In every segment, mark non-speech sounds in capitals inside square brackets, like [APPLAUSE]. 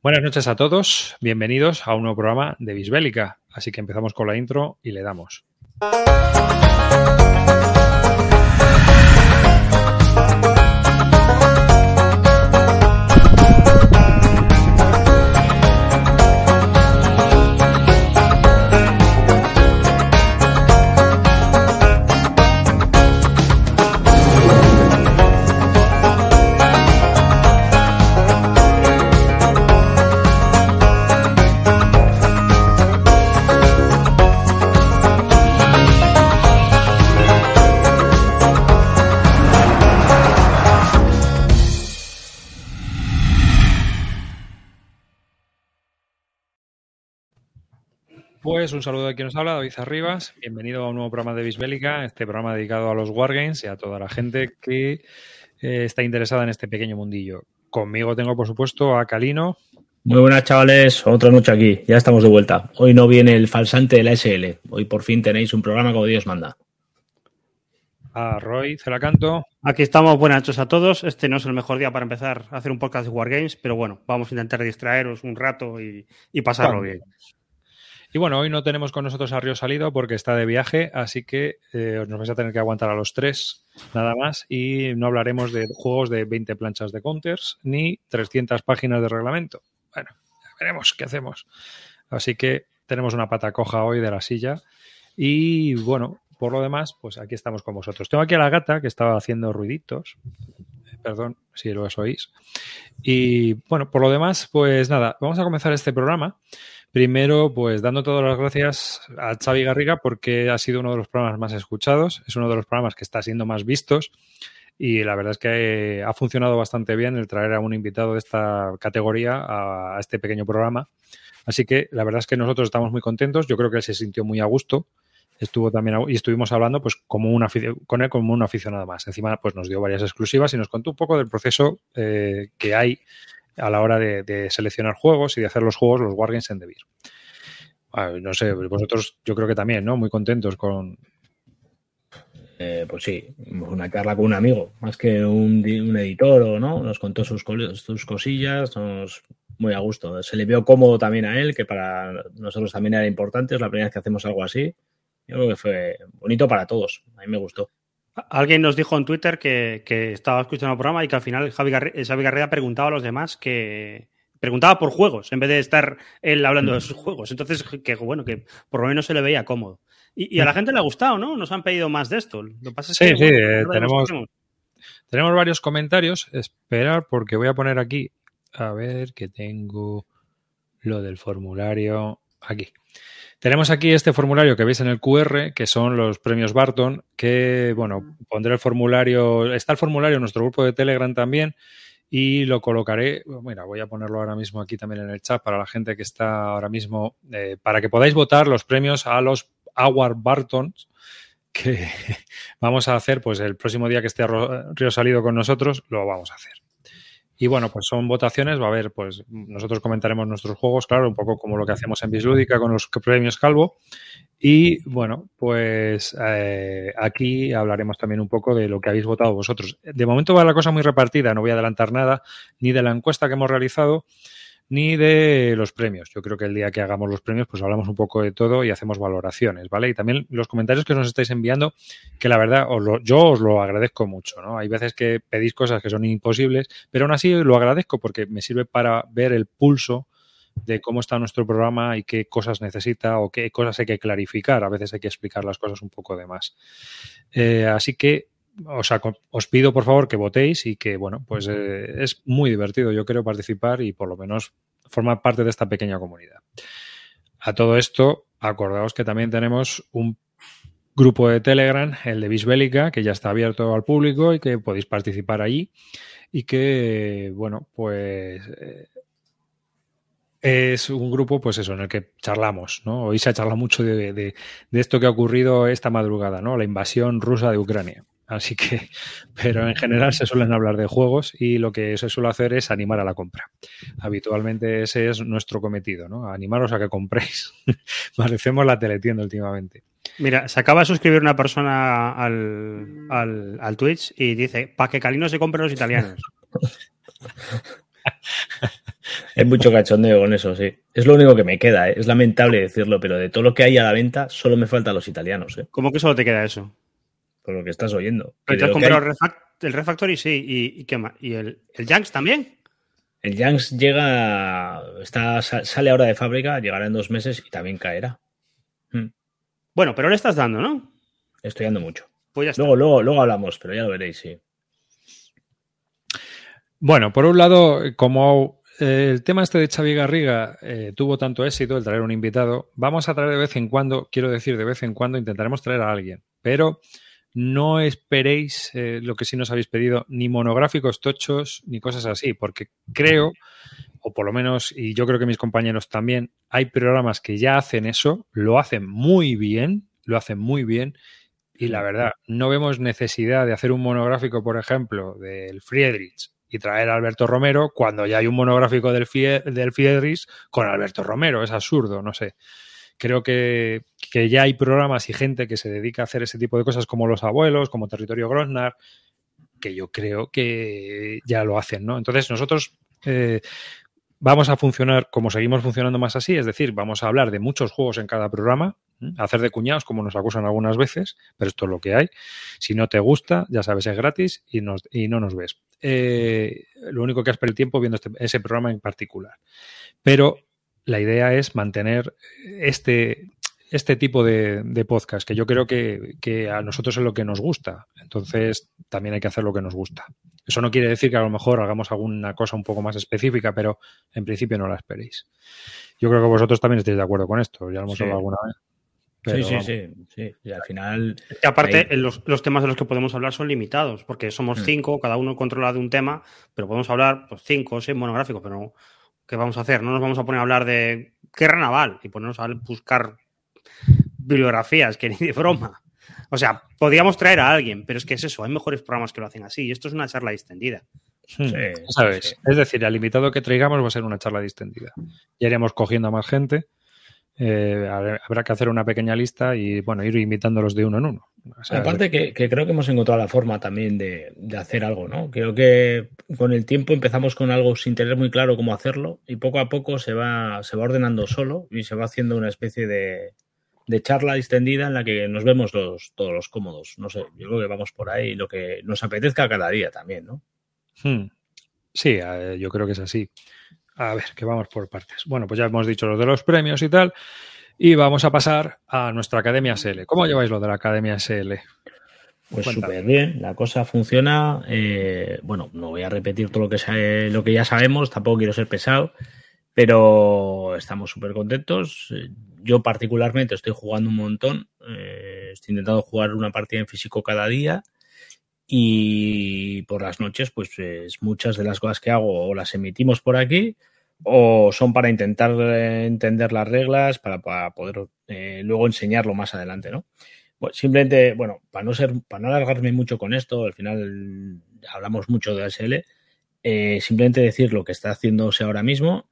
Buenas noches a todos, bienvenidos a un nuevo programa de Bisbélica. Así que empezamos con la intro y le damos. Un saludo de quien nos habla, David Arribas. Bienvenido a un nuevo programa de Bisbélica, este programa dedicado a los Wargames y a toda la gente que eh, está interesada en este pequeño mundillo. Conmigo tengo, por supuesto, a Calino. Muy buenas, chavales. Otra noche aquí. Ya estamos de vuelta. Hoy no viene el falsante de la SL. Hoy por fin tenéis un programa como Dios manda. A Roy Celacanto. Aquí estamos, buenas noches a todos. Este no es el mejor día para empezar a hacer un podcast de Wargames, pero bueno, vamos a intentar distraeros un rato y, y pasarlo bien. Y bueno, hoy no tenemos con nosotros a Río Salido porque está de viaje, así que eh, nos vais a tener que aguantar a los tres, nada más. Y no hablaremos de juegos de 20 planchas de counters ni 300 páginas de reglamento. Bueno, veremos qué hacemos. Así que tenemos una pata coja hoy de la silla. Y bueno, por lo demás, pues aquí estamos con vosotros. Tengo aquí a la gata que estaba haciendo ruiditos. Perdón si lo oís. Y bueno, por lo demás, pues nada, vamos a comenzar este programa. Primero, pues dando todas las gracias a Xavi Garriga porque ha sido uno de los programas más escuchados, es uno de los programas que está siendo más vistos y la verdad es que ha funcionado bastante bien el traer a un invitado de esta categoría a, este pequeño programa. Así que la verdad es que nosotros estamos muy contentos, yo creo que él se sintió muy a gusto estuvo también y estuvimos hablando pues como una con él como un aficionado más. Encima pues nos dio varias exclusivas y nos contó un poco del proceso eh, que hay a la hora de, seleccionar juegos y de hacer los juegos, los Wargames en Debir. no sé, vosotros yo creo que también, ¿no? Muy contentos con... Eh, pues sí, una charla con un amigo, más que un, editor o no, nos contó sus, sus cosillas, nos, muy a gusto. Se le vio cómodo también a él, que para nosotros también era importante, es la primera vez que hacemos algo así. Yo creo que fue bonito para todos, a mí me gustó. Alguien nos dijo en Twitter que, estaba escuchando el programa y que al final Javi, Garrida preguntaba a los demás que preguntaba por juegos en vez de estar él hablando de sus juegos. Entonces, que bueno, que por lo menos se le veía cómodo. Y, a la gente le ha gustado, ¿no? Nos han pedido más de esto. Lo pasa sí, sí, eh, tenemos, tenemos varios comentarios. Esperar porque voy a poner aquí, a ver que tengo lo del formulario aquí. Tenemos aquí este formulario que veis en el QR, que son los premios Barton, que, bueno, pondré el formulario, está el formulario en nuestro grupo de Telegram también y lo colocaré, mira, voy a ponerlo ahora mismo aquí también en el chat para la gente que está ahora mismo, eh, para que podáis votar los premios a los Award Bartons que [LAUGHS] vamos a hacer, pues el próximo día que esté Río Salido con nosotros, lo vamos a hacer. Y bueno, pues son votaciones, va a haber, pues nosotros comentaremos nuestros juegos, claro, un poco como lo que hacemos en Bislúdica con los premios Calvo. Y bueno, pues eh, aquí hablaremos también un poco de lo que habéis votado vosotros. De momento va la cosa muy repartida, no voy a adelantar nada, ni de la encuesta que hemos realizado, ni de los premios. Yo creo que el día que hagamos los premios, pues hablamos un poco de todo y hacemos valoraciones, ¿vale? Y también los comentarios que nos estáis enviando, que la verdad yo os lo agradezco mucho, ¿no? Hay veces que pedís cosas que son imposibles, pero aún así lo agradezco porque me sirve para ver el pulso de cómo está nuestro programa y qué cosas necesita o qué cosas hay que clarificar. A veces hay que explicar las cosas un poco de más. Eh, así que o sea, os pido por favor que votéis y que, bueno, pues eh, es muy divertido, yo creo, participar y por lo menos formar parte de esta pequeña comunidad. A todo esto, acordaos que también tenemos un grupo de Telegram, el de Bisbélica, que ya está abierto al público y que podéis participar allí y que, bueno, pues eh, es un grupo, pues eso, en el que charlamos, ¿no? Hoy se ha charlado mucho de, de, esto que ha ocurrido esta madrugada, ¿no? La invasión rusa de Ucrania. Así que, [LAUGHS] pero en general se suelen hablar de juegos y lo que se suele hacer es animar a la compra. Habitualmente ese es nuestro cometido, ¿no? Animaros a que compréis. [LAUGHS] Parecemos la teletienda últimamente. Mira, se acaba de suscribir una persona al, al, al Twitch y dice, para que Calino se compre los italianos. [LAUGHS] Hay mucho cachondeo con eso, sí. Es lo único que me queda, ¿eh? es lamentable decirlo, pero de todo lo que hay a la venta, solo me faltan los italianos. ¿eh? ¿Cómo que solo te queda eso? Por lo que estás oyendo. ¿Pero te has comprado hay... el Refactory? Sí. ¿Y, y qué más? ¿Y el, el Janks también? El Janks llega, está, sale ahora de fábrica, llegará en dos meses y también caerá. Hmm. Bueno, pero le estás dando, ¿no? Estoy dando mucho. Pues ya está. Luego, luego, luego hablamos, pero ya lo veréis, sí. Bueno, por un lado, como eh, el tema este de Xavi Garriga eh, tuvo tanto éxito, el traer un invitado, vamos a traer de vez en cuando, quiero decir, de vez en cuando intentaremos traer a alguien, pero no esperéis eh, lo que sí nos habéis pedido, ni monográficos tochos, ni cosas así, porque creo, o por lo menos, y yo creo que mis compañeros también, hay programas que ya hacen eso, lo hacen muy bien, lo hacen muy bien, y la verdad, no vemos necesidad de hacer un monográfico, por ejemplo, del Friedrich y traer a Alberto Romero cuando ya hay un monográfico del, Fie del Friedrich con Alberto Romero. Es absurdo, no sé creo que, que, ya hay programas y gente que se dedica a hacer ese tipo de cosas como los abuelos, como Territorio Grosnar, que yo creo que ya lo hacen, ¿no? Entonces nosotros eh, vamos a funcionar como seguimos funcionando más así, es decir, vamos a hablar de muchos juegos en cada programa, hacer de cuñados como nos acusan algunas veces, pero esto es lo que hay. Si no te gusta, ya sabes, es gratis y, y no nos ves. Eh, lo único que has perdido tiempo viendo este, ese programa en particular. Pero la idea es mantener este, este tipo de, de, podcast, que yo creo que, que, a nosotros es lo que nos gusta. Entonces, también hay que hacer lo que nos gusta. Eso no quiere decir que a lo mejor hagamos alguna cosa un poco más específica, pero en principio no la esperéis. Yo creo que vosotros también estáis de acuerdo con esto, ya lo hemos sí. hablado alguna vez. Pero, sí, sí, sí, sí, Y al final. Y aparte, ahí... los, los, temas de los que podemos hablar son limitados, porque somos cinco, mm. cada uno controla de un tema, pero podemos hablar pues, cinco o seis monográficos, pero ¿qué vamos a hacer? No nos vamos a poner a hablar de guerra naval y ponernos a buscar bibliografías, que ni de broma. O sea, podríamos traer a alguien, pero es que es eso, hay mejores programas que lo hacen así. Y esto es una charla distendida. Sí, ¿sabes? Sí. Es decir, al invitado que traigamos va a ser una charla distendida. Ya iremos cogiendo a más gente. Eh, habrá que hacer una pequeña lista y bueno, ir invitándolos de uno en uno. O sea, Aparte que, que, creo que hemos encontrado la forma también de, de, hacer algo, ¿no? Creo que con el tiempo empezamos con algo sin tener muy claro cómo hacerlo y poco a poco se va, se va ordenando solo y se va haciendo una especie de, de charla distendida en la que nos vemos los, todos los cómodos. No sé, yo creo que vamos por ahí lo que nos apetezca cada día también, ¿no? Hmm. Sí, yo creo que es así. A ver, que vamos por partes. Bueno, pues ya hemos dicho lo de los premios y tal. Y vamos a pasar a nuestra Academia SL. ¿Cómo lleváis lo de la Academia SL? Pues súper bien, la cosa funciona. Eh, bueno, no voy a repetir todo lo que, sabe, lo que ya sabemos, tampoco quiero ser pesado, pero estamos súper contentos. Yo particularmente estoy jugando un montón, eh, estoy intentando jugar una partida en físico cada día y por las noches, pues, muchas de las cosas que hago o las emitimos por aquí o son para intentar entender las reglas para, para poder eh, luego enseñarlo más adelante, ¿no? Pues simplemente, bueno, para no ser, para no alargarme mucho con esto, al final hablamos mucho de ASL, eh, simplemente decir lo que está haciéndose ahora mismo.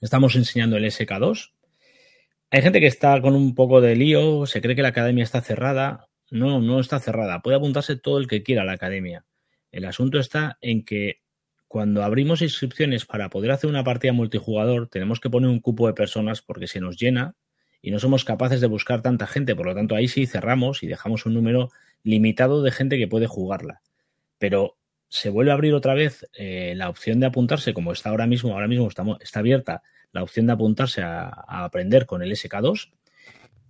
Estamos enseñando el SK2. Hay gente que está con un poco de lío, se cree que la academia está cerrada. No, no está cerrada. Puede apuntarse todo el que quiera a la academia. El asunto está en que cuando abrimos inscripciones para poder hacer una partida multijugador, tenemos que poner un cupo de personas porque se nos llena y no somos capaces de buscar tanta gente. Por lo tanto, ahí sí cerramos y dejamos un número limitado de gente que puede jugarla. Pero se vuelve a abrir otra vez eh, la opción de apuntarse, como está ahora mismo, ahora mismo está, está abierta la opción de apuntarse a, aprender con el SK2.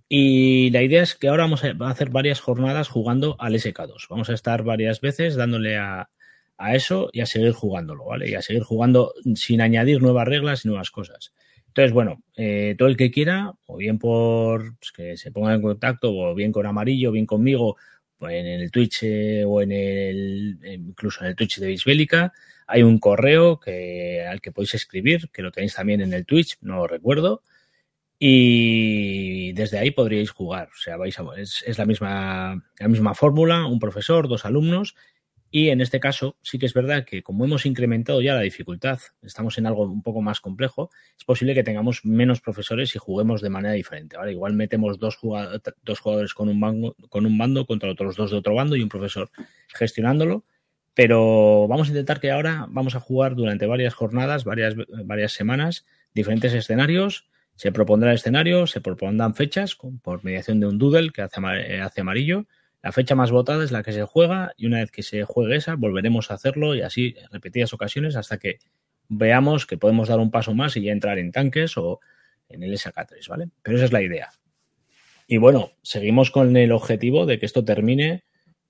Y la idea es que ahora vamos a hacer varias jornadas jugando al SK2. Vamos a estar varias veces dándole a, a eso y a seguir jugándolo, ¿vale? Y a seguir jugando sin añadir nuevas reglas y nuevas cosas. Entonces, bueno, eh, todo el que quiera, o bien por pues, que se ponga en contacto, o bien con Amarillo, o bien conmigo, en el Twitch eh, o en el, incluso en el Twitch de Bisbélica, hay un correo que, al que podéis escribir, que lo tenéis también en el Twitch, no lo recuerdo, y desde ahí podríais jugar. O sea, vais a, es, es la misma, la misma fórmula, un profesor, dos alumnos, y en este caso sí que es verdad que como hemos incrementado ya la dificultad, estamos en algo un poco más complejo, es posible que tengamos menos profesores y juguemos de manera diferente. Igual metemos dos, jugadores, con un, con un bando contra otros dos de otro bando y un profesor gestionándolo. Pero vamos a intentar que ahora vamos a jugar durante varias jornadas, varias, varias semanas, diferentes escenarios. Se propondrá el escenario, se propondrán fechas por mediación de un doodle que hace, hace amarillo. La fecha más votada es la que se juega y una vez que se juegue esa volveremos a hacerlo y así repetidas ocasiones hasta que veamos que podemos dar un paso más y ya entrar en tanques o en el SK3, ¿vale? Pero esa es la idea. Y bueno, seguimos con el objetivo de que esto termine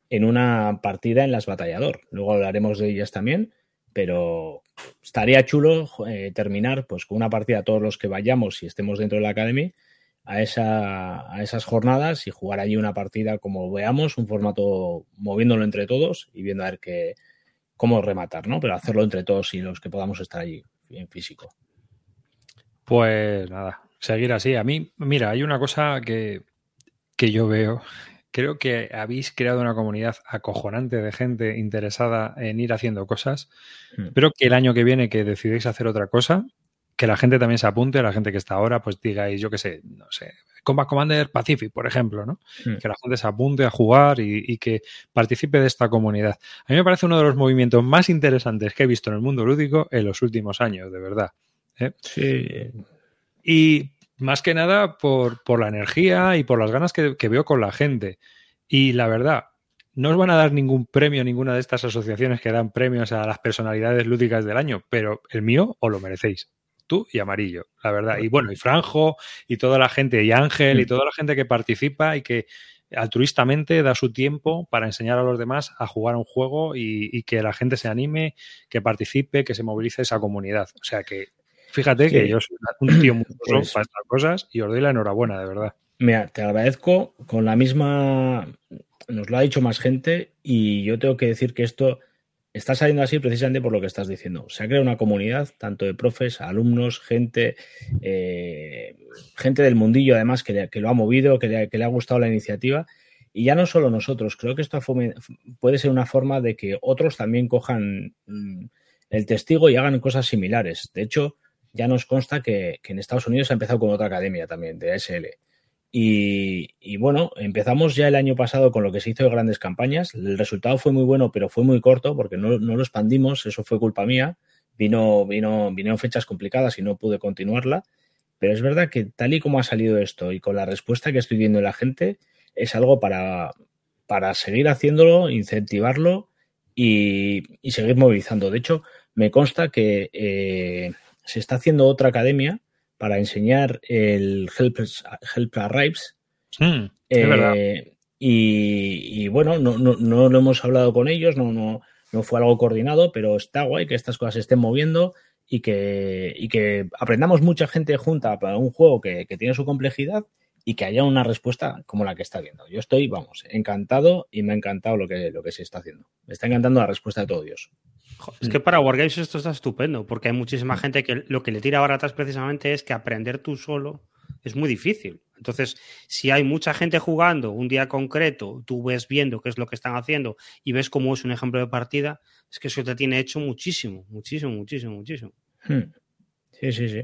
en una partida en las batallador. Luego hablaremos de ellas también, pero estaría chulo eh, terminar pues con una partida todos los que vayamos y estemos dentro de la academia a, esa, a esas jornadas y jugar allí una partida como veamos, un formato moviéndolo entre todos y viendo a ver qué, cómo rematar, ¿no? Pero hacerlo entre todos y los que podamos estar allí en físico. Pues nada, seguir así. A mí, mira, hay una cosa que, que yo veo creo que habéis creado una comunidad acojonante de gente interesada en ir haciendo cosas. Hmm. Espero que el año que viene que decidéis hacer otra cosa, que la gente también se apunte, la gente que está ahora, pues digáis, yo qué sé, no sé, Combat Commander Pacific, por ejemplo, ¿no? Hmm. Que la gente se apunte a jugar y, que participe de esta comunidad. A mí me parece uno de los movimientos más interesantes que he visto en el mundo lúdico en los últimos años, de verdad. ¿eh? Sí. Y más que nada por, la energía y por las ganas que, veo con la gente. Y la verdad, no os van a dar ningún premio a ninguna de estas asociaciones que dan premios a las personalidades lúdicas del año, pero el mío os lo merecéis. Tú y Amarillo, la verdad. Y bueno, y Franjo, y toda la gente, y Ángel, y mm. toda la gente que participa y que altruistamente da su tiempo para enseñar a los demás a jugar un juego y, y que la gente se anime, que participe, que se movilice esa comunidad. O sea que Fíjate que yo soy un tío muy [CLEARS THROAT] pues para estas cosas y os doy la enhorabuena, de verdad. Mira, te agradezco con la misma. Nos lo ha dicho más gente y yo tengo que decir que esto está saliendo así precisamente por lo que estás diciendo. Se ha creado una comunidad, tanto de profes, alumnos, gente, eh, gente del mundillo, además, que, lo ha movido, que le, ha gustado la iniciativa. Y ya no solo nosotros, creo que esto puede ser una forma de que otros también cojan mm, el testigo y hagan cosas similares. De hecho, ya nos consta que, en Estados Unidos ha empezado con otra academia también, de ASL. Y, bueno, empezamos ya el año pasado con lo que se hizo de grandes campañas. El resultado fue muy bueno, pero fue muy corto porque no, lo expandimos, eso fue culpa mía. Vino, vino, vinieron fechas complicadas y no pude continuarla. Pero es verdad que tal y como ha salido esto y con la respuesta que estoy viendo de la gente, es algo para, para seguir haciéndolo, incentivarlo y, seguir movilizando. De hecho, me consta que eh, se está haciendo otra academia para enseñar el Help, help Arrives. Hmm, eh, y, bueno, no, no, lo hemos hablado con ellos, no, no, no fue algo coordinado, pero está guay que estas cosas se estén moviendo y que, y que aprendamos mucha gente junta para un juego que, que tiene su complejidad y que haya una respuesta como la que está viendo. Yo estoy, vamos, encantado y me ha encantado lo que, lo que se está haciendo. Me está encantando la respuesta de todo Dios. Es que para Wargames esto está estupendo, porque hay muchísima gente que lo que le tira baratas precisamente es que aprender tú solo es muy difícil. Entonces, si hay mucha gente jugando un día concreto, tú ves viendo qué es lo que están haciendo y ves cómo es un ejemplo de partida, es que eso te tiene hecho muchísimo, muchísimo, muchísimo, muchísimo. Hmm. Sí, sí, sí.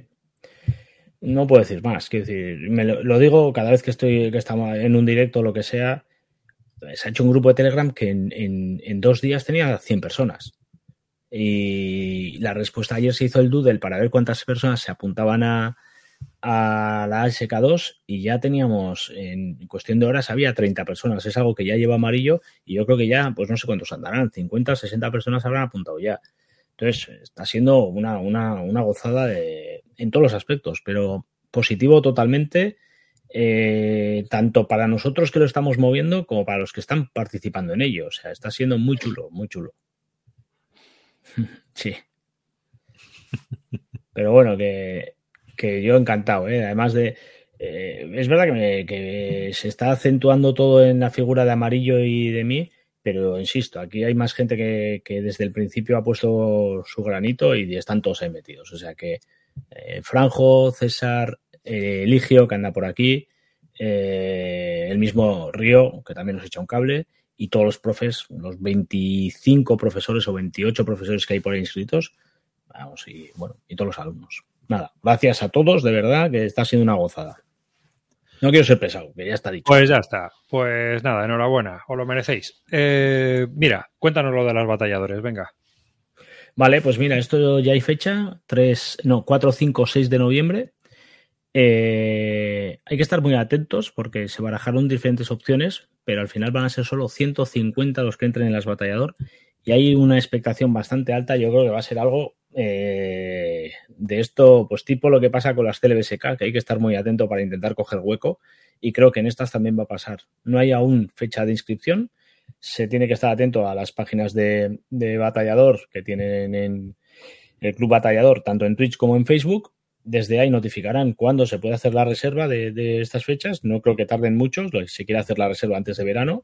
No puedo decir más. Quiero decir, me lo, digo cada vez que estoy que estamos en un directo o lo que sea. Se ha hecho un grupo de Telegram que en, en dos días tenía 100 personas. Y la respuesta ayer se hizo el doodle para ver cuántas personas se apuntaban a, a la SK2 y ya teníamos, en cuestión de horas, había 30 personas. Es algo que ya lleva amarillo y yo creo que ya, pues no sé cuántos andarán, 50, 60 personas habrán apuntado ya. Entonces, está siendo una, una, una gozada de, en todos los aspectos, pero positivo totalmente, eh, tanto para nosotros que lo estamos moviendo como para los que están participando en ello. O sea, está siendo muy chulo, muy chulo. [LAUGHS] Sí. Pero bueno, que, yo encantado, ¿eh? Además de. Eh, es verdad que, se está acentuando todo en la figura de amarillo y de mí, pero insisto, aquí hay más gente que, desde el principio ha puesto su granito y están todos ahí metidos. O sea que eh, Franjo, César, Eligio, que anda por aquí, el mismo Río, que también nos echa un cable, y todos los profes, los 25 profesores o 28 profesores que hay por ahí inscritos, vamos, y bueno, y todos los alumnos. Nada, gracias a todos, de verdad, que está siendo una gozada. No quiero ser pesado, que ya está dicho. Pues ya está. Pues nada, enhorabuena, os lo merecéis. Eh, mira, cuéntanos lo de las batalladores, venga. Vale, pues mira, esto ya hay fecha, 3, no, 4, 5, 6 de noviembre. Eh, hay que estar muy atentos porque se barajaron diferentes opciones, pero al final van a ser solo 150 los que entren en las batallador y hay una expectación bastante alta. Yo creo que va a ser algo eh, de esto, pues tipo lo que pasa con las CLBSK, que hay que estar muy atento para intentar coger hueco y creo que en estas también va a pasar. No hay aún fecha de inscripción, se tiene que estar atento a las páginas de, de batallador que tienen en el Club Batallador, tanto en Twitch como en Facebook. Desde ahí notificarán cuándo se puede hacer la reserva de, estas fechas. No creo que tarden mucho, si quiere hacer la reserva antes de verano.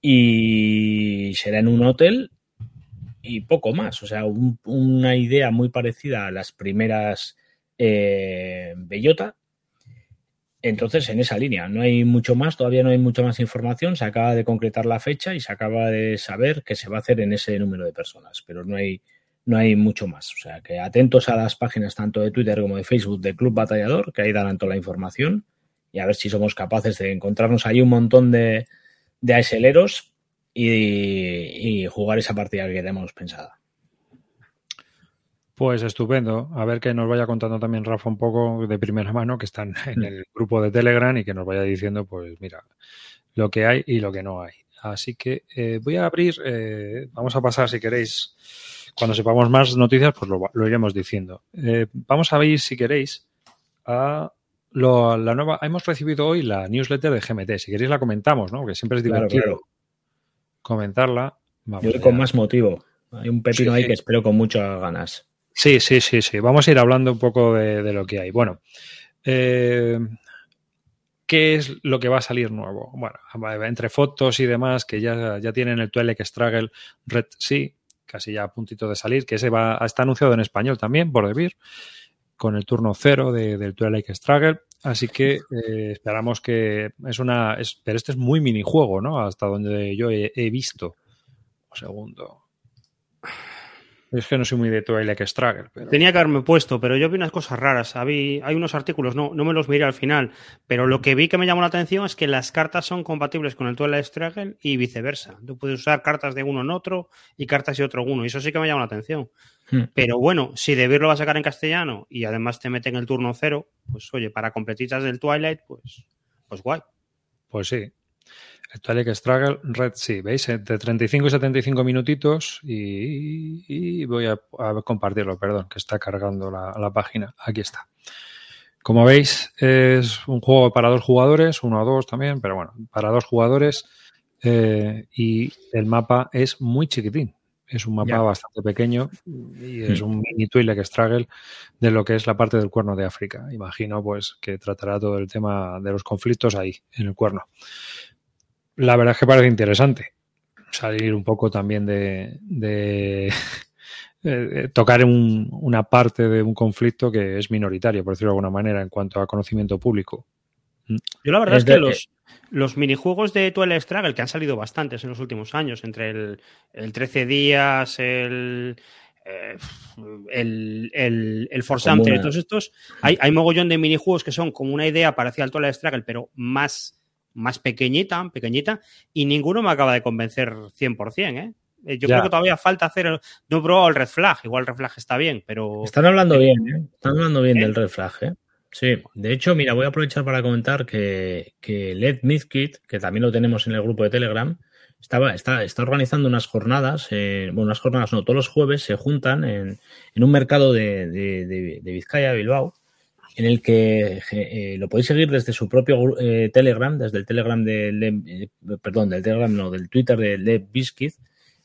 Y será en un hotel y poco más. O sea, un, una idea muy parecida a las primeras eh, Bellota. Entonces, en esa línea, no hay mucho más, todavía no hay mucha más información. Se acaba de concretar la fecha y se acaba de saber que se va a hacer en ese número de personas, pero no hay, no hay mucho más. O sea, que atentos a las páginas tanto de Twitter como de Facebook de Club Batallador, que ahí darán toda la información y a ver si somos capaces de encontrarnos ahí un montón de, de ASLeros y, y, jugar esa partida que tenemos pensada. Pues estupendo. A ver que nos vaya contando también Rafa un poco de primera mano, que están en el grupo de Telegram y que nos vaya diciendo, pues mira, lo que hay y lo que no hay. Así que eh, voy a abrir, eh, vamos a pasar si queréis, cuando sepamos más noticias, pues lo, lo iremos diciendo. Eh, vamos a ver si queréis a lo, la nueva, hemos recibido hoy la newsletter de GMT, si queréis la comentamos, ¿no? Porque siempre es divertido Claro, claro. comentarla. Vamos Yo allá. con más motivo. Hay un pepino Sí, ahí sí. que espero con muchas ganas. Sí, sí, sí, sí. Vamos a ir hablando un poco de, de lo que hay. Bueno, eh, ¿qué es lo que va a salir nuevo? Bueno, entre fotos y demás, que ya, ya tienen el Twilight Struggle Red Sea, casi ya a puntito de salir, que ese va, está anunciado en español también, por Debir, con el turno cero de, del Twilight Struggle. Así que eh, esperamos que es una. Es, pero este es muy minijuego, ¿no? Hasta donde yo he, he visto. Un segundo. Es que no soy muy de Twilight Struggle, pero. Tenía que haberme puesto, pero yo vi unas cosas raras. Habí- hay unos artículos, no, no me los miré al final, pero lo que vi que me llamó la atención es que las cartas son compatibles con el Twilight Struggle y viceversa. Tú puedes usar cartas de uno en otro y cartas de otro en uno, y eso sí que me llama la atención. Hmm. Pero bueno, si Debir lo va a sacar en castellano y además te mete en el turno cero, pues oye, para completitas del Twilight, pues, pues guay. Pues sí. El Twilight Struggle Red Sea, ¿veis? De 35 y 75 minutitos y, y voy a, a compartirlo, perdón, que está cargando la, la página. Aquí está. Como veis, es un juego para dos jugadores, uno o dos también, pero bueno, para dos jugadores eh, y el mapa es muy chiquitín. Es un mapa Ya. bastante pequeño y es un mini Twilight Struggle de lo que es la parte del cuerno de África. Imagino pues que tratará todo el tema de los conflictos ahí, en el cuerno. La verdad es que parece interesante salir un poco también de, de, de [LAUGHS] tocar un, una parte de un conflicto que es minoritario, por decirlo de alguna manera, en cuanto a conocimiento público. Yo la verdad es, Es que los, los minijuegos de Twilight Struggle, que han salido bastantes en los últimos años, entre el, el 13 días, el, eh, el, el, Hunter y todos estos, hay, hay mogollón de minijuegos que son como una idea parecida al Twilight Struggle, pero más, más pequeñita, pequeñita, y ninguno me acaba de convencer 100%, ¿eh? Eh, Yo Ya. creo que todavía falta hacer. el- No he probado el Red Flag, igual el Red Flag está bien, pero. Están hablando bien, ¿eh? Están hablando bien ¿Eh? del red flag, ¿eh? Sí, de hecho, mira, voy a aprovechar para comentar que, que Led Mythkit, que también lo tenemos en el grupo de Telegram, estaba, está, está organizando unas jornadas, eh, bueno, unas jornadas no, todos los jueves se juntan en, en un mercado de, de, de, de Vizcaya, Bilbao, en el que eh, lo podéis seguir desde su propio eh, Telegram, desde el Telegram del, eh, perdón, del Telegram, no, del Twitter de Led Bizkit,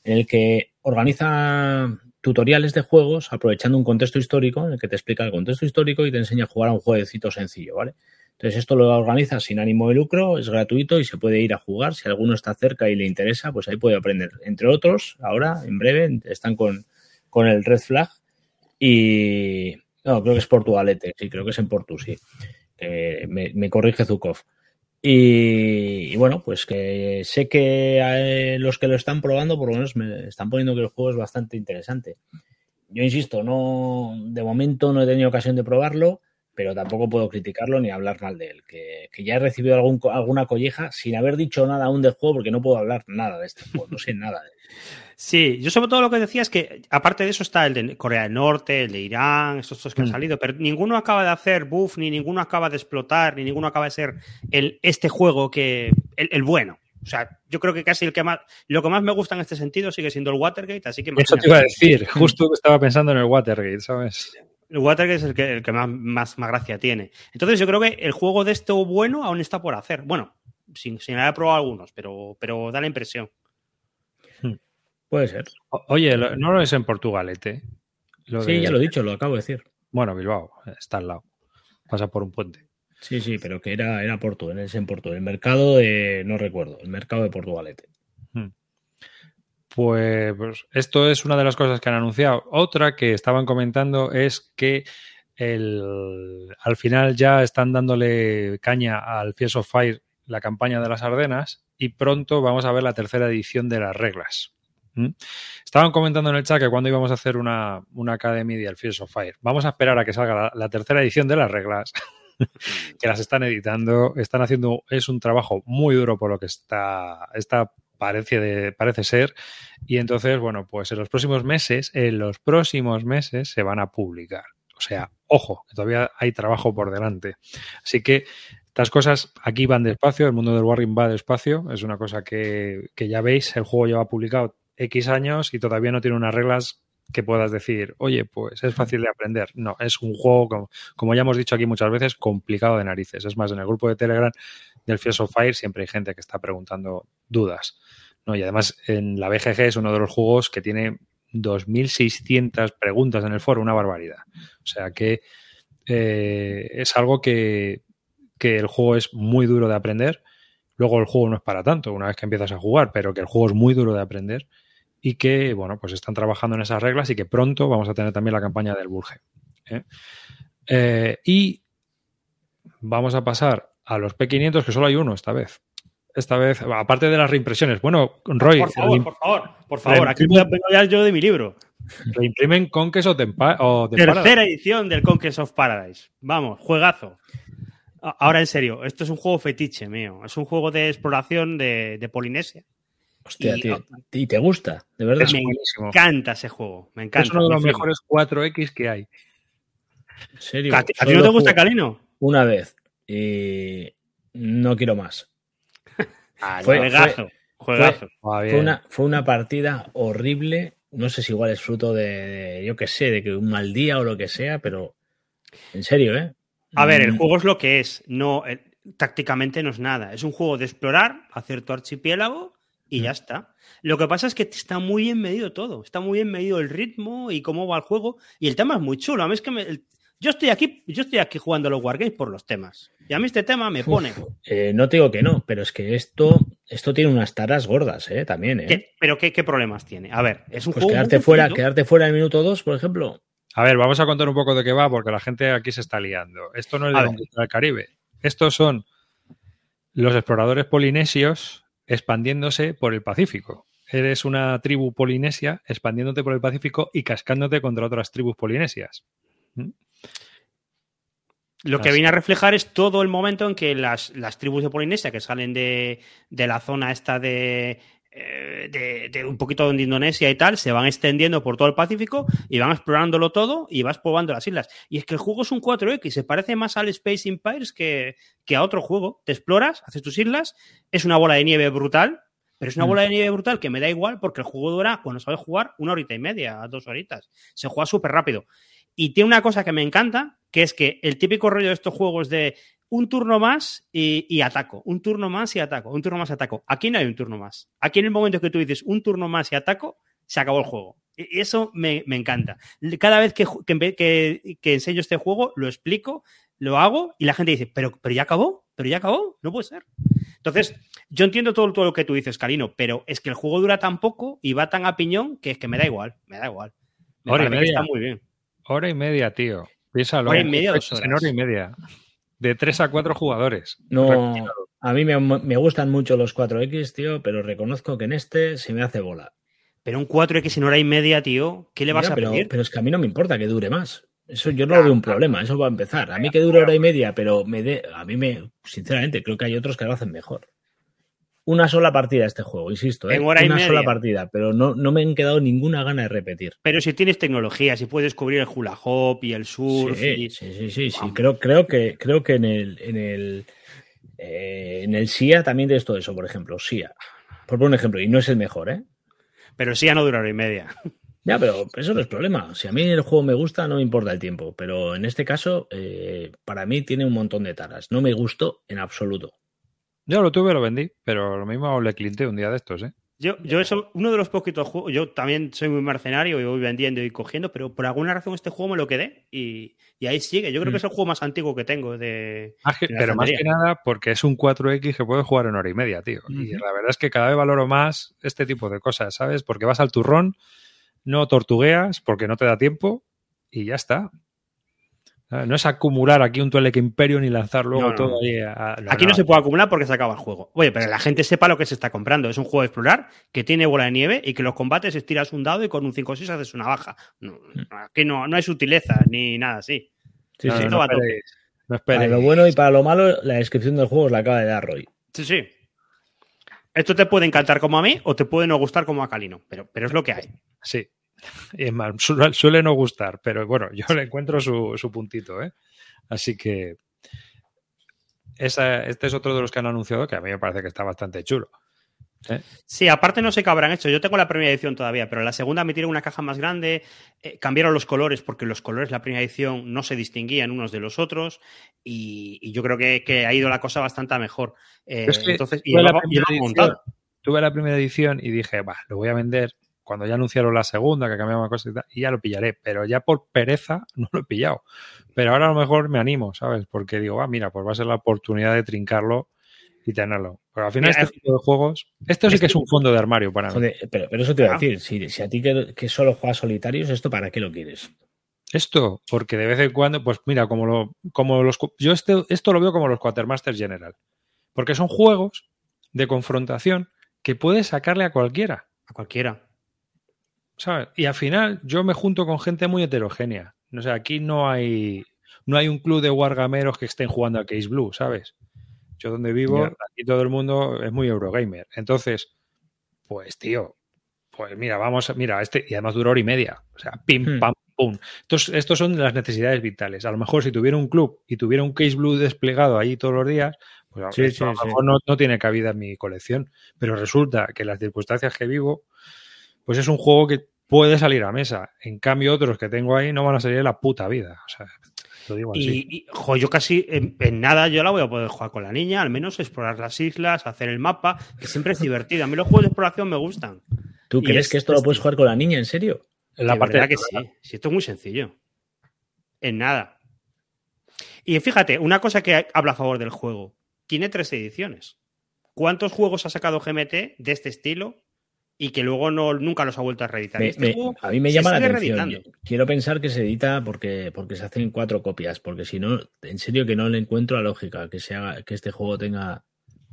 en el que organiza tutoriales de juegos aprovechando un contexto histórico en el que te explica el contexto histórico y te enseña a jugar a un jueguecito sencillo, ¿vale? Entonces esto lo organiza sin ánimo de lucro, es gratuito y se puede ir a jugar. Si alguno está cerca y le interesa, pues ahí puede aprender. Entre otros, ahora, en breve, están con, con el Red Flag y... No, creo que es Portugalete, sí, creo que es en Portu, sí. Eh, me, me corrige Zukov. Y, bueno, pues que sé que eh, los que lo están probando, por lo menos me están poniendo que el juego es bastante interesante. Yo insisto, no, de momento no he tenido ocasión de probarlo, pero tampoco puedo criticarlo ni hablar mal de él. Que, que ya he recibido algún, alguna colleja sin haber dicho nada aún del juego porque no puedo hablar nada de este juego, no sé nada de él. Sí, yo sobre todo lo que decía es que aparte de eso está el de Corea del Norte, el de Irán, estos dos que han Mm. salido, pero ninguno acaba de hacer buff, ni ninguno acaba de explotar, ni ninguno acaba de ser el, este juego que el, el bueno. O sea, yo creo que casi el que más, lo que más me gusta en este sentido sigue siendo el Watergate, así que Eso te iba a decir, justo estaba pensando en el Watergate, ¿sabes? El Watergate es el que, el que más, más, más gracia tiene. Entonces yo creo que el juego de esto bueno aún está por hacer. Bueno, sin, sin haber probado algunos, pero, pero da la impresión. Puede ser. O- Oye, lo- no lo es en Portugalete. Lo Sí, de- ya lo he dicho, lo acabo de decir. Bueno, Bilbao, está al lado. Pasa por un puente. Sí, sí, pero que era, era Porto, es en Porto. El mercado de, no recuerdo, el mercado de Portugalete. Pues, pues, esto es una de las cosas que han anunciado. Otra que estaban comentando es que el, al final ya están dándole caña al Fies of Fire, la campaña de las Ardenas, y pronto vamos a ver la tercera edición de las reglas. ¿Mm? Estaban comentando en el chat que cuando íbamos a hacer una, una Academy del Fies of Fire. Vamos a esperar a que salga la, tercera edición de las reglas, [LAUGHS] que las están editando, están haciendo, es un trabajo muy duro por lo que está, está parece, de, parece ser. Y entonces, bueno, pues en los próximos meses, en los próximos meses se van a publicar. O sea, ojo, todavía hay trabajo por delante. Así que estas cosas aquí van despacio, el mundo del Warring va despacio, es una cosa que, que ya veis, el juego lleva publicado X años y todavía no tiene unas reglas que puedas decir, oye, pues es fácil de aprender. No, es un juego, como, como, ya hemos dicho aquí muchas veces, complicado de narices. Es más, en el grupo de Telegram del Fields of Fire siempre hay gente que está preguntando dudas. ¿no? Y además en la BGG es uno de los juegos que tiene 2.600 preguntas en el foro, una barbaridad. O sea que eh, es algo que, que el juego es muy duro de aprender. Luego el juego no es para tanto una vez que empiezas a jugar, pero que el juego es muy duro de aprender y que, bueno, pues están trabajando en esas reglas y que pronto vamos a tener también la campaña del Burge. ¿eh? Eh, y vamos a pasar a los P500, que solo hay uno esta vez. Esta vez, aparte de las reimpresiones. Bueno, Roy. Por favor, por favor, por favor. Aquí vengo ya yo de mi libro. Reimprimen Conquest o, Tempa o Tercera Paradise. edición del Conquest of Paradise. Vamos, juegazo. Ahora en serio, esto es un juego fetiche mío. Es un juego de exploración de, de Polinesia. Hostia, y, tío, ¿y te gusta? De verdad. Me buenísimo. encanta ese juego. Me encanta. Es uno de los mejores 4X que hay. ¿En serio? ¿A ti, ¿a ti no te gusta Calino? Una vez. Y no quiero más. [LAUGHS] Ah, fue, juegazo. Juegazo. Fue, fue, una, fue una partida horrible. No sé si igual es fruto de, de, yo qué sé, de que un mal día o lo que sea, pero en serio, ¿eh? A ver, el juego es lo que es. No, el, tácticamente no es nada. Es un juego de explorar, hacer tu archipiélago y ya está. Lo que pasa es que está muy bien medido todo. Está muy bien medido el ritmo y cómo va el juego. Y el tema es muy chulo. A mí es que me, el, yo estoy aquí, yo estoy aquí jugando a los Wargames por los temas. Y a mí este tema me pone. Uf, eh, no te digo que no, pero es que esto, esto tiene unas taras gordas, ¿eh? También, ¿eh? ¿Qué, ¿Pero qué, qué, problemas tiene? A ver, es un pues juego. Quedarte fuera, quedarte fuera en el minuto 2, por ejemplo. A ver, vamos a contar un poco de qué va, porque la gente aquí se está liando. Esto no es de del Caribe. Estos son los exploradores polinesios expandiéndose por el Pacífico. Eres una tribu polinesia expandiéndote por el Pacífico y cascándote contra otras tribus polinesias. ¿Mm? Lo que viene a reflejar es todo el momento en que las, las tribus de Polinesia que salen de, de la zona esta de, de, de, un poquito de Indonesia y tal, se van extendiendo por todo el Pacífico y van explorándolo todo y vas probando las islas. Y es que el juego es un 4X, se parece más al Space Empires que, que a otro juego. Te exploras, haces tus islas, es una bola de nieve brutal, pero es una bola de nieve brutal que me da igual porque el juego dura, cuando sabes jugar, una horita y media, dos horitas. Se juega súper rápido. Y tiene una cosa que me encanta, que es que el típico rollo de estos juegos de un turno más y, y, ataco, un turno más y ataco, un turno más y ataco. Aquí no hay un turno más. Aquí en el momento que tú dices un turno más y ataco, se acabó el juego. Y eso me, me encanta. Cada vez que, que, que, que, enseño este juego, lo explico, lo hago y la gente dice, pero, pero ya acabó, pero ya acabó, no puede ser. Entonces, yo entiendo todo, todo lo que tú dices, Carino, pero es que el juego dura tan poco y va tan a piñón que es que me da igual, me da igual. Me Hora y media. está muy bien. Hora y media, tío. Piénsalo. Hora y media, dos horas. En hora y media. De tres a cuatro jugadores. No, a mí me, me, gustan mucho los 4X, tío, pero reconozco que en este se me hace bola. Pero un 4X en hora y media, tío, ¿qué le vas Mira, a pero, pedir? Pero es que a mí no me importa que dure más. Eso yo no veo un problema, eso va a empezar. A mí que dure hora y media, pero me de, a mí me, sinceramente, creo que hay otros que lo hacen mejor. Una sola partida este juego, insisto, ¿eh? una sola partida, pero no, no me han quedado ninguna gana de repetir. Pero si tienes tecnología, si puedes cubrir el hula hop y el surf. Sí, sí, sí, sí, Creo, creo que, creo que en el, en el, eh, en el SIA también tienes todo eso, por ejemplo, SIA. Por poner un ejemplo, y no es el mejor, ¿eh? Pero SIA no dura hora y media. [LAUGHS] Ya, pero eso no es problema. Si a mí el juego me gusta, no me importa el tiempo. Pero en este caso, eh, para mí tiene un montón de taras. No me gustó en absoluto. Yo lo tuve, lo vendí, pero lo mismo le cliente un día de estos, ¿eh? Yo, yo eso, uno de los poquitos juegos, yo también soy muy mercenario y voy vendiendo y cogiendo, pero por alguna razón este juego me lo quedé y, ahí sigue. Yo creo que es el juego más antiguo que tengo de. pero más que nada porque es un 4X que puedes jugar en hora y media, tío. Y la verdad es que cada vez valoro más este tipo de cosas, ¿sabes? Porque vas al turrón no tortugueas porque no te da tiempo y ya está. No es acumular aquí un Tuelec Imperio ni lanzar luego todo ahí. aquí no, se puede acumular porque se acaba el juego. Oye, pero la gente sepa lo que se está comprando. Es un juego de explorar que tiene bola de nieve y que los combates estiras un dado y con un 5 o 6 haces una baja. aquí no, no hay sutileza ni nada así. Sí, sí, no, Para lo bueno y para lo malo, la descripción del juego es la acaba de dar Roy. Sí, sí. Esto te puede encantar como a mí o te puede no gustar como a Calino, pero, pero es lo que hay. Sí. Y [LAUGHS] es más, suele no gustar, pero bueno, yo le encuentro su, puntito, ¿eh? Así que esa, este es otro de los que han anunciado que a mí me parece que está bastante chulo. ¿eh? Sí, aparte no sé qué habrán hecho. Yo tengo la primera edición todavía, pero la segunda me tiene una caja más grande. Eh, cambiaron los colores porque los colores la primera edición no se distinguían unos de los otros y, yo creo que, ha ido la cosa bastante mejor. Eh, entonces, y la tuve la primera edición y dije, va, lo voy a vender cuando ya anunciaron la segunda, que cambiaba cosas y tal, y ya lo pillaré, pero ya por pereza [LAUGHS] no lo he pillado. Pero ahora a lo mejor me animo, ¿sabes? Porque digo, ah, mira, pues va a ser la oportunidad de trincarlo y tenerlo. Pero al final, este tipo de juegos, esto sí que es un fondo de armario para mí. Pero, eso te iba a ah. decir, si, a ti que, solo juegas solitarios, ¿esto para qué lo quieres? Esto, porque de vez en cuando, pues mira, como lo, como los, yo este, esto lo veo como los Quatermasters General, porque son juegos de confrontación que puedes sacarle a cualquiera. A cualquiera. Y al final yo me junto con gente muy heterogénea. O sea, aquí no hay, no hay un club de wargameros que estén jugando a Case Blue, ¿sabes? Yo donde vivo, aquí todo el mundo es muy Eurogamer. Entonces, pues tío, pues mira, vamos, mira, este, y además dura hora y media. O sea, pim, hmm. pam, pum. Entonces, estos son las necesidades vitales. A lo mejor si tuviera un club y tuviera un Case Blue desplegado ahí todos los días, pues a lo mejor no, no, tiene cabida en mi colección. Pero resulta que las circunstancias que vivo, pues es un juego que puede salir a mesa. En cambio, otros que tengo ahí no van a salir de la puta vida. O sea, lo digo así. Y, yo casi en, nada yo la voy a poder jugar con la niña, al menos explorar las islas, hacer el mapa, que siempre es divertido. A mí los juegos de exploración me gustan. ¿Tú crees que esto lo puedes jugar con la niña, en serio? En la parte de que sí. Sí, esto es muy sencillo. En nada. Y fíjate, una cosa que habla a favor del juego. Tiene tres ediciones. ¿Cuántos juegos ha sacado GMT de este estilo y que luego no, nunca los ha vuelto a reeditar. Este a mí me llama la atención. Quiero pensar que se edita porque, porque se hacen cuatro copias, porque si no, en serio que no le encuentro la lógica que, sea, que este juego tenga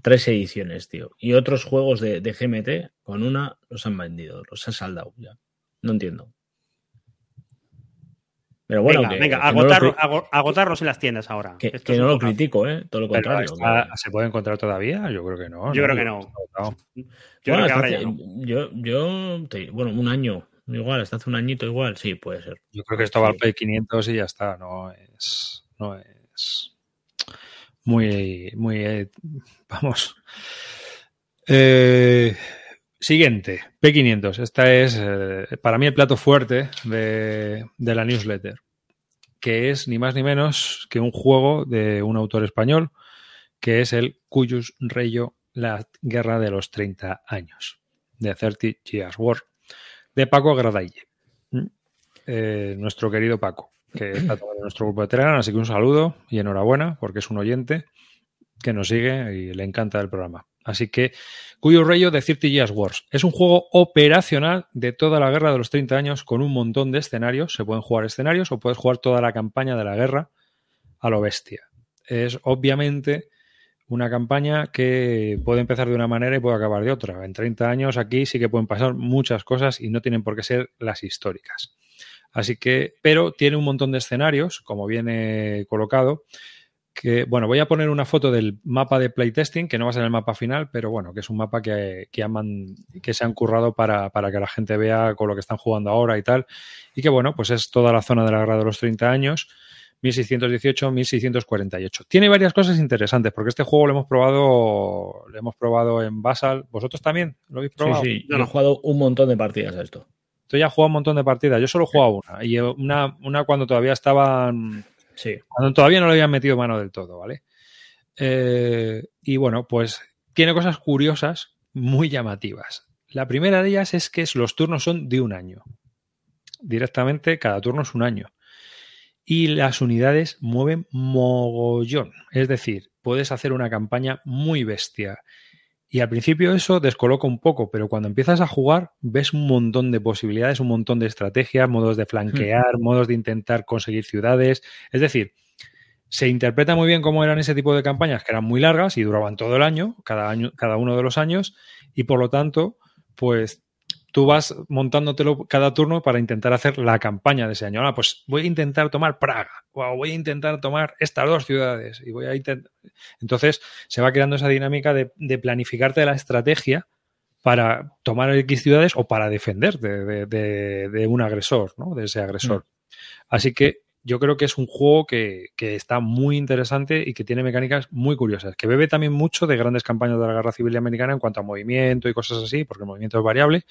tres ediciones, tío. Y otros juegos de, de GMT con una los han vendido, los han saldado ya. No entiendo. Pero bueno, venga, venga agotarlos en las tiendas ahora. Que, no lo critico, ¿eh? Todo lo contrario. ¿Se puede encontrar todavía? Yo creo que no. Yo creo que no. Yo bueno, creo que no. Yo, yo bueno, un año, igual, hasta hace un añito igual, sí, puede ser. Yo creo que esto va al P500 y ya está, no es, no es muy, muy, eh, vamos. Eh, Siguiente, P500. Esta es eh, para mí el plato fuerte de, la newsletter, que es ni más ni menos que un juego de un autor español, que es el Cuyus Reyo, la guerra de los 30 años, de 30 Years War, de Paco Gradaille. ¿Mm? Eh, nuestro querido Paco, que está en nuestro grupo de Telegram, así que un saludo y enhorabuena, porque es un oyente que nos sigue y le encanta el programa. Así que Cuyo Rayo de 30 Years Wars. Es un juego operacional de toda la guerra de los 30 años con un montón de escenarios. Se pueden jugar escenarios o puedes jugar toda la campaña de la guerra a lo bestia. Es obviamente una campaña que puede empezar de una manera y puede acabar de otra. En 30 años aquí sí que pueden pasar muchas cosas y no tienen por qué ser las históricas. Así que, pero tiene un montón de escenarios, como viene colocado, que, bueno, voy a poner una foto del mapa de playtesting, que no va a ser el mapa final, pero bueno, que es un mapa que, que, que se han currado para, para, que la gente vea con lo que están jugando ahora y tal. Y que, bueno, pues es toda la zona de la guerra de los 30 años, 1618-1648. Tiene varias cosas interesantes, porque este juego lo hemos probado, lo hemos probado en Basal. ¿Vosotros también lo habéis probado? Sí, sí, yo he jugado un montón de partidas a esto. Tú ya has jugado un montón de partidas, yo solo he jugado una. Y una, una cuando todavía estaban Sí. Cuando todavía no le habían metido mano del todo, ¿vale? Eh, y bueno, pues tiene cosas curiosas, muy llamativas. La primera de ellas es que los turnos son de un año. Directamente, cada turno es un año. Y las unidades mueven mogollón. Es decir, puedes hacer una campaña muy bestia. Y al principio eso descoloca un poco, pero cuando empiezas a jugar ves un montón de posibilidades, un montón de estrategias, modos de flanquear, modos de intentar conseguir ciudades. Es decir, se interpreta muy bien cómo eran ese tipo de campañas, que eran muy largas y duraban todo el año, cada año, cada uno de los años, y por lo tanto, pues tú vas montándotelo cada turno para intentar hacer la campaña de ese año. Ah, pues voy a intentar tomar Praga, o voy a intentar tomar estas dos ciudades, y voy a intentar. Entonces se va creando esa dinámica de, de planificarte la estrategia para tomar X ciudades o para defenderte de, de, de un agresor, ¿no? De ese agresor. Mm. Así que yo creo que es un juego que, que, está muy interesante y que tiene mecánicas muy curiosas, que bebe también mucho de grandes campañas de la Guerra Civil Americana en cuanto a movimiento y cosas así, porque el movimiento es variable,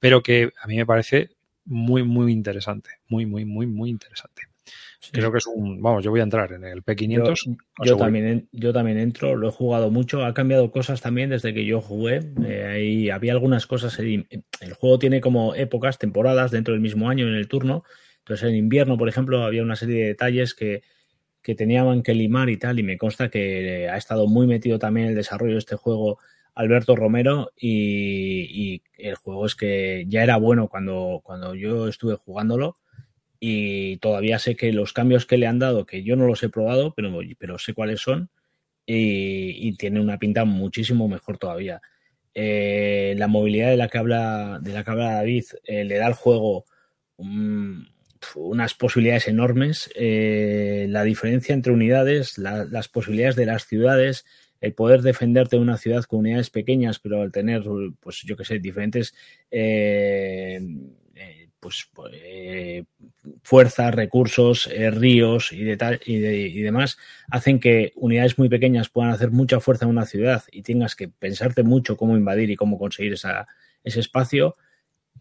pero que a mí me parece muy, muy interesante, muy, muy, muy, muy interesante. Sí. Creo que es un, vamos, yo voy a entrar en el P500. Yo, yo también, yo también entro, lo he jugado mucho, ha cambiado cosas también desde que yo jugué. Eh, ahí había algunas cosas, el juego tiene como épocas, temporadas dentro del mismo año en el turno. Entonces, en invierno, por ejemplo, había una serie de detalles que, que tenían que limar y tal, y me consta que ha estado muy metido también el desarrollo de este juego Alberto Romero, y, el juego es que ya era bueno cuando, cuando yo estuve jugándolo, y todavía sé que los cambios que le han dado, que yo no los he probado, pero, pero sé cuáles son, y, y tiene una pinta muchísimo mejor todavía. Eh, la movilidad de la que habla, de la que habla David eh, le da al juego un, unas posibilidades enormes. Eh, la diferencia entre unidades, la, las posibilidades de las ciudades, el poder defenderte de una ciudad con unidades pequeñas, pero al tener, pues yo que sé, diferentes eh, eh, pues, fuerzas, recursos, ríos y, de tal, y, y, demás, hacen que unidades muy pequeñas puedan hacer mucha fuerza en una ciudad y tengas que pensarte mucho cómo invadir y cómo conseguir esa, ese espacio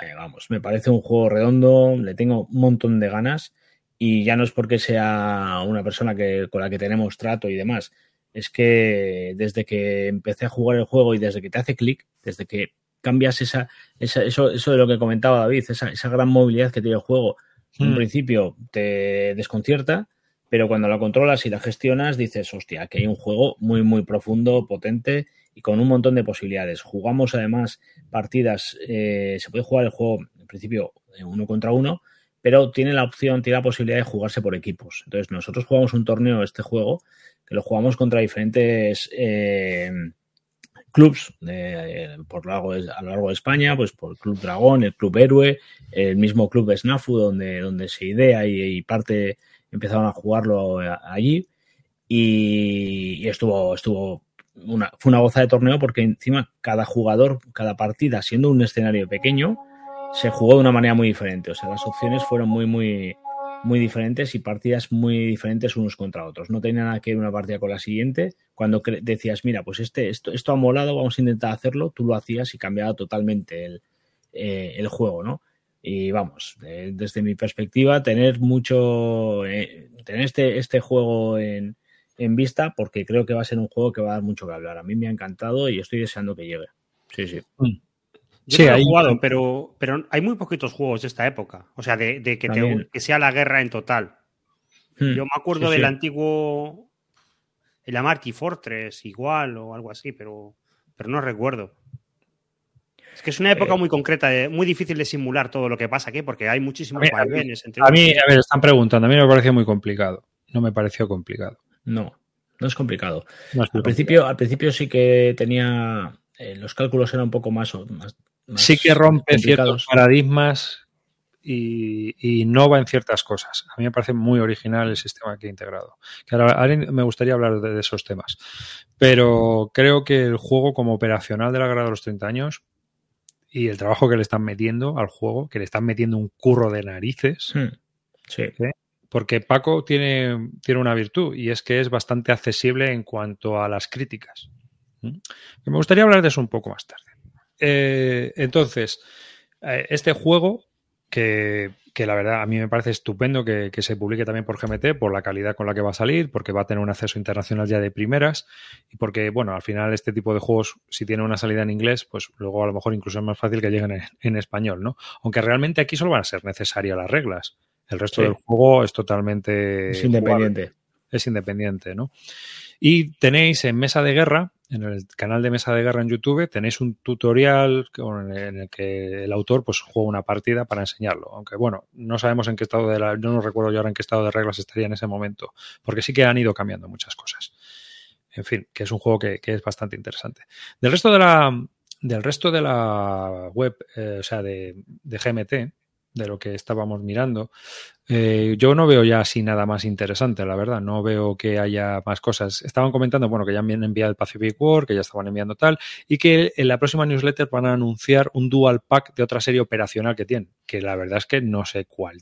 eh, vamos, me parece un juego redondo, le tengo un montón de ganas y ya no es porque sea una persona que, con la que tenemos trato y demás, es que desde que empecé a jugar el juego y desde que te hace clic, desde que cambias esa, esa, eso, eso de lo que comentaba David, esa, esa gran movilidad que tiene el juego, en un principio te desconcierta, pero cuando la controlas y la gestionas dices, hostia, que hay un juego muy, muy profundo, potente y con un montón de posibilidades. Jugamos además partidas, eh, se puede jugar el juego en principio uno contra uno, pero tiene la opción, tiene la posibilidad de jugarse por equipos. Entonces nosotros jugamos un torneo, este juego, que lo jugamos contra diferentes eh, clubs de, por largo, a lo largo de España, pues por el Club Dragón, el Club Héroe, el mismo Club Snafu, donde, donde se idea y, parte empezaron a jugarlo allí. Y estuvo, estuvo una, fue una goza de torneo porque encima cada jugador, cada partida, siendo un escenario pequeño, se jugó de una manera muy diferente. O sea, las opciones fueron muy, muy, muy diferentes y partidas muy diferentes unos contra otros. No tenía nada que ver una partida con la siguiente. Cuando decías, mira, pues este, esto, esto ha molado, vamos a intentar hacerlo, tú lo hacías y cambiaba totalmente el, eh, el juego, ¿no? Y vamos, eh, desde mi perspectiva, tener mucho, eh, tener este, este juego en, en vista porque creo que va a ser un juego que va a dar mucho que hablar. A mí me ha encantado y estoy deseando que llegue. Sí, sí. Yo sí, no he jugado, pero, pero hay muy poquitos juegos de esta época. O sea, de, de que, te, que, sea la guerra en total. Hmm. Yo me acuerdo sí, del sí. antiguo. El Amarty Fortress, igual, o algo así, pero, pero no recuerdo. Es que es una época eh, muy concreta, muy difícil de simular todo lo que pasa aquí, porque hay muchísimos a mí, vaivenes. Entre a mí, a ver, están preguntando, a mí me parece muy complicado. No me pareció complicado. No, no es complicado. No es al, principio, al principio sí que tenía. Eh, los cálculos eran un poco más. más, más sí que rompe ciertos paradigmas y, y, innova en ciertas cosas. A mí me parece muy original el sistema que he integrado. Que ahora, me gustaría hablar de, de, esos temas. Pero creo que el juego como operacional de la guerra de los 30 años y el trabajo que le están metiendo al juego, que le están metiendo un curro de narices. Hmm. Sí. ¿eh? Porque Paco tiene, tiene una virtud y es que es bastante accesible en cuanto a las críticas. ¿Mm? Me gustaría hablar de eso un poco más tarde. Eh, entonces, eh, este juego, que, que, la verdad a mí me parece estupendo que, que, se publique también por GMT, por la calidad con la que va a salir, porque va a tener un acceso internacional ya de primeras y porque, bueno, al final este tipo de juegos, si tiene una salida en inglés, pues luego a lo mejor incluso es más fácil que lleguen en, en español, ¿no? Aunque realmente aquí solo van a ser necesarias las reglas. El resto sí. del juego es totalmente... Es independiente. Jugable. Es independiente, ¿no? Y tenéis en Mesa de Guerra, en el canal de Mesa de Guerra en YouTube, tenéis un tutorial en el que el autor pues juega una partida para enseñarlo. Aunque bueno, no sabemos en qué estado de la, yo no recuerdo yo ahora en qué estado de reglas estaría en ese momento, porque sí que han ido cambiando muchas cosas. En fin, que es un juego que, que es bastante interesante. Del resto de la, del resto de la web, eh, o sea, de, de GMT, de lo que estábamos mirando. Eh, yo no veo ya así nada más interesante, la verdad. No veo que haya más cosas. Estaban comentando, bueno, que ya han enviado el Pacific War, que ya estaban enviando tal, y que en la próxima newsletter van a anunciar un dual pack de otra serie operacional que tienen, que la verdad es que no sé cuál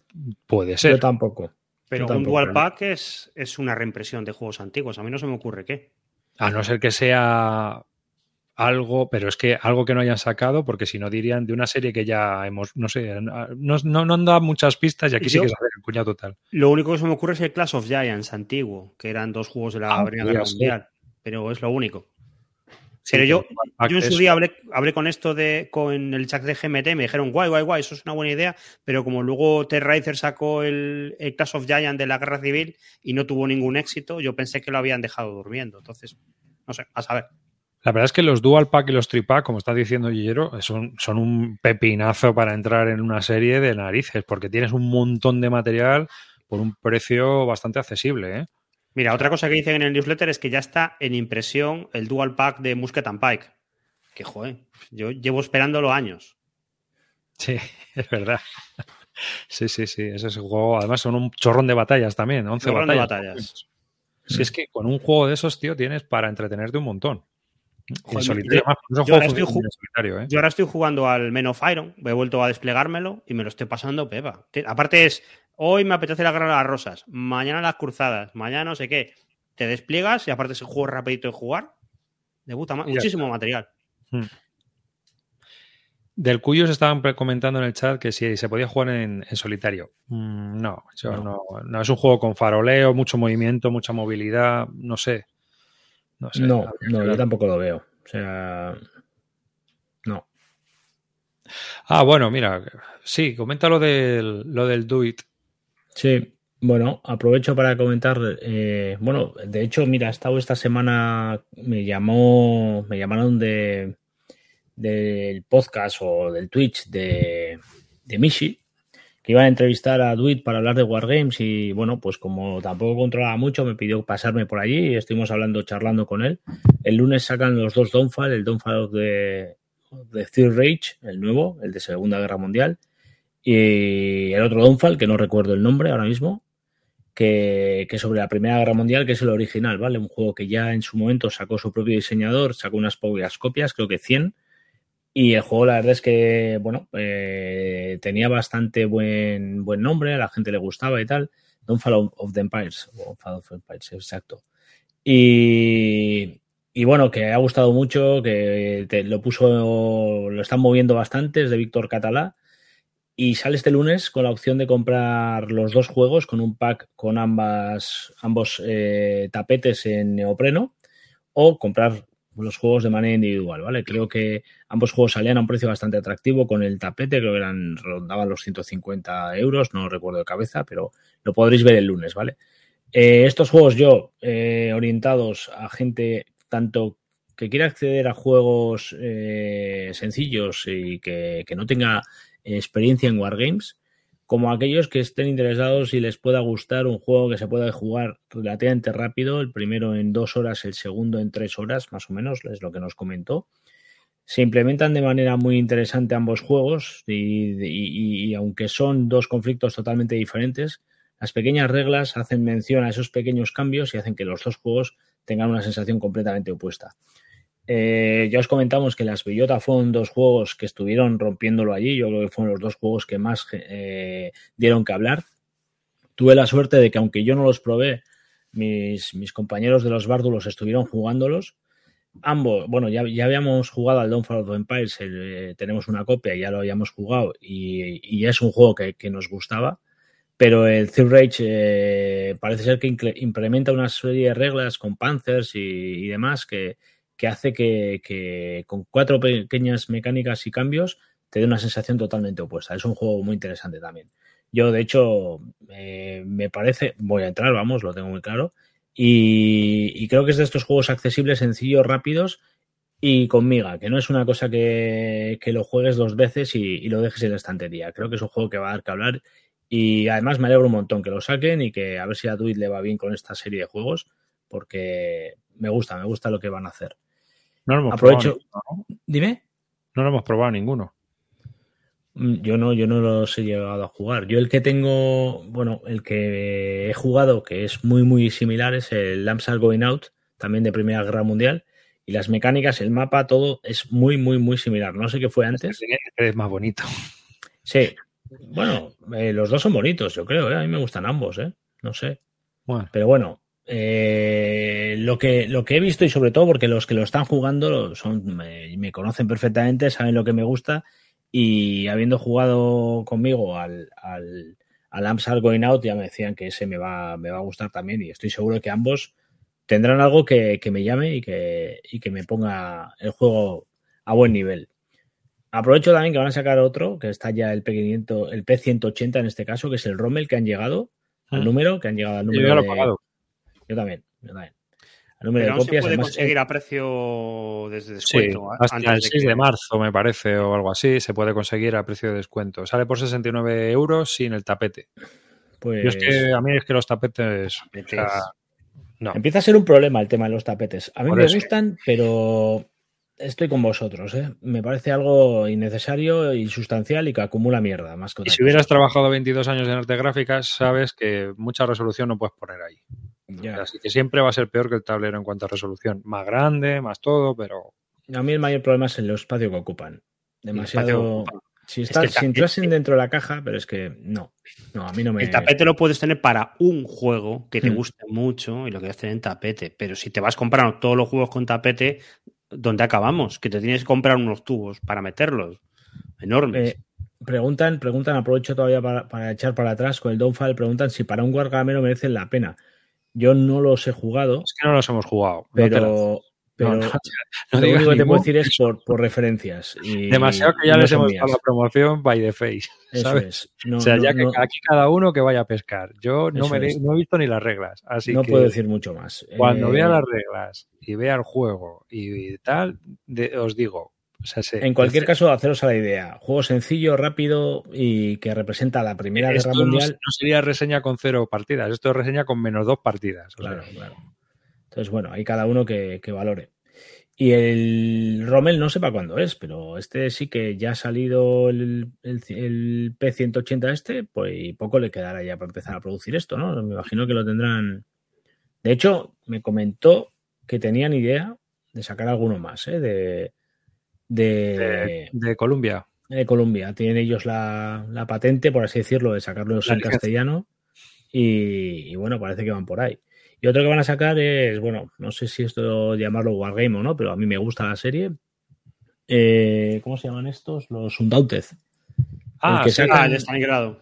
puede ser. Yo tampoco. Pero Yo un dual ¿no? pack es, es una reimpresión de juegos antiguos. A mí no se me ocurre qué. A no ser que sea algo, pero es que algo que no hayan sacado, porque si no dirían de una serie que ya hemos, no sé, no, no, no han dado muchas pistas y aquí sí que saber el cuñado total. Lo único que se me ocurre es el Clash of Giants antiguo, que eran dos juegos de la Ah, Primera Guerra. Mundial. Pero es lo único. Sí, pero yo, yo en su día hablé, hablé con esto de con el chat de GMT, me dijeron guay, guay, guay, eso es una buena idea, pero como luego Terraizer sacó el, el Clash of Giants de la Guerra Civil y no tuvo ningún éxito, yo pensé que lo habían dejado durmiendo. Entonces, no sé, a saber. La verdad es que los dual pack y los tripack, como está diciendo Guillero, son, son un pepinazo para entrar en una serie de narices, porque tienes un montón de material por un precio bastante accesible. ¿eh? Mira, otra cosa que dicen en el newsletter es que ya está en impresión el dual pack de Musket and Pike. Que joder, yo llevo esperándolo años. Sí, [LAUGHS] es verdad. Sí, sí, sí. Ese es el juego. Además, son un chorrón de batallas también. 11 Chorrón de batallas. batallas. Si es que con un juego de esos, tío, tienes para entretenerte un montón. Joder, solitario, yo- yo ahora estoy ¿eh? Yo ahora estoy jugando al Men of Iron, he vuelto a desplegármelo y me lo estoy pasando pepa. Aparte es, hoy me apetece la guerra de las rosas, mañana las cruzadas, mañana no sé qué. Te despliegas y aparte es un juego rapidito de jugar. De puta ma- muchísimo material. Del cuyo se estaban comentando en el chat que si se podía jugar en, en solitario. Mm, no, yo no. no, Es un juego con faroleo, mucho movimiento, mucha movilidad. No sé. No sé. No, yo tampoco lo veo. O sea, no. Ah, bueno, mira. Sí, comenta lo del, lo del Do It. Sí, bueno, aprovecho para comentar. eh, bueno, de hecho, mira, he estado esta semana, me llamó, me llamaron de del podcast o del Twitch de, de Mishi, que iban a entrevistar a Duit para hablar de Wargames y bueno, pues como tampoco controlaba mucho, me pidió pasarme por allí y estuvimos hablando, charlando con él. El lunes sacan los dos Downfall, el Downfall de, de Third Rage, el nuevo, el de Segunda Guerra Mundial, y el otro Downfall, que no recuerdo el nombre ahora mismo, que, que sobre la Primera Guerra Mundial, que es el original, ¿vale? Un juego que ya en su momento sacó su propio diseñador, sacó unas pocas copias, creo que 100, y el juego, la verdad es que, bueno, eh, tenía bastante buen, buen nombre, a la gente le gustaba y tal. Downfall of, of the Fall of Empires, exacto. Y, y bueno, que ha gustado mucho, que te- lo puso, lo están moviendo bastante, es de Víctor Catalá. Y sale este lunes con la opción de comprar los dos juegos con un pack con ambas, ambos eh, tapetes en neopreno o comprar los juegos de manera individual, ¿vale? Creo que ambos juegos salían a un precio bastante atractivo con el tapete, creo que eran, rondaban los 150 euros, no recuerdo de cabeza, pero lo podréis ver el lunes, ¿vale? Eh, estos juegos yo, eh, orientados a gente tanto que quiera acceder a juegos eh, sencillos y que, que no tenga experiencia en Wargames, como aquellos que estén interesados y les pueda gustar un juego que se pueda jugar relativamente rápido, el primero en dos horas, el segundo en tres horas, más o menos, es lo que nos comentó. se implementan de manera muy interesante ambos juegos y, aunque son dos conflictos totalmente diferentes, las pequeñas reglas hacen mención a esos pequeños cambios y hacen que los dos juegos tengan una sensación completamente opuesta. Eh, ya os comentamos que las Bellota fueron dos juegos que estuvieron rompiéndolo allí. Yo creo que fueron los dos juegos que más eh, dieron que hablar. Tuve la suerte de que, aunque yo no los probé, mis, mis compañeros de los bárdulos estuvieron jugándolos ambos, bueno, ya, ya habíamos jugado al Dawnfall of Empires, eh, tenemos una copia, ya lo habíamos jugado y, y es un juego que, que, nos gustaba, pero el Third Rage eh, parece ser que implementa una serie de reglas con Panzers y, y demás que, que hace que, con cuatro pequeñas mecánicas y cambios te dé una sensación totalmente opuesta. Es un juego muy interesante también. Yo, de hecho, me parece, voy a entrar, vamos, lo tengo muy claro, y, creo que es de estos juegos accesibles, sencillos, rápidos y con miga, que no es una cosa que, lo juegues dos veces y, lo dejes en la estantería. Creo que es un juego que va a dar que hablar y además me alegro un montón que lo saquen y que a ver si a Twitch le va bien con esta serie de juegos porque me gusta, me gusta lo que van a hacer. No lo hemos Aprovecho. Probado Dime. No lo hemos probado ninguno. Mm, yo no, yo no los he llegado a jugar. Yo el que tengo, bueno, el que he jugado, que es muy, muy similar, es el Lamps Are Going Out, también de Primera Guerra Mundial. Y las mecánicas, el mapa, todo es muy, muy, muy similar. No sé qué fue antes. Es más bonito. Sí. Bueno, eh, los dos son bonitos, yo creo. ¿eh? A mí me gustan ambos, ¿eh? No sé. Bueno. Pero bueno, eh, lo, que, lo que he visto y sobre todo porque los que lo están jugando son, me, me conocen perfectamente, saben lo que me gusta y habiendo jugado conmigo al, al, al Going Out, ya me decían que ese me va, me va a gustar también. Y estoy seguro que ambos tendrán algo que, me llame y que, y que me ponga el juego a buen nivel. Aprovecho también que van a sacar otro, que está ya el P500, el P180 en este caso, que es el Rommel que han llegado al ah. número, que han llegado al número. Yo, lo he pagado. Yo también, yo también número de copias. Se puede conseguir a precio desde descuento. Sí, hasta el 6 de, marzo, me parece, o algo así, se puede conseguir a precio de descuento. Sale por 69 euros sin el tapete. Pues... Yo es que pues a mí es que los tapetes. no. Empieza a ser un problema el tema de los tapetes. A mí me gustan, pero estoy con vosotros. ¿eh? Me parece algo innecesario y sustancial y que acumula mierda. Más y si hubieras trabajado 22 años en arte gráficas, sabes que mucha resolución no puedes poner ahí. Así que siempre va a ser peor que el tablero en cuanto a resolución. Más grande, más todo, pero. A mí el mayor problema es el espacio que ocupan. Demasiado. Si, estás, si dentro de la caja, pero es que no. No, a mí no me. El tapete lo puedes tener para un juego que te hmm. guste mucho y lo quieres tener en tapete. Pero si te vas comprando todos los juegos con tapete, ¿dónde acabamos? Que te tienes que comprar unos tubos para meterlos. Enormes. Eh, preguntan, preguntan, aprovecho todavía para, echar para atrás con el Downfall, preguntan si para un guargamero merece la pena. Yo no los he jugado. Es que no los hemos jugado. Pero, pero no, lo [LAUGHS] único que te puedo decir es por, por referencias. Demasiado que ya les hemos dado la promoción by the face. [LAUGHS] ¿sabes? o sea, ya que aquí cada uno que vaya a pescar. Yo no, me, no he visto ni las reglas. Así no puedo decir mucho más. Cuando vea eh, las reglas y vea el juego y tal, os digo, en cualquier caso, haceros a la idea. Juego sencillo, rápido y que representa la Primera Guerra Mundial. No, sería reseña con cero partidas, esto es reseña con menos dos partidas. claro, claro. Entonces, bueno, hay cada uno que, valore. Y el Rommel no sepa cuándo es, pero este sí que ya ha salido el, el, P180 este, pues poco le quedará ya para empezar a producir esto, ¿no? Me imagino que lo tendrán. De hecho, me comentó que tenían idea de sacar alguno más, ¿eh? De, de, de, Colombia. De Colombia. Tienen ellos la, patente, por así decirlo, de sacarlos en castellano. Y, bueno, parece que van por ahí. Y otro que van a sacar es, bueno, no sé si esto llamarlo Wargame o no, pero a mí me gusta la serie. Eh, ¿Cómo se llaman estos? Los Undaunted. Ah, el que sacan... ah, el Stalingrado.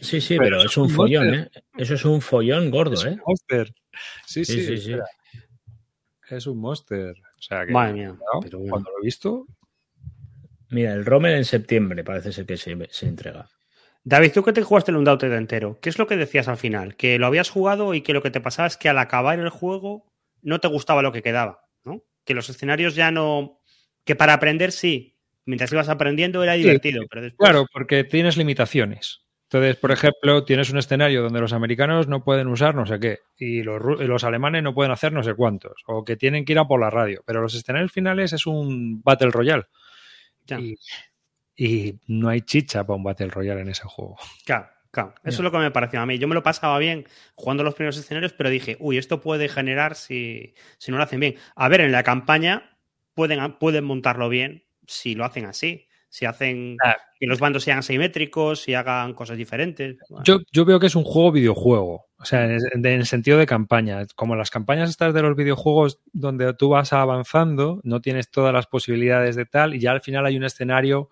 Sí, sí, pero, es un follón, ¿eh? Eso es un follón gordo, es ¿eh? Un monster. Sí, sí, sí. sí. Es un monster. O sea que Madre cuando lo he visto. Mira, el Rommel en septiembre parece ser que se, entrega. David, tú que te jugaste el Undaunted entero, ¿qué es lo que decías al final? Que lo habías jugado y que lo que te pasaba es que al acabar el juego no te gustaba lo que quedaba, ¿no? Que los escenarios ya no. Que para aprender sí, mientras ibas aprendiendo era divertido, pero después... Claro, porque tienes limitaciones. Entonces, por ejemplo, tienes un escenario donde los americanos no pueden usar no sé qué y los, los, alemanes no pueden hacer no sé cuántos o que tienen que ir a por la radio, pero los escenarios finales es un Battle Royale. Y, y, no hay chicha para un Battle Royale en ese juego. Claro, claro. Eso es lo que me pareció a mí. Yo me lo pasaba bien jugando los primeros escenarios, pero dije, uy, esto puede generar si, si no lo hacen bien. A ver, en la campaña pueden, pueden montarlo bien si lo hacen así si hacen que los bandos sean asimétricos, si hagan cosas diferentes. Yo, yo, veo que es un juego videojuego, o sea, en, el sentido de campaña. Como las campañas estas de los videojuegos donde tú vas avanzando, no tienes todas las posibilidades de tal, y ya al final hay un escenario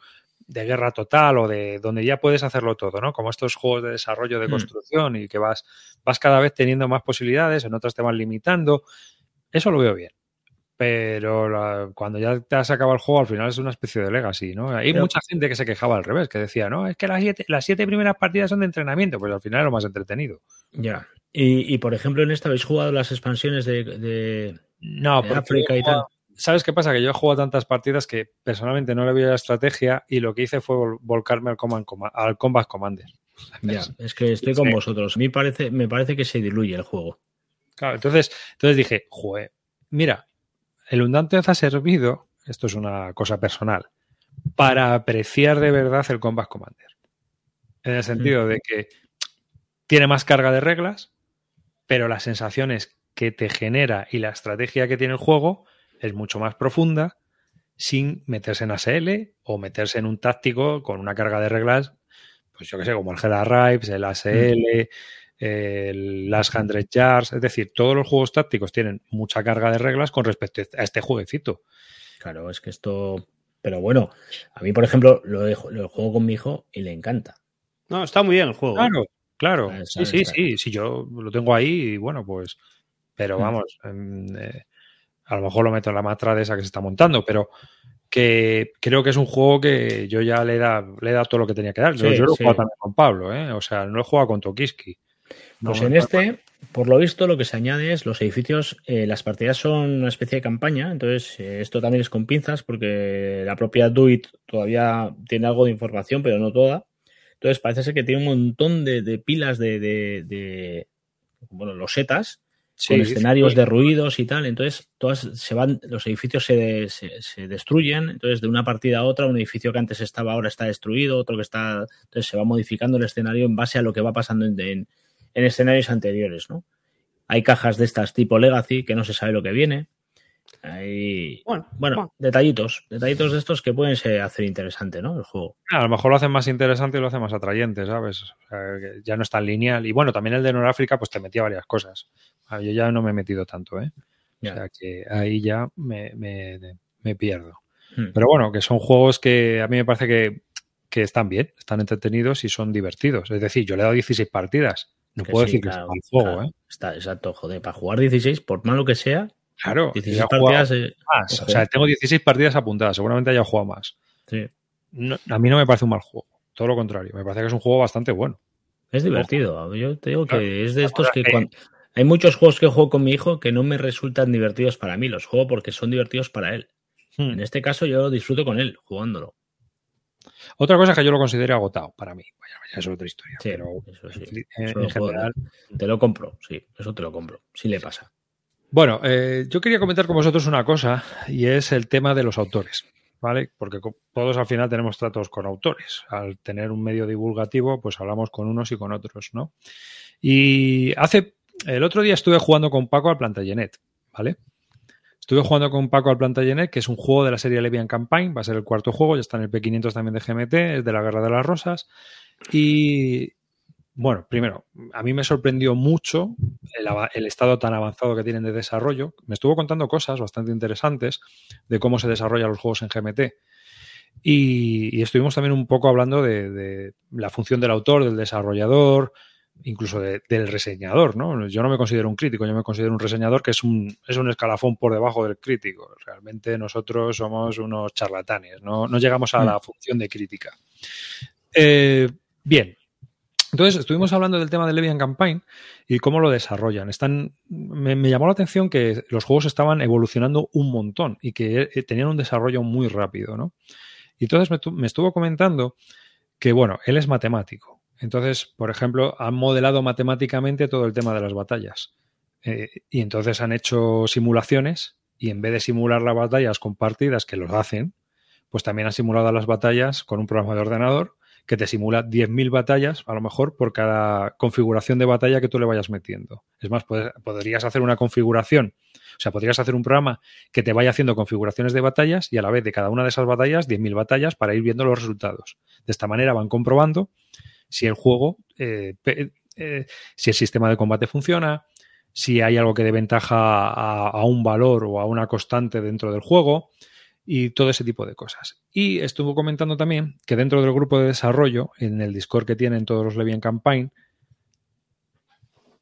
de guerra total o de donde ya puedes hacerlo todo, ¿no? Como estos juegos de desarrollo de mm. construcción y que vas, vas cada vez teniendo más posibilidades, en otras te van limitando. Eso lo veo bien pero cuando ya te has acabado el juego, al final es una especie de legacy, ¿no? Hay mucha gente que se quejaba al revés, que decía, no, es que las siete, las siete primeras partidas son de entrenamiento, pues al final es lo más entretenido. Ya. Y, por ejemplo, en esta habéis jugado las expansiones de, no, África y tal. ¿Sabes qué pasa? Que yo he jugado tantas partidas que personalmente no le vi la estrategia y lo que hice fue volcarme al, al Combat Commander. Ya, es que estoy con vosotros. A mí parece, me parece que se diluye el juego. Claro, entonces, entonces dije, joder, mira, el Undaunted ha servido, esto es una cosa personal, para apreciar de verdad el Combat Commander. En el sentido de que tiene más carga de reglas, pero las sensaciones que te genera y la estrategia que tiene el juego es mucho más profunda sin meterse en ASL o meterse en un táctico con una carga de reglas, pues yo que sé, como el Hela Ripes, el ASL, las 100 Yards, es decir, todos los juegos tácticos tienen mucha carga de reglas con respecto a este jueguecito. Claro, es que esto. Pero bueno, a mí, por ejemplo, lo, lo juego con mi hijo y le encanta. No, está muy bien el juego. Claro, claro. sí, sí, sí, sí, yo lo tengo ahí y bueno, pues. Pero mm. vamos, em, eh, a lo mejor lo meto en la matra de esa que se está montando, pero que creo que es un juego que yo ya le he dado, le he todo lo que tenía que dar. yo, lo he jugado también con Pablo, ¿eh? o sea, no lo he jugado con Tokiski. Pues en este, por lo visto, lo que se añade es los edificios, eh, las partidas son una especie de campaña, entonces eh, esto también es con pinzas porque la propia Duit todavía tiene algo de información, pero no toda. Entonces parece ser que tiene un montón de, pilas de, de, bueno, losetas con escenarios de ruidos y tal. Entonces, todas se van, los edificios se, se, destruyen. Entonces, de una partida a otra, un edificio que antes estaba ahora está destruido, otro que está. Entonces se va modificando el escenario en base a lo que va pasando en, en escenarios anteriores, ¿no? Hay cajas de estas tipo Legacy que no se sabe lo que viene. Hay, bueno, bueno, detallitos, detallitos de estos que pueden ser, hacer interesante, ¿no? El juego. A lo mejor lo hacen más interesante y lo hacen más atrayente, ¿sabes? O sea, ya no es tan lineal. Y bueno, también el de Noráfrica, pues te metía varias cosas. Yo ya no me he metido tanto, ¿eh? O sea que ahí ya me, pierdo. Hmm. Pero bueno, que son juegos que a mí me parece que, que, están bien, están entretenidos y son divertidos. Es decir, yo le he dado 16 partidas no puedo decir que es un juego, ¿eh? Está, exacto, joder, para jugar 16, por malo que sea. Claro, 16 partidas. más. O sea, tengo 16 partidas apuntadas, seguramente haya jugado más. Sí. a mí no me parece un mal juego, todo lo contrario, me parece que es un juego bastante bueno. Es divertido, yo te digo que es de estos que cuando... Hay muchos juegos que juego con mi hijo que no me resultan divertidos para mí, los juego porque son divertidos para él. Hmm. En este caso yo lo disfruto con él, jugándolo. Otra cosa es que yo lo considero agotado para mí. Vaya, eso es otra historia. pero en, general. Te lo compro, sí, eso te lo compro. Sí le pasa. Bueno, eh, yo quería comentar con vosotros una cosa y es el tema de los autores. ¿Vale? Porque todos al final tenemos tratos con autores. Al tener un medio divulgativo, pues hablamos con unos y con otros, ¿no? Y hace. El otro día estuve jugando con Paco al Plantagenet, ¿vale? Estuve jugando con Paco al Plantagenet, que es un juego de la serie Levian Campaign, va a ser el cuarto juego, ya está en el P500 también de GMT, es de la Guerra de las Rosas. Y bueno, primero, a mí me sorprendió mucho el, estado tan avanzado que tienen de desarrollo. Me estuvo contando cosas bastante interesantes de cómo se desarrollan los juegos en GMT. Y, estuvimos también un poco hablando de, la función del autor, del desarrollador, incluso del reseñador, ¿no? Yo no me considero un crítico, yo me considero un reseñador que es un, es un escalafón por debajo del crítico. Realmente nosotros somos unos charlatanes, no, llegamos a la mm. función de crítica. Eh, bien. Entonces, estuvimos hablando del tema de Levian Campaign y cómo lo desarrollan. Están, me, llamó la atención que los juegos estaban evolucionando un montón y que eh, tenían un desarrollo muy rápido, ¿no? Y entonces me, me estuvo comentando que, bueno, él es matemático Entonces, por ejemplo, han modelado matemáticamente todo el tema de las batallas. Eh, y entonces han hecho simulaciones y en vez de simular las batallas con partidas que los hacen, pues también han simulado las batallas con un programa de ordenador que te simula 10.000 batallas, a lo mejor por cada configuración de batalla que tú le vayas metiendo. Es más, podrías hacer una configuración, o sea, podrías hacer un programa que te vaya haciendo configuraciones de batallas y a la vez de cada una de esas batallas, 10.000 batallas para ir viendo los resultados. De esta manera van comprobando si el juego, eh, eh, si el sistema de combate funciona, si hay algo que dé ventaja a, un valor o a una constante dentro del juego y todo ese tipo de cosas. Y estuvo comentando también que dentro del grupo de desarrollo, en el Discord que tienen todos los Levian Campaign,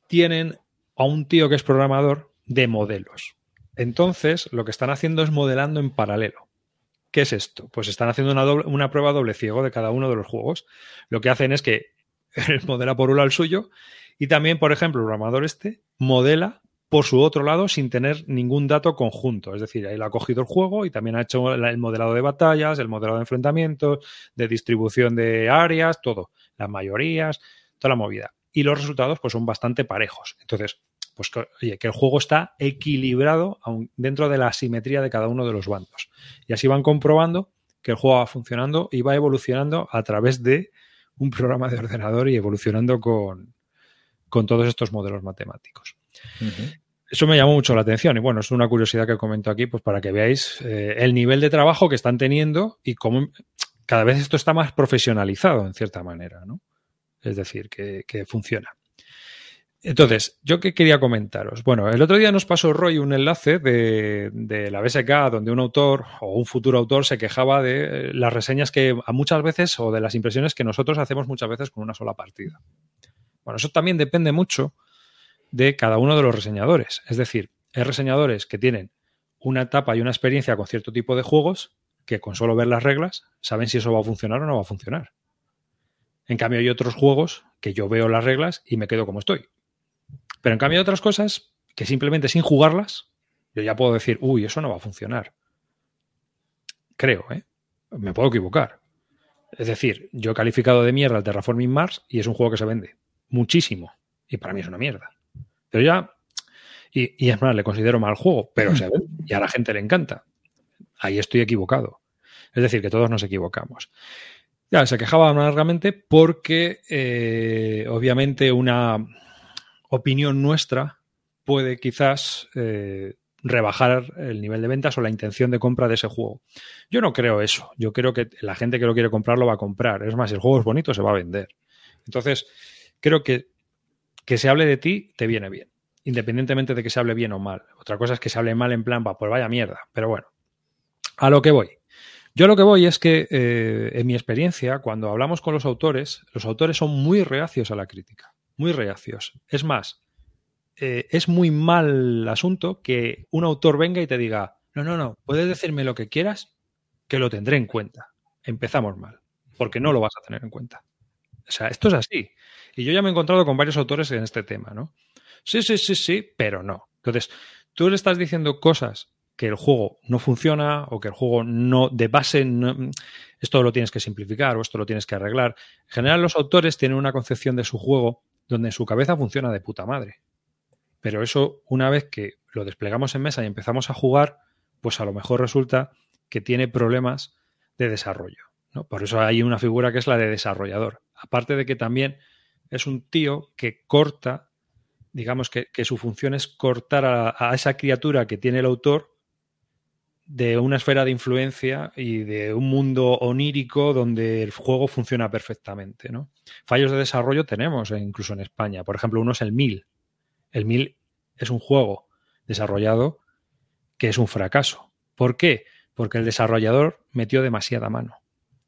tienen a un tío que es programador de modelos. Entonces, lo que están haciendo es modelando en paralelo. ¿Qué es esto? Pues están haciendo una, prueba doble ciego de cada uno de los juegos. Lo que hacen es que él [LAUGHS] modela por un lado el suyo y también, por ejemplo, el programador este modela por su otro lado sin tener ningún dato conjunto. Es decir, él ha cogido el juego y también ha hecho el modelado de batallas, el modelado de enfrentamientos, de distribución de áreas, todo, las mayorías, toda la movida. Y los resultados pues son bastante parejos. Entonces, pues oye, que el juego está equilibrado dentro de la asimetría de cada uno de los bandos. Y así van comprobando que el juego va funcionando y va evolucionando a través de un programa de ordenador y evolucionando con, con todos estos modelos matemáticos. Eso me llamó mucho la atención y bueno, es una curiosidad que comento aquí pues para que veáis eh, el nivel de trabajo que están teniendo y cómo cada vez esto está más profesionalizado en cierta manera, ¿no? Es decir, que, funciona. Entonces, ¿yo qué quería comentaros? Bueno, el otro día nos pasó Roy un enlace de, la BSK donde un autor o un futuro autor se quejaba de las reseñas que a muchas veces o de las impresiones que nosotros hacemos muchas veces con una sola partida. Bueno, eso también depende mucho de cada uno de los reseñadores. Es decir, hay reseñadores que tienen una etapa y una experiencia con cierto tipo de juegos que con solo ver las reglas saben si eso va a funcionar o no va a funcionar. En cambio, hay otros juegos que yo veo las reglas y me quedo como estoy. Pero en cambio otras cosas que simplemente sin jugarlas, yo ya puedo decir, uy, eso no va a funcionar. Creo, ¿eh? Me puedo equivocar. Es decir, yo he calificado de mierda el Terraforming Mars y es un juego que se vende muchísimo. Y para mí es una mierda. Pero ya. Y, es más, le considero mal juego, pero se ve y a la gente le encanta. Ahí estoy equivocado. Es decir, que todos nos equivocamos. Ya, se quejaba largamente porque, eh, obviamente, una opinión nuestra puede quizás eh, rebajar el nivel de ventas o la intención de compra de ese juego. Yo no creo eso. Yo creo que la gente que lo quiere comprar lo va a comprar. Es más, si el juego es bonito, se va a vender. Entonces, creo que que se hable de ti te viene bien, independientemente de que se hable bien o mal. Otra cosa es que se hable mal en plan, pues vaya mierda, pero bueno, a lo que voy. Yo lo que voy es que, eh, en mi experiencia, cuando hablamos con los autores, los autores son muy reacios a la crítica, muy reacios. Es más, eh, es muy mal asunto que un autor venga y te diga, no, no, no, puedes decirme lo que quieras, que lo tendré en cuenta. Empezamos mal, porque no lo vas a tener en cuenta. O sea, esto es así. Y yo ya me he encontrado con varios autores en este tema, ¿no? Sí, sí, sí, sí, pero no. Entonces, tú le estás diciendo cosas que el juego no funciona o que el juego no, de base, esto lo tienes que simplificar o esto lo tienes que arreglar. En general, los autores tienen una concepción de su juego donde en su cabeza funciona de puta madre. Pero eso, una vez que lo desplegamos en mesa y empezamos a jugar, pues a lo mejor resulta que tiene problemas de desarrollo. ¿no? Por eso hay una figura que es la de desarrollador. Aparte de que también es un tío que corta, digamos que, su función es cortar a, esa criatura que tiene el autor de una esfera de influencia y de un mundo onírico donde el juego funciona perfectamente. ¿no? Fallos de desarrollo tenemos eh, incluso en España. Por ejemplo, uno es el 1000. El 1000 es un juego desarrollado que es un fracaso. ¿Por qué? Porque el desarrollador metió demasiada mano.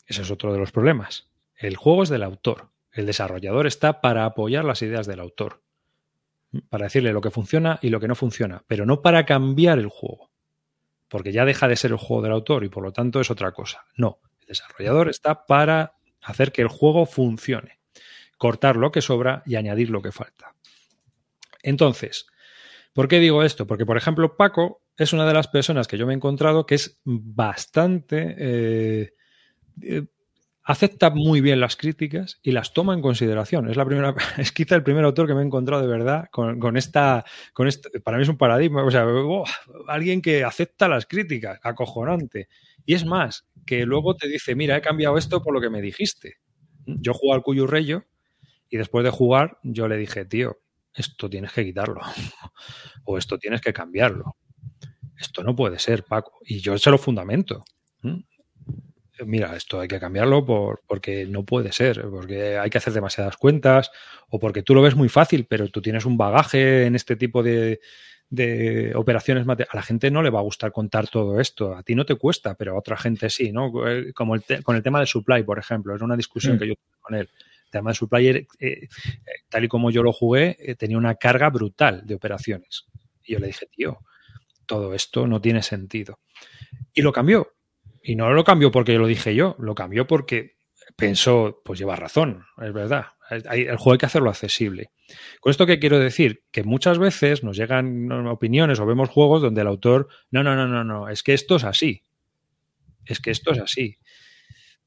Ese es otro de los problemas. El juego es del autor. El desarrollador está para apoyar las ideas del autor, para decirle lo que funciona y lo que no funciona, pero no para cambiar el juego, porque ya deja de ser el juego del autor y por lo tanto es otra cosa. No, el desarrollador está para hacer que el juego funcione, cortar lo que sobra y añadir lo que falta. Entonces, ¿por qué digo esto? Porque, por ejemplo, Paco es una de las personas que yo me he encontrado que es bastante... Eh, acepta muy bien las críticas y las toma en consideración. Es la primera, [LAUGHS] es quizá el primer autor que me he encontrado de verdad con, esta, con este, para mí es un paradigma, o sea, alguien que acepta las críticas, acojonante. Y es más, que luego te dice, mira, he cambiado esto por lo que me dijiste. Yo juego al Cuyo Reyo y después de jugar yo le dije, tío, esto tienes que quitarlo [LAUGHS] o esto tienes que cambiarlo. Esto no puede ser, Paco. Y yo se lo fundamento mira, esto hay que cambiarlo por, porque no puede ser, porque hay que hacer demasiadas cuentas o porque tú lo ves muy fácil, pero tú tienes un bagaje en este tipo de, de operaciones A la gente no le va a gustar contar todo esto. A ti no te cuesta, pero a otra gente sí, ¿no? Eh, como el con el tema del supply, por ejemplo. Era una discusión mm. que yo tuve con él. El tema del supply, eh, eh, tal y como yo lo jugué, tenía una carga brutal de operaciones. Y yo le dije, tío, todo esto no tiene sentido. Y lo cambió. Y no lo cambió porque lo dije yo, lo cambió porque pensó, pues lleva razón, es verdad. El juego hay que hacerlo accesible. Con esto que quiero decir, que muchas veces nos llegan opiniones o vemos juegos donde el autor, no, no, no, no, no, es que esto es así. Es que esto es así.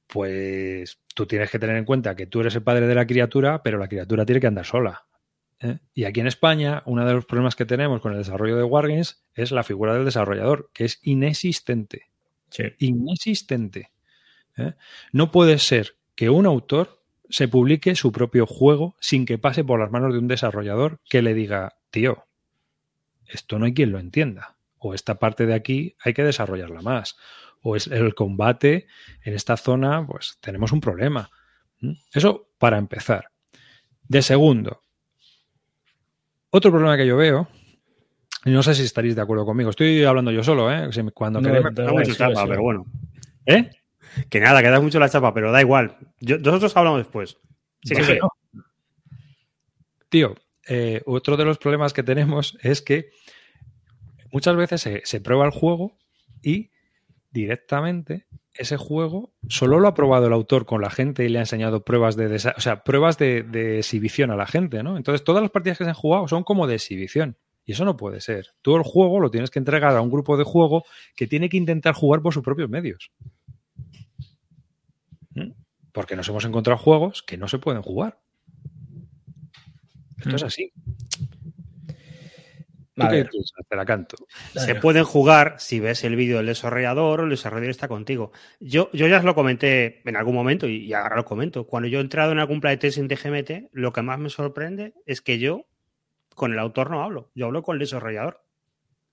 Pues tú tienes que tener en cuenta que tú eres el padre de la criatura, pero la criatura tiene que andar sola. ¿eh? Y aquí en España, uno de los problemas que tenemos con el desarrollo de Wargames es la figura del desarrollador, que es inexistente inexistente. ¿eh? No puede ser que un autor se publique su propio juego sin que pase por las manos de un desarrollador que le diga, tío, esto no hay quien lo entienda. O esta parte de aquí hay que desarrollarla más. O es el combate en esta zona, pues tenemos un problema. Eso para empezar. De segundo, otro problema que yo veo no sé si estaréis de acuerdo conmigo. Estoy hablando yo solo, ¿eh? Cuando no, mucho chapa, pero bueno. ¿Eh? Que nada, que da mucho la chapa, pero da igual. nosotros hablamos después. Sí, sí, Tío, eh, otro de los problemas que tenemos es que muchas veces se, prueba el juego y directamente ese juego solo lo ha probado el autor con la gente y le ha enseñado pruebas de, o sea, pruebas de, de exhibición a la gente, ¿no? Entonces todas las partidas que se han jugado son como de exhibición. Y eso no puede ser. Todo el juego lo tienes que entregar a un grupo de juego que tiene que intentar jugar por sus propios medios. ¿Mm? Porque nos hemos encontrado juegos que no se pueden jugar. Esto es mm. así. Se pueden jugar si ves el vídeo del desarrollador o el desarrollador está contigo. Yo, yo ya os lo comenté en algún momento y ahora lo comento. Cuando yo he entrado en algún playtest en TGMT, lo que más me sorprende es que yo con el autor no hablo, yo hablo con el desarrollador.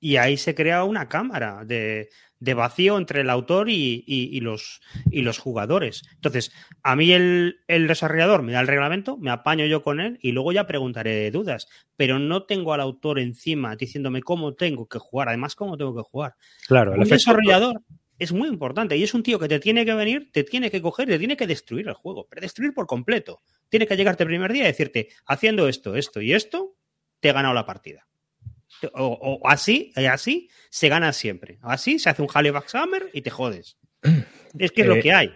Y ahí se crea una cámara de, vacío entre el autor y, los, y, los, jugadores. Entonces, a mí el, desarrollador me da el reglamento, me apaño yo con él y luego ya preguntaré dudas. Pero no tengo al autor encima diciéndome cómo tengo que jugar, además cómo tengo que jugar. Claro, el desarrollador es muy importante y es un tío que te tiene que venir, te tiene que coger te tiene que destruir el juego, pero destruir por completo. Tiene que llegarte el primer día y decirte, haciendo esto, esto y esto, te he ganado la partida. O, así, eh, así se gana siempre. Así se hace un Halifax Summer y te jodes. [CLEARS THROAT] Es que es lo eh, que hay.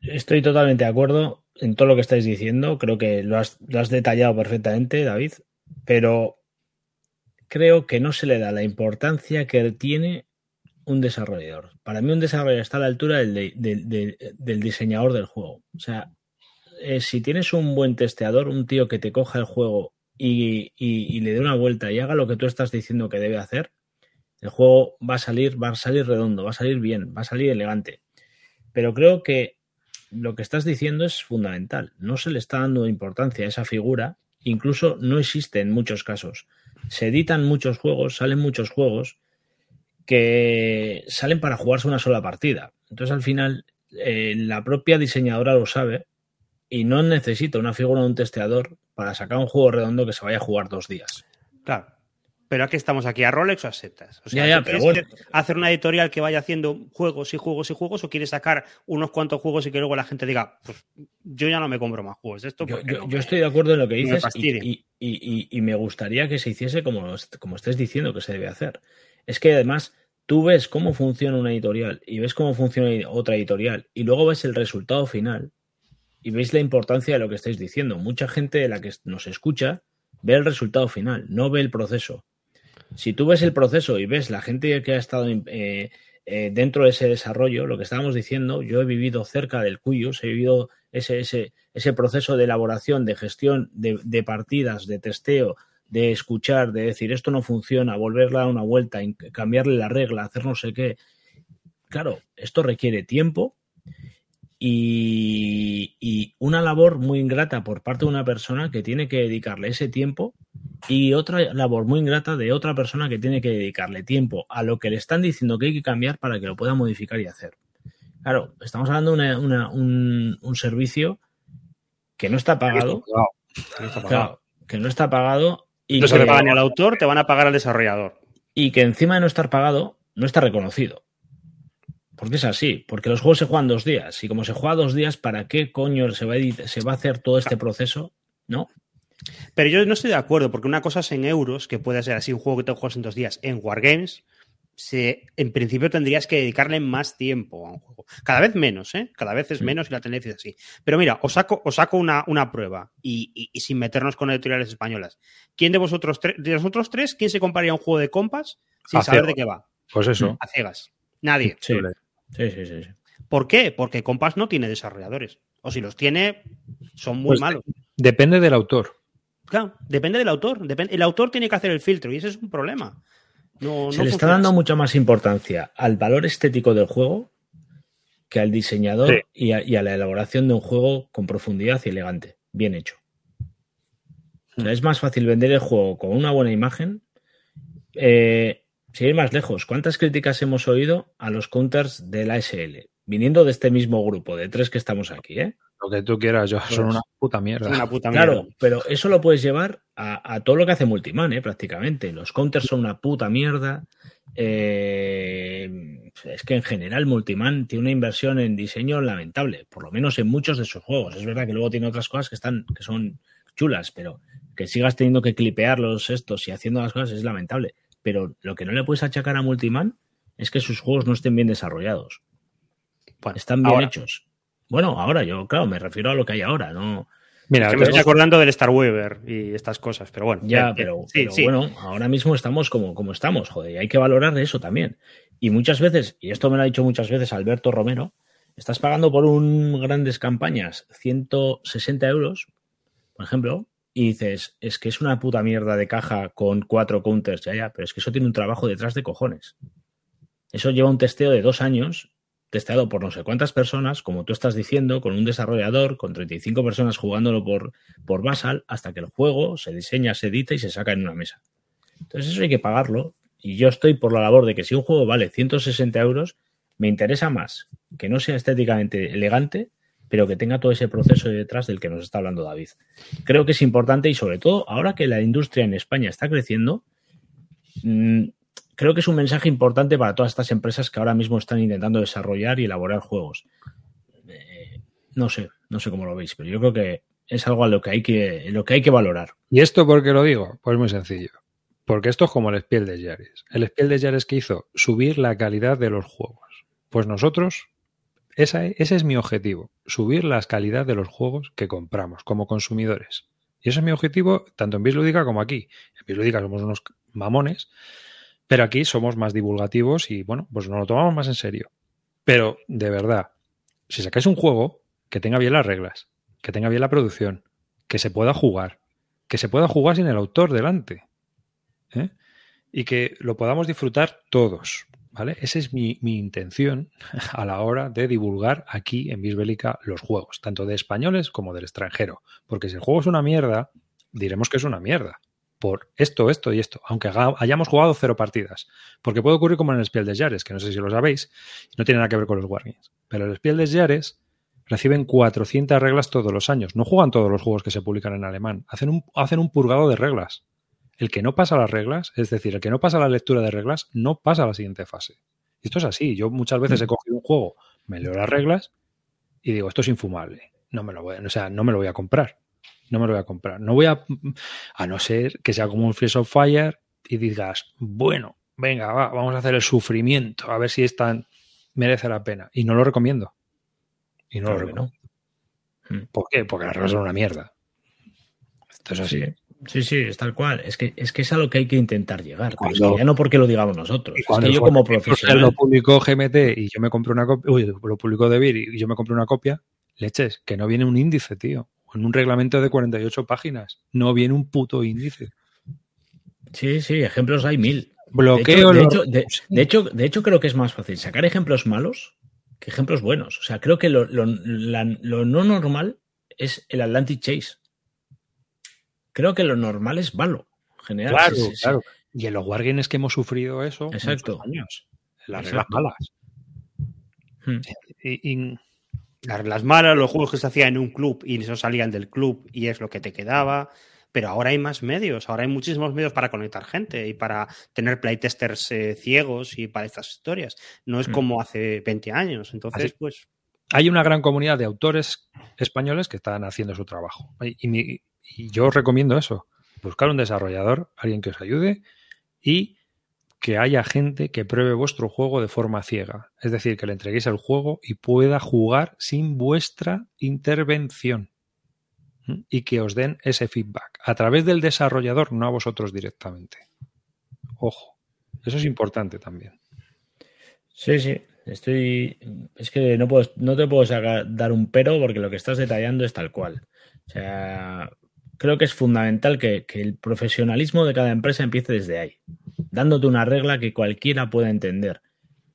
Estoy totalmente de acuerdo en todo lo que estáis diciendo. Creo que lo has, lo has detallado perfectamente, David. Pero creo que no se le da la importancia que tiene un desarrollador. Para mí un desarrollador está a la altura del, del diseñador del juego. O sea, eh, si tienes un buen testeador, un tío que te coja el juego y, le dé una vuelta y haga lo que tú estás diciendo que debe hacer, el juego va a salir, va a salir redondo, va a salir bien, va a salir elegante. Pero creo que lo que estás diciendo es fundamental. No se le está dando importancia a esa figura, incluso no existe en muchos casos. Se editan muchos juegos, salen muchos juegos que salen para jugarse una sola partida. Entonces al final eh, la propia diseñadora lo sabe y no necesita una figura de un testeador para sacar un juego redondo que se vaya a jugar dos días. Claro. Pero aquí estamos aquí a Rolex o a setas. O sea, ya, pero bueno. hacer una editorial que vaya haciendo juegos y juegos y juegos o quieres sacar unos cuantos juegos y que luego la gente diga, pues yo ya no me compro más juegos. Esto yo, yo, estoy de acuerdo en lo que dices y, me gustaría que se hiciese como, como estés diciendo que se debe hacer. Es que además tú ves cómo funciona una editorial y ves cómo funciona otra editorial y luego ves el resultado final y veis la importancia de lo que estáis diciendo. Mucha gente de la que nos escucha ve el resultado final, no ve el proceso. Si tú ves el proceso y ves la gente que ha estado eh, eh, dentro de ese desarrollo, lo que estábamos diciendo, yo he vivido cerca del Cuyos, he vivido ese, ese, ese proceso de elaboración, de gestión de, de, partidas, de testeo, de escuchar, de decir esto no funciona, volverle a una vuelta, cambiarle la regla, hacer no sé qué. Claro, esto requiere tiempo y, y una labor muy ingrata por parte de una persona que tiene que dedicarle ese tiempo y otra labor muy ingrata de otra persona que tiene que dedicarle tiempo a lo que le están diciendo que hay que cambiar para que lo pueda modificar y hacer. Claro, estamos hablando de una, una, un, un, servicio que no está pagado. No está pagado. Claro, que no está pagado. Y no que, se le pagan ni al autor, te van a pagar al desarrollador. Y que encima de no estar pagado, no está reconocido. Porque es así, porque los juegos se juegan dos días. Y como se juega dos días, ¿para qué coño se va a, se va a hacer todo este proceso? ¿No? Pero yo no estoy de acuerdo, porque una cosa es en euros, que puede ser así un juego que te juegas en dos días. En Wargames, se, en principio tendrías que dedicarle más tiempo a un juego. Cada vez menos, ¿eh? Cada vez es menos y la tendencia es así. Pero mira, os saco, os saco una, una prueba y, y- y sin meternos con editoriales españolas. ¿Quién de vosotros tres, de nosotros tres, quién se compraría un juego de compas sin A saber ciegas. de qué va? Pues eso. A ciegas. Nadie. Sí, sí, sí, sí. ¿Por qué? Porque Compass no tiene desarrolladores. O si los tiene, son muy Pues malos. Depende del autor. Claro, depende del autor. El autor tiene que hacer el filtro y ese es un problema. No, Se no le está dando así. mucha más importancia al valor estético del juego que al diseñador Sí. y, a, y a la elaboración de un juego con profundidad y elegante, bien hecho. O sea, es más fácil vender el juego con una buena imagen. Eh, sin ir más lejos, ¿cuántas críticas hemos oído a los counters de la SL? Viniendo de este mismo grupo, de tres que estamos aquí, ¿eh? Lo que tú quieras, yo son una puta mierda. Es una puta Claro, mierda. pero eso lo puedes llevar a, a todo lo que hace Multiman, ¿eh? prácticamente. Los counters son una puta mierda. Eh, es que en general Multiman tiene una inversión en diseño lamentable, por lo menos en muchos de sus juegos. Es verdad que luego tiene otras cosas que están, que son chulas, pero que sigas teniendo que clipear los estos y haciendo las cosas es lamentable. Pero lo que no le puedes achacar a Multiman es que sus juegos no estén bien desarrollados. Bueno, Están bien ahora, hechos. Bueno, ahora yo, claro, me refiero a lo que hay ahora, no. Mira, es que me estoy acordando del Star Weaver y estas cosas, pero bueno. Ya, eh, pero, eh, sí, pero sí. bueno, ahora mismo estamos como, como estamos, joder, y hay que valorar eso también. Y muchas veces, y esto me lo ha dicho muchas veces Alberto Romero, estás pagando por un grandes campañas 160 euros, por ejemplo, y dices, es que es una puta mierda de caja con cuatro counters, ya, ya, pero es que eso tiene un trabajo detrás de cojones. Eso lleva un testeo de dos años, testeado por no sé cuántas personas, como tú estás diciendo, con un desarrollador, con 35 personas jugándolo por, por Basal, hasta que el juego se diseña, se edita y se saca en una mesa. Entonces eso hay que pagarlo. Y yo estoy por la labor de que si un juego vale 160 euros, me interesa más que no sea estéticamente elegante, pero que tenga todo ese proceso detrás del que nos está hablando David. Creo que es importante y sobre todo ahora que la industria en España está creciendo, mmm, creo que es un mensaje importante para todas estas empresas que ahora mismo están intentando desarrollar y elaborar juegos. Eh, no sé, no sé cómo lo veis, pero yo creo que es algo a lo que hay que, lo que, hay que valorar. ¿Y esto por qué lo digo? Pues muy sencillo. Porque esto es como el Spiel de Yares. El Spiel de Yares que hizo subir la calidad de los juegos. Pues nosotros, esa, ese es mi objetivo, subir la calidad de los juegos que compramos como consumidores. Y ese es mi objetivo tanto en Bislúdica como aquí. En Bislúdica somos unos mamones, pero aquí somos más divulgativos y bueno, pues nos lo tomamos más en serio. Pero de verdad, si sacáis un juego que tenga bien las reglas, que tenga bien la producción, que se pueda jugar, que se pueda jugar sin el autor delante ¿eh? y que lo podamos disfrutar todos. ¿Vale? Esa es mi, mi, intención [LAUGHS] a la hora de divulgar aquí en Bisbélica los juegos, tanto de españoles como del extranjero. Porque si el juego es una mierda, diremos que es una mierda. Por esto, esto y esto, aunque hayamos jugado cero partidas. Porque puede ocurrir como en el Spiel des Jahres, que no sé si lo sabéis, no tiene nada que ver con los Wargames. Pero el Spiel des Jahres reciben 400 reglas todos los años. No juegan todos los juegos que se publican en alemán. Hacen un, hacen un purgado de reglas. El que no pasa las reglas, es decir, el que no pasa la lectura de reglas, no pasa a la siguiente fase. Y esto es así. Yo muchas veces he cogido un juego, me leo las reglas y digo, esto es infumable. No me lo voy a, o sea, no me lo voy a comprar. No me lo voy a comprar. No voy a. A no ser que sea como un Freeze of Fire y digas, bueno, venga, va, vamos a hacer el sufrimiento, a ver si esta merece la pena. Y no lo recomiendo. Y no Claro lo recomiendo. ¿Por qué? Porque las reglas son una mierda. Esto es así. Sí. Sí, sí, es tal cual. Es que es, que es a lo que hay que intentar llegar. ya no porque lo digamos nosotros. cuando yo como profesional... Lo publicó GMT y yo me compré una copia, uy, lo publicó Debir y yo me compré una copia, leches, que no viene un índice, tío. En un reglamento de 48 páginas. No viene un puto índice. Sí, sí, ejemplos hay mil. Bloqueo. De hecho, de, hecho, de, hecho, creo que es más fácil sacar ejemplos malos que ejemplos buenos. O sea, creo que lo, lo no normal es el Atlantic Chase creo que lo normal es malo. General. Claro, claro. Y en los Wargames que hemos sufrido eso Exacto. años. Las reglas malas. Hmm. Y, las reglas malas, los juegos que se hacían en un club y eso salían del club y es lo que te quedaba. Pero ahora hay más medios, ahora hay muchísimos medios para conectar gente y para tener playtesters eh, ciegos y para estas historias. No es hmm. como hace 20 años. Entonces, pues. Hay una gran comunidad de autores españoles que están haciendo su trabajo. Y, mi, y yo os recomiendo eso, buscar un desarrollador, alguien que os ayude y que haya gente que pruebe vuestro juego de forma ciega. Es decir, que le entreguéis el juego y pueda jugar sin vuestra intervención. Y que os den ese feedback a través del desarrollador, no a vosotros directamente. Ojo, eso es importante también. Sí, sí, estoy. Es que no, puedo, no te puedo dar un pero porque lo que estás detallando es tal cual. O sea, creo que es fundamental que, el profesionalismo de cada empresa empiece desde ahí, dándote una regla que cualquiera pueda entender.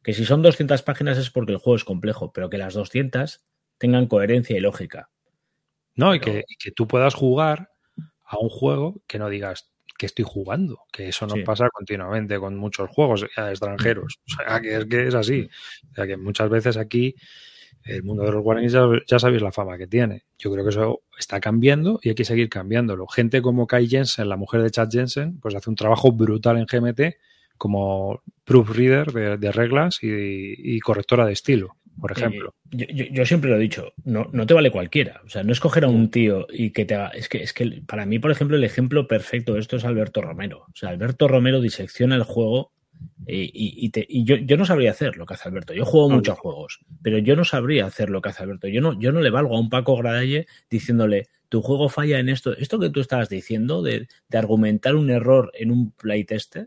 Que si son 200 páginas es porque el juego es complejo, pero que las 200 tengan coherencia y lógica. No, y, que, tú puedas jugar a un juego que no digas que estoy jugando, que eso nos pasa continuamente con muchos juegos extranjeros. O sea, que es que es así. O sea, que muchas veces aquí el mundo de los Wargames ya, sabéis la fama que tiene. Yo creo que eso está cambiando y hay que seguir cambiándolo. Gente como Kai Jensen, la mujer de Chad Jensen, pues hace un trabajo brutal en GMT como proofreader de, de reglas y, correctora de estilo, por ejemplo. yo, siempre lo he dicho, no, no te vale cualquiera. O sea, no escoger a un tío y que te haga. Es que, es que para mí, por ejemplo, el ejemplo perfecto de esto es Alberto Romero. O sea, Alberto Romero disecciona el juego y, yo, no sabría hacer lo que hace Alberto. Yo juego muchos juegos, pero yo no sabría hacer lo que hace Alberto. Yo no, yo no le valgo a un Paco Gradalle diciéndole, tu juego falla en esto. Esto que tú estabas diciendo de, argumentar un error en un playtest,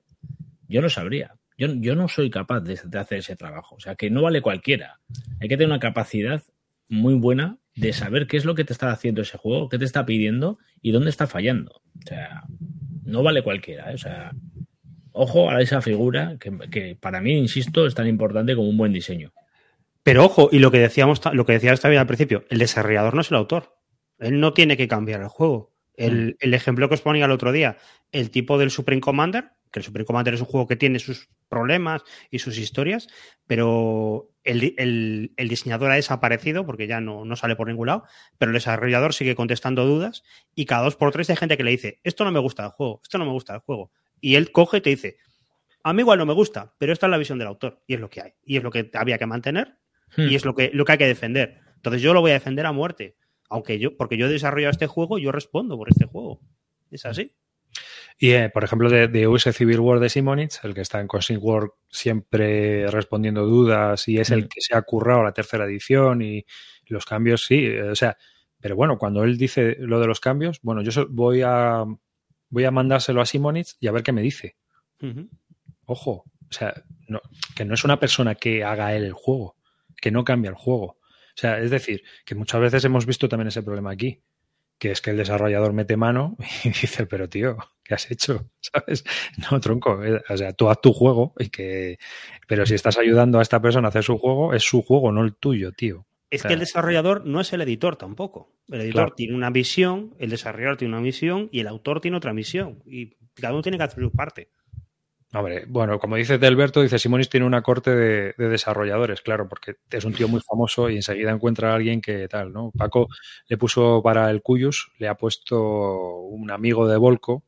yo no sabría. Yo, yo no soy capaz de, hacer ese trabajo. O sea, que no vale cualquiera. Hay que tener una capacidad muy buena de saber qué es lo que te está haciendo ese juego, qué te está pidiendo y dónde está fallando. O sea, no vale cualquiera. ¿eh? O sea, ojo a esa figura que, para mí, insisto, es tan importante como un buen diseño. Pero ojo, y lo que decíamos, lo que decías también al principio, el desarrollador no es el autor. Él no tiene que cambiar el juego. El, mm. ejemplo que os ponía el otro día, el tipo del Supreme Commander, que el Supreme Commander es un juego que tiene sus problemas y sus historias, pero el, diseñador ha desaparecido porque ya no, no, sale por ningún lado, pero el desarrollador sigue contestando dudas y cada dos por tres hay gente que le dice, esto no me gusta del juego, esto no me gusta del juego. Y él coge y te dice, a mí igual no me gusta, pero esta es la visión del autor y es lo que hay. Y es lo que había que mantener y hmm. es lo que, lo que hay que defender. Entonces yo lo voy a defender a muerte. Aunque yo, porque yo he desarrollado este juego, yo respondo por este juego. Es así. Y, eh, por ejemplo, de, US Civil War de Simonitz, el que está en Cosmic War siempre respondiendo dudas y es el hmm. que se ha currado la tercera edición y los cambios, sí. O sea, pero bueno, cuando él dice lo de los cambios, bueno, yo voy a voy a mandárselo a Simonitz y a ver qué me dice. Ojo, o sea, que no es una persona que haga él el juego, que no cambia el juego. O sea, es decir, que muchas veces hemos visto también ese problema aquí, que es que el desarrollador mete mano [LAUGHS] y dice, pero tío, ¿qué has hecho? [LAUGHS] ¿Sabes? No, tronco, eh, o sea, tú haz tu juego y que... Pero si estás ayudando a esta persona a hacer su juego, es su juego, no el tuyo, tío. Es que el desarrollador no es el editor tampoco. El editor tiene una visión, el desarrollador tiene una visión y el autor tiene otra misión. Y cada uno tiene que hacer su parte. Hombre, bueno, como dice Delberto, dice Simonis tiene una corte de, desarrolladores, claro, porque es un tío muy famoso y enseguida encuentra a alguien que tal, ¿no? Paco le puso para el Cuyus, le ha puesto un amigo de Volco,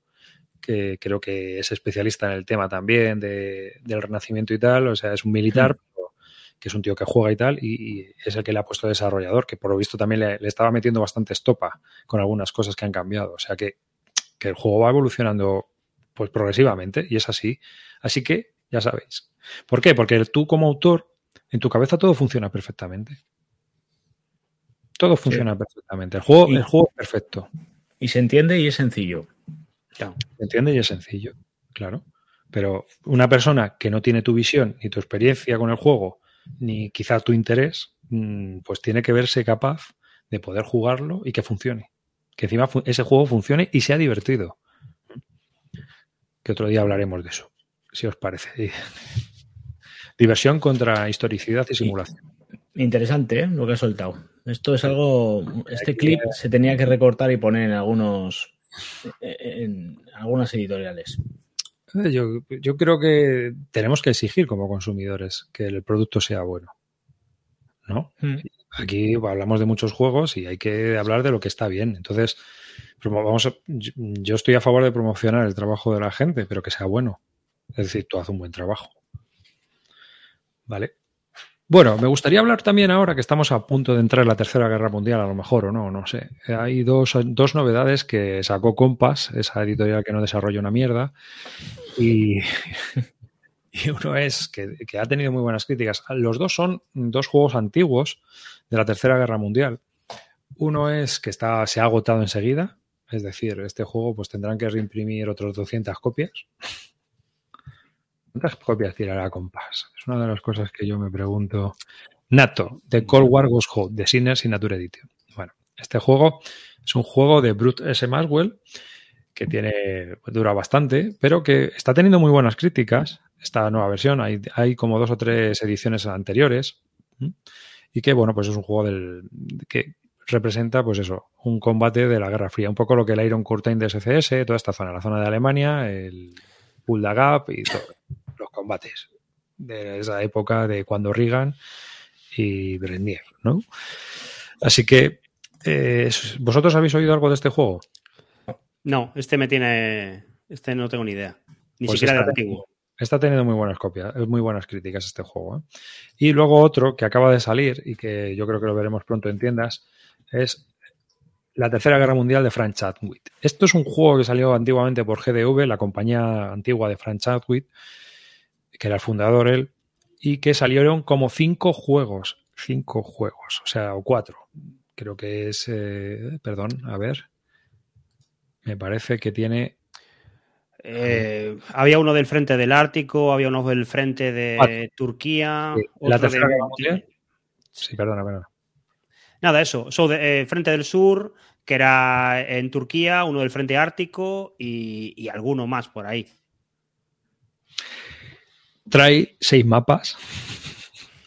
que creo que es especialista en el tema también de, del renacimiento y tal, o sea, es un militar, [LAUGHS] que es un tío que juega y tal, y, es el que le ha puesto desarrollador, que por lo visto también le, estaba metiendo bastante estopa con algunas cosas que han cambiado. O sea que, el juego va evolucionando pues progresivamente y es así. Así que ya sabéis. ¿Por qué? Porque tú como autor, en tu cabeza todo funciona perfectamente. Todo funciona perfectamente. El juego, el juego es perfecto. Y se entiende y es sencillo. Claro. ¿Entiendes? Y es sencillo, claro. Pero una persona que no tiene tu visión, ni tu experiencia con el juego, ni quizá tu interés, mm, pues tiene que verse capaz de poder jugarlo y que funcione. Que encima ese juego funcione y sea divertido. Que otro día hablaremos de eso, si os parece. [LAUGHS] Diversión contra historicidad y simulación. Interesante ¿eh? lo que ha soltado. Esto es algo. Este clip se tenía que recortar y poner en algunos. en algunas editoriales. Eh, yo, creo que tenemos que exigir como consumidores que el producto sea bueno. ¿No? Hmm. Aquí hablamos de muchos juegos y hay que hablar de lo que está bien. Entonces, vamos yo estoy a favor de promocionar el trabajo de la gente, pero que sea bueno. Es decir, tú haces un buen trabajo. ¿Vale? Bueno, me gustaría hablar también ahora que estamos a punto de entrar en la Tercera Guerra Mundial, a lo mejor, o no, no sé. Hay dos, dos novedades que sacó Compass, esa editorial que no desarrolla una mierda, y, [LAUGHS] y uno es que, que, ha tenido muy buenas críticas. Los dos son dos juegos antiguos de la Tercera Guerra Mundial. Uno es que está, se ha agotado enseguida, es decir, este juego pues tendrán que reimprimir otras 200 copias. ¿Cuántas copias tirará Compass? Es una de las cosas que yo me pregunto. Nato, de Cold War Ghost Hope, de Sinner Signature Edition. Bueno, este juego es un juego de Brute S. Maxwell que tiene, dura bastante, pero que está teniendo muy buenas críticas. Esta nueva versión, hay, hay como dos o tres ediciones anteriores. Y que, bueno, pues es un juego del, que representa, pues eso, un combate de la Guerra Fría. Un poco lo que el Iron Curtain de SCS, toda esta zona, la zona de Alemania, el Pulda Gap y todo combates de esa época de cuando Reagan y Brezhnev, ¿no? Así que, eh, ¿vosotros habéis oído algo de este juego? No, este me tiene. Este no tengo ni idea. Ni pues siquiera de antiguo. Está teniendo muy buenas copias, muy buenas críticas este juego. ¿eh? Y luego otro que acaba de salir y que yo creo que lo veremos pronto en tiendas es la Tercera Guerra Mundial de Frank Chadwick. Esto es un juego que salió antiguamente por GDV, la compañía antigua de Frank Chadwick, que era el fundador él, y que salieron como cinco juegos, cinco juegos, o sea, o cuatro. Creo que es, eh, perdón, a ver, me parece que tiene... Eh, había uno del frente del Ártico, había uno del frente de Turquía. ¿La tercera mundial? Sí, perdona, perdona. Nada, eso. de, eh, frente del Sur, que era en Turquía, uno del Frente Ártico y, y alguno más por ahí trae seis mapas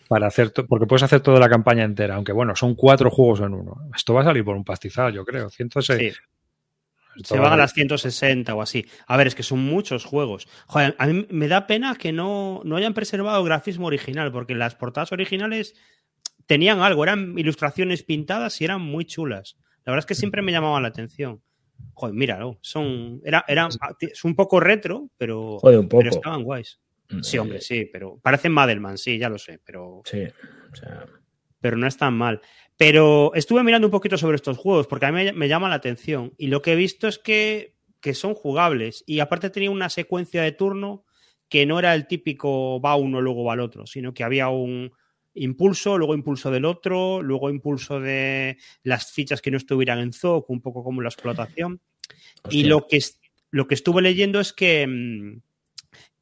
para hacer, porque puedes hacer toda la campaña entera, aunque bueno, son cuatro juegos en uno. Esto va a salir por un pastizal, yo creo. 106. Se van a las 160 o así. A ver, es que son muchos juegos. Joder, a mí me da pena que no, no hayan preservado grafismo original, porque las portadas originales tenían algo, eran ilustraciones pintadas y eran muy chulas. La verdad es que siempre me llamaban la atención. Joder, míralo, son, era, eran, es un poco retro, pero, pero estaban guays. Sí, hombre, sí, pero parecen Madelman, sí, ya lo sé, pero. Sí, o sea. Pero no es tan mal. Pero estuve mirando un poquito sobre estos juegos porque a mí me, llama la atención y lo que he visto es que, que, son jugables y aparte tenía una secuencia de turno que no era el típico va uno, luego va el otro, sino que había un impulso, luego impulso del otro, luego impulso de las fichas que no estuvieran en ZOC, un poco como la explotación. Y lo que, lo que estuve leyendo es que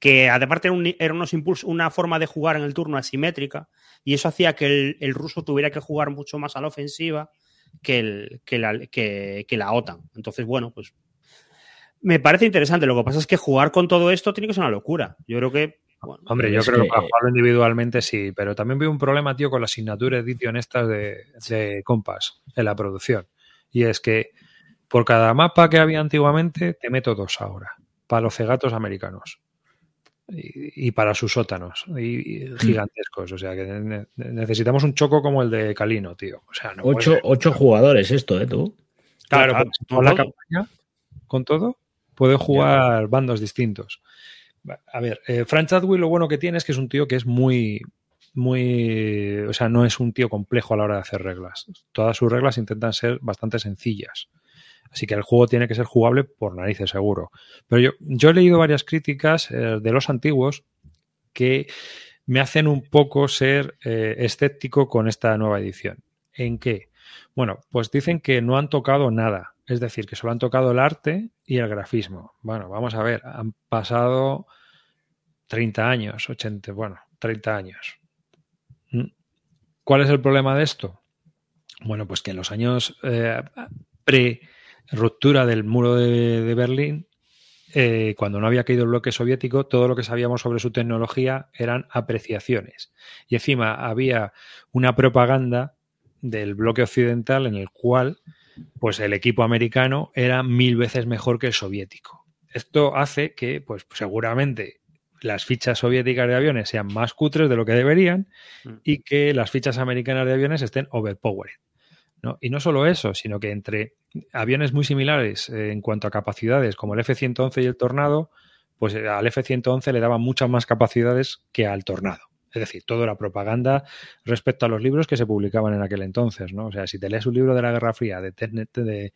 que aparte era, unos impulsos, una forma de jugar en el turno asimétrica, y eso hacía que el, ruso tuviera que jugar mucho más a la ofensiva que, el, que, la, que, la OTAN. Entonces, bueno, pues me parece interesante. Lo que pasa es que jugar con todo esto tiene que ser una locura. Yo creo que. Hombre, yo creo que, para jugarlo individualmente sí, pero también veo un problema, tío, con la asignatura edition estas de, de Compass en la producción. Y es que por cada mapa que había antiguamente, te meto dos ahora, para los cegatos americanos y, para sus sótanos y, gigantescos. O sea que necesitamos un choco como el de Calino, tío. O sea, ocho, jugadores esto, ¿eh? Tú. Claro, con, la campaña, con todo, puede jugar bandos distintos. A ver, eh, Frank Chadwick lo bueno que tiene es que es un tío que es muy, muy, o sea, no es un tío complejo a la hora de hacer reglas. Todas sus reglas intentan ser bastante sencillas. Así que el juego tiene que ser jugable por narices, seguro. Pero yo, he leído varias críticas eh, de los antiguos que me hacen un poco ser eh, escéptico con esta nueva edición. ¿En qué? Bueno, pues dicen que no han tocado nada Es decir, que solo han tocado el arte y el grafismo. Bueno, vamos a ver, han pasado 30 años, 80, bueno, 30 años. ¿Mm? ¿Cuál es el problema de esto? Bueno, pues que en los años eh, pre-ruptura del muro de, de Berlín, eh, cuando no había caído el bloque soviético, todo lo que sabíamos sobre su tecnología eran apreciaciones. Y encima había una propaganda del bloque occidental en el cual pues el equipo americano era mil veces mejor que el soviético. Esto hace que, pues seguramente las fichas soviéticas de aviones sean más cutres de lo que deberían Mm. y que las fichas americanas de aviones estén overpowered. ¿No? Y no solo eso, sino que entre aviones muy similares eh, en cuanto a capacidades, como el F-111 y el Tornado, pues eh, al F-111 le daban muchas más capacidades que al Tornado. Es decir, todo era propaganda respecto a los libros que se publicaban en aquel entonces, ¿no? O sea, si te lees un libro de la Guerra Fría, de, de,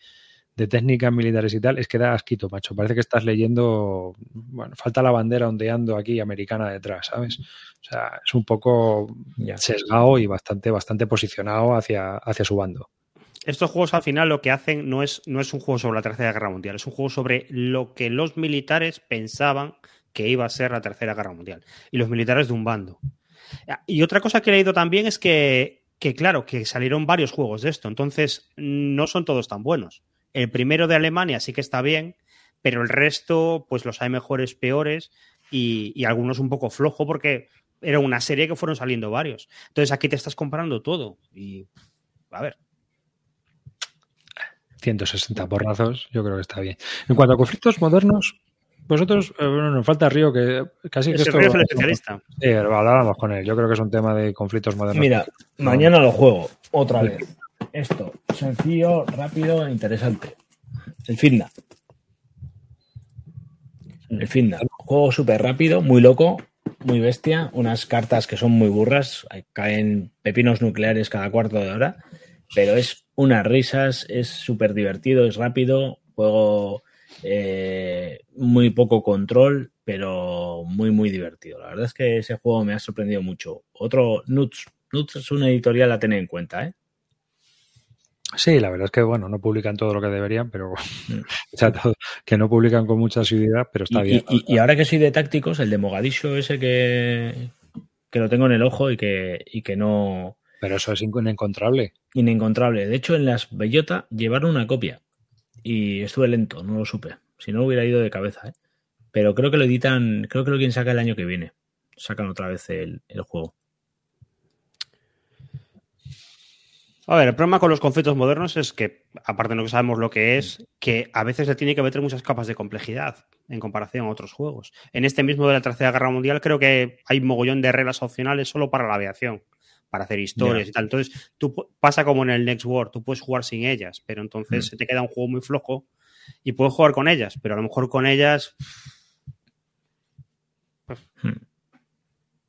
de técnicas militares y tal, es que da asquito, macho. Parece que estás leyendo, bueno, falta la bandera ondeando aquí americana detrás, ¿sabes? O sea, es un poco Ya. sesgado y bastante, bastante posicionado hacia, hacia su bando. Estos juegos al final lo que hacen no es, no es un juego sobre la Tercera Guerra Mundial, es un juego sobre lo que los militares pensaban que iba a ser la Tercera Guerra Mundial. Y los militares de un bando. Y otra cosa que he leído también es que, que, claro, que salieron varios juegos de esto, entonces no son todos tan buenos. El primero de Alemania sí que está bien, pero el resto, pues los hay mejores, peores y, y algunos un poco flojo porque era una serie que fueron saliendo varios. Entonces aquí te estás comprando todo y, a ver, 160 porrazos, yo creo que está bien. En cuanto a conflictos modernos, vosotros, eh, bueno, nos falta Río, que casi que ese esto... Río es el especialista. Sí, hablábamos con él. Yo creo que es un tema de conflictos modernos. Mira, mañana lo juego, otra vez. Esto, sencillo, rápido e interesante. El Fitna. El Fitna. Juego súper rápido, muy loco, muy bestia. Unas cartas que son muy burras. Caen pepinos nucleares cada cuarto de hora. Pero es unas risas, es súper divertido, es rápido. Juego eh, muy poco control, pero muy, muy divertido. La verdad es que ese juego me ha sorprendido mucho. Otro, Nuts. Nuts es una editorial a tener en cuenta, ¿eh? Sí, la verdad es que, bueno, no publican todo lo que deberían, pero Mm. [LAUGHS] o sea, todo- que no publican con mucha asiduidad, pero está y, bien. y- y ahora que soy de tácticos, el de Mogadishu ese que, que lo tengo en el ojo y que, y que no... Pero eso es inencontrable. Inencontrable. De hecho, en las Bellota llevaron una copia y estuve lento, no lo supe. Si no, hubiera ido de cabeza, ¿eh? Pero creo que lo editan, creo que lo quieren sacar el año que viene. Sacan otra vez el, el juego. A ver, el problema con los conflictos modernos es que, aparte de no que sabemos lo que es, que a veces le tiene que meter muchas capas de complejidad en comparación a otros juegos. En este mismo de la Tercera Guerra Mundial creo que hay mogollón de reglas opcionales solo para la aviación, para hacer historias y tal. Entonces, tú pasa como en el Next World, tú puedes jugar sin ellas, pero entonces Mm. se te queda un juego muy flojo y puedes jugar con ellas, pero a lo mejor con ellas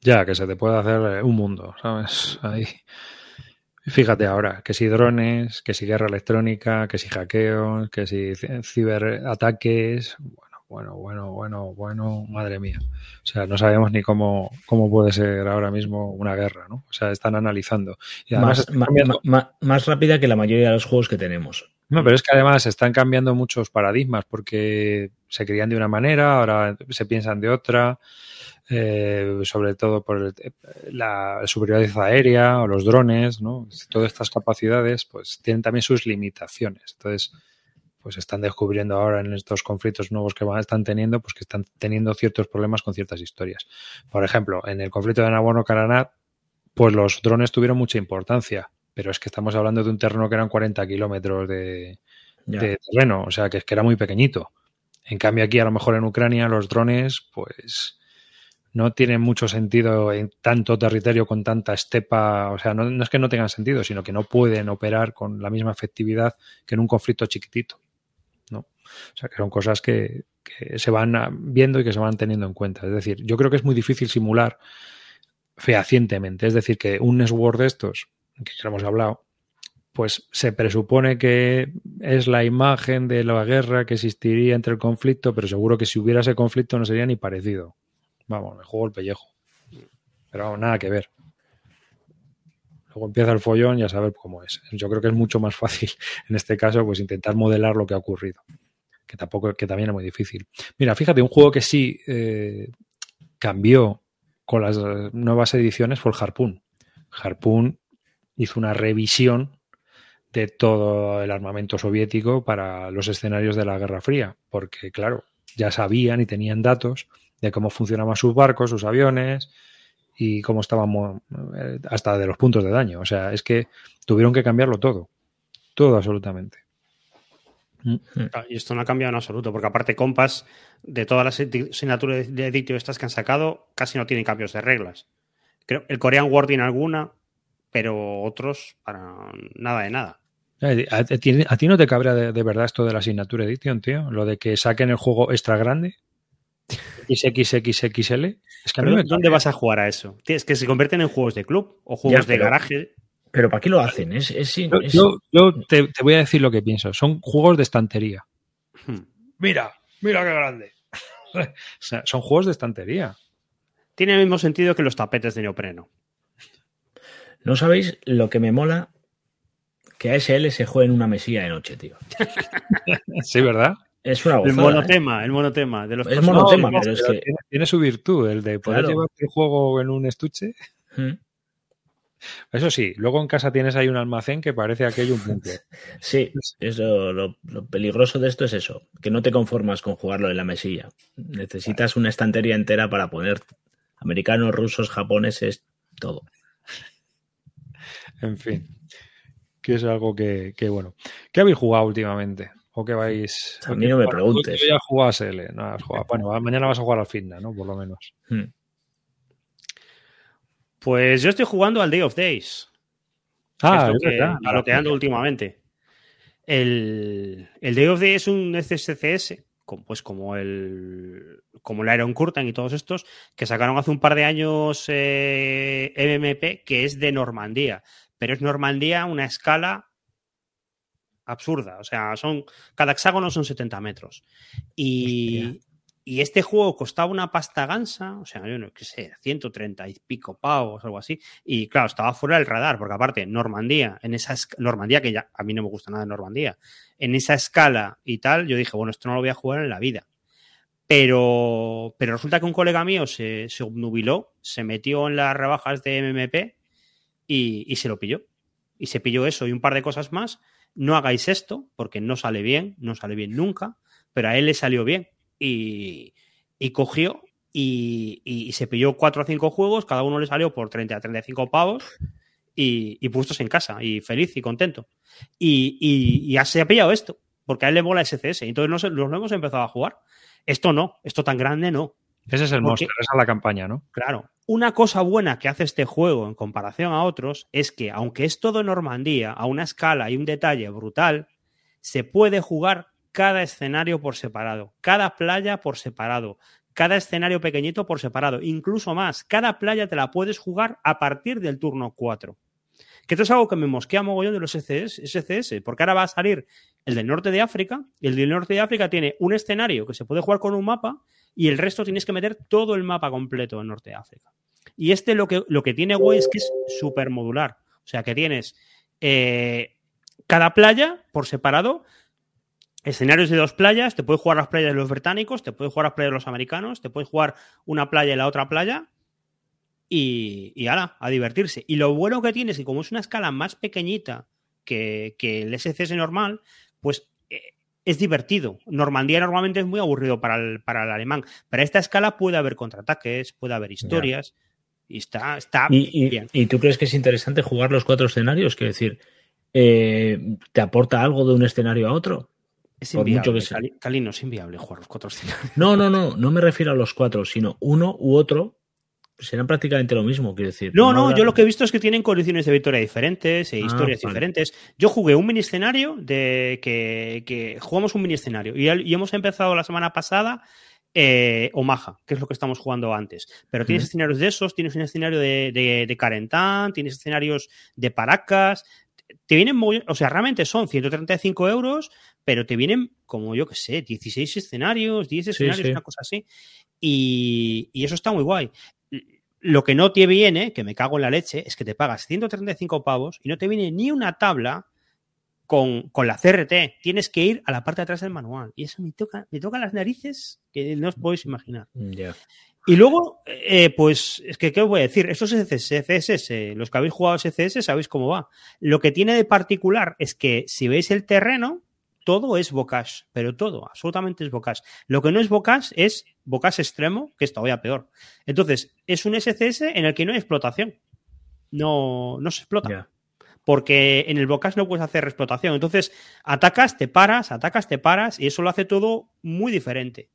Ya, que se te puede hacer eh, un mundo, ¿sabes? Ahí. Fíjate ahora, que si drones, que si guerra electrónica, que si hackeos, que si ci- ciberataques. Bueno, bueno, bueno, bueno, bueno, madre mía. O sea, no sabemos ni cómo, cómo puede ser ahora mismo una guerra, ¿no? O sea, están analizando. Y además Más, cambiando- ma- más rápida que la mayoría de los juegos que tenemos. No, pero es que además están cambiando muchos paradigmas porque se creían de una manera, ahora se piensan de otra, eh, sobre todo por el- la superioridad aérea o los drones, ¿no? Todas estas capacidades pues tienen también sus limitaciones. Entonces, pues están descubriendo ahora en estos conflictos nuevos que van, están teniendo, pues que están teniendo ciertos problemas con ciertas historias. Por ejemplo, en el conflicto de Nagorno-Karabaj, pues los drones tuvieron mucha importancia, pero es que estamos hablando de un terreno que eran 40 kilómetros de, terreno, o sea que es que era muy pequeñito. En cambio aquí a lo mejor en Ucrania los drones pues no tienen mucho sentido en tanto territorio con tanta estepa, o sea, no, no es que no tengan sentido, sino que no pueden operar con la misma efectividad que en un conflicto chiquitito. O sea, que son cosas que, se van viendo y que se van teniendo en cuenta. Es decir, yo creo que es muy difícil simular fehacientemente, es decir, que un network de estos, que ya hemos hablado, pues se presupone que es la imagen de la guerra que existiría entre el conflicto, pero seguro que si hubiera ese conflicto no sería ni parecido. Vamos, me juego el pellejo. Pero vamos, nada que ver. Luego empieza el follón y a saber cómo es. Yo creo que es mucho más fácil [LAUGHS] en este caso pues intentar modelar lo que ha ocurrido. Que tampoco, que también es muy difícil. Mira, fíjate, un juego que sí eh, cambió con las nuevas ediciones fue el Harpoon. Harpoon hizo una revisión de todo el armamento soviético para los escenarios de la Guerra Fría, porque claro, ya sabían y tenían datos de cómo funcionaban sus barcos, sus aviones y cómo estaban eh, hasta de los puntos de daño. O sea, es que tuvieron que cambiarlo todo, todo absolutamente. Mm. Y esto no ha cambiado en absoluto, porque aparte Compass, de todas las asignaturas de editio estas que han sacado, casi no tienen cambios de reglas. Creo el Korean War tiene alguna, pero otros para nada de nada. Eh, ¿A, ti no te cabrea de, verdad esto de la asignatura edición, tío? Lo de que saquen el juego extra grande. [LAUGHS] XXXXL. Es que ¿Dónde vas a jugar a eso? Es que se convierten en juegos de club o juegos de garaje. Pero ¿para qué lo hacen? Es, yo, te, voy a decir lo que pienso. Son juegos de estantería. Hmm. Mira, mira qué grande. [LAUGHS] o sea, son juegos de estantería. Tiene el mismo sentido que los tapetes de neopreno. No sabéis lo que me mola que ASL se juegue en una mesilla de noche, tío. [LAUGHS] sí, ¿verdad? Es una gozada, El monotema, el monotema. De los es monotema, pero es que... Tiene, su virtud, el de poder llevar el juego en un estuche. Hmm. Eso sí, luego en casa tienes ahí un almacén que parece aquello un punto. [LAUGHS] Sí, eso, lo, peligroso de esto es eso, que no te conformas con jugarlo en la mesilla. Necesitas una estantería entera para poner americanos, rusos, japoneses, todo. En fin, que es algo que, bueno. ¿Qué habéis jugado últimamente? ¿O qué vais...? A mí no me preguntes. ya jugás L, no has jugado. Bueno, mañana vas a jugar al fitness, ¿no? Por lo menos. Hmm. Pues yo estoy jugando al Day of Days. Ah, es lo que, ando últimamente. El, el, Day of Days es un SCCS, pues como el como el Iron Curtain y todos estos, que sacaron hace un par de años eh, MMP, que es de Normandía. Pero es Normandía una escala absurda. O sea, son cada hexágono son 70 metros. Y, y este juego costaba una pasta gansa, o sea, yo no qué sé, 130 y pico pavos, algo así. Y claro, estaba fuera del radar, porque aparte, Normandía, en esa Normandía, que ya a mí no me gusta nada Normandía, en esa escala y tal, yo dije, bueno, esto no lo voy a jugar en la vida. Pero, pero resulta que un colega mío se, se obnubiló, se metió en las rebajas de MMP y, y se lo pilló. Y se pilló eso y un par de cosas más. No hagáis esto, porque no sale bien, no sale bien nunca, pero a él le salió bien y, cogió y, se pilló 4 o 5 juegos, cada uno le salió por 30 a 35 pavos y, y puestos en casa y feliz y contento. Y, ya se ha pillado esto, porque a él le mola SCS, entonces nos, los hemos empezado a jugar. Esto no, esto tan grande no. Ese es el monstruo, esa es la campaña, ¿no? Claro. Una cosa buena que hace este juego en comparación a otros es que, aunque es todo Normandía, a una escala y un detalle brutal, se puede jugar cada escenario por separado, cada playa por separado, cada escenario pequeñito por separado, incluso más, cada playa te la puedes jugar a partir del turno 4. Que esto es algo que me mosquea mogollón de los SCS, SCS, porque ahora va a salir el del norte de África, y el del norte de África tiene un escenario que se puede jugar con un mapa, y el resto tienes que meter todo el mapa completo en norte de África. Y este lo que, lo que tiene güey es que es súper modular. O sea que tienes eh, cada playa por separado escenarios de dos playas, te puedes jugar las playas de los británicos, te puedes jugar las playas de los americanos, te puedes jugar una playa y la otra playa y, y ala, a divertirse. Y lo bueno que tiene es que como es una escala más pequeñita que, el SCS normal, pues eh, es divertido. Normandía normalmente es muy aburrido para el, para el alemán, pero a esta escala puede haber contraataques, puede haber historias. Y está, está ¿Y, bien. ¿Y tú crees que es interesante jugar los cuatro escenarios? Quiero decir, eh, ¿te aporta algo de un escenario a otro? Es inviable. Cali, no es inviable jugar los cuatro escenarios. No, no, no, no me refiero a los cuatro, sino uno u otro serán prácticamente lo mismo, quiero decir. No, no, yo lo que he visto es que tienen condiciones de victoria diferentes e ah, historias diferentes. Yo jugué un mini escenario de que, jugamos un mini escenario y, hemos empezado la semana pasada eh, Omaha, que es lo que estamos jugando antes. Pero tienes escenarios de esos, tienes un escenario de, de, de Carentán, tienes escenarios de Paracas, te vienen muy, o sea, realmente son 135 euros, pero te vienen como yo que sé, 16 escenarios, 10 escenarios, una cosa así. Y, eso está muy guay. lo que no te viene, que me cago en la leche, es que te pagas 135 pavos y no te viene ni una tabla con, la CRT. Tienes que ir a la parte de atrás del manual. Y eso me toca, me toca las narices que no os podéis imaginar. Y luego, eh, pues, es que, ¿qué os voy a decir? Estos CSS, los que habéis jugado CSS, sabéis cómo va. Lo que tiene de particular es que si veis el terreno, todo es bocage, pero todo, absolutamente es bocage. Lo que no es bocage es bocage extremo, que es todavía peor. Entonces, es un SCS en el que no hay explotación. No, no se explota. Porque en el bocage no puedes hacer explotación. Entonces, atacas, te paras, atacas, te paras, y eso lo hace todo muy diferente.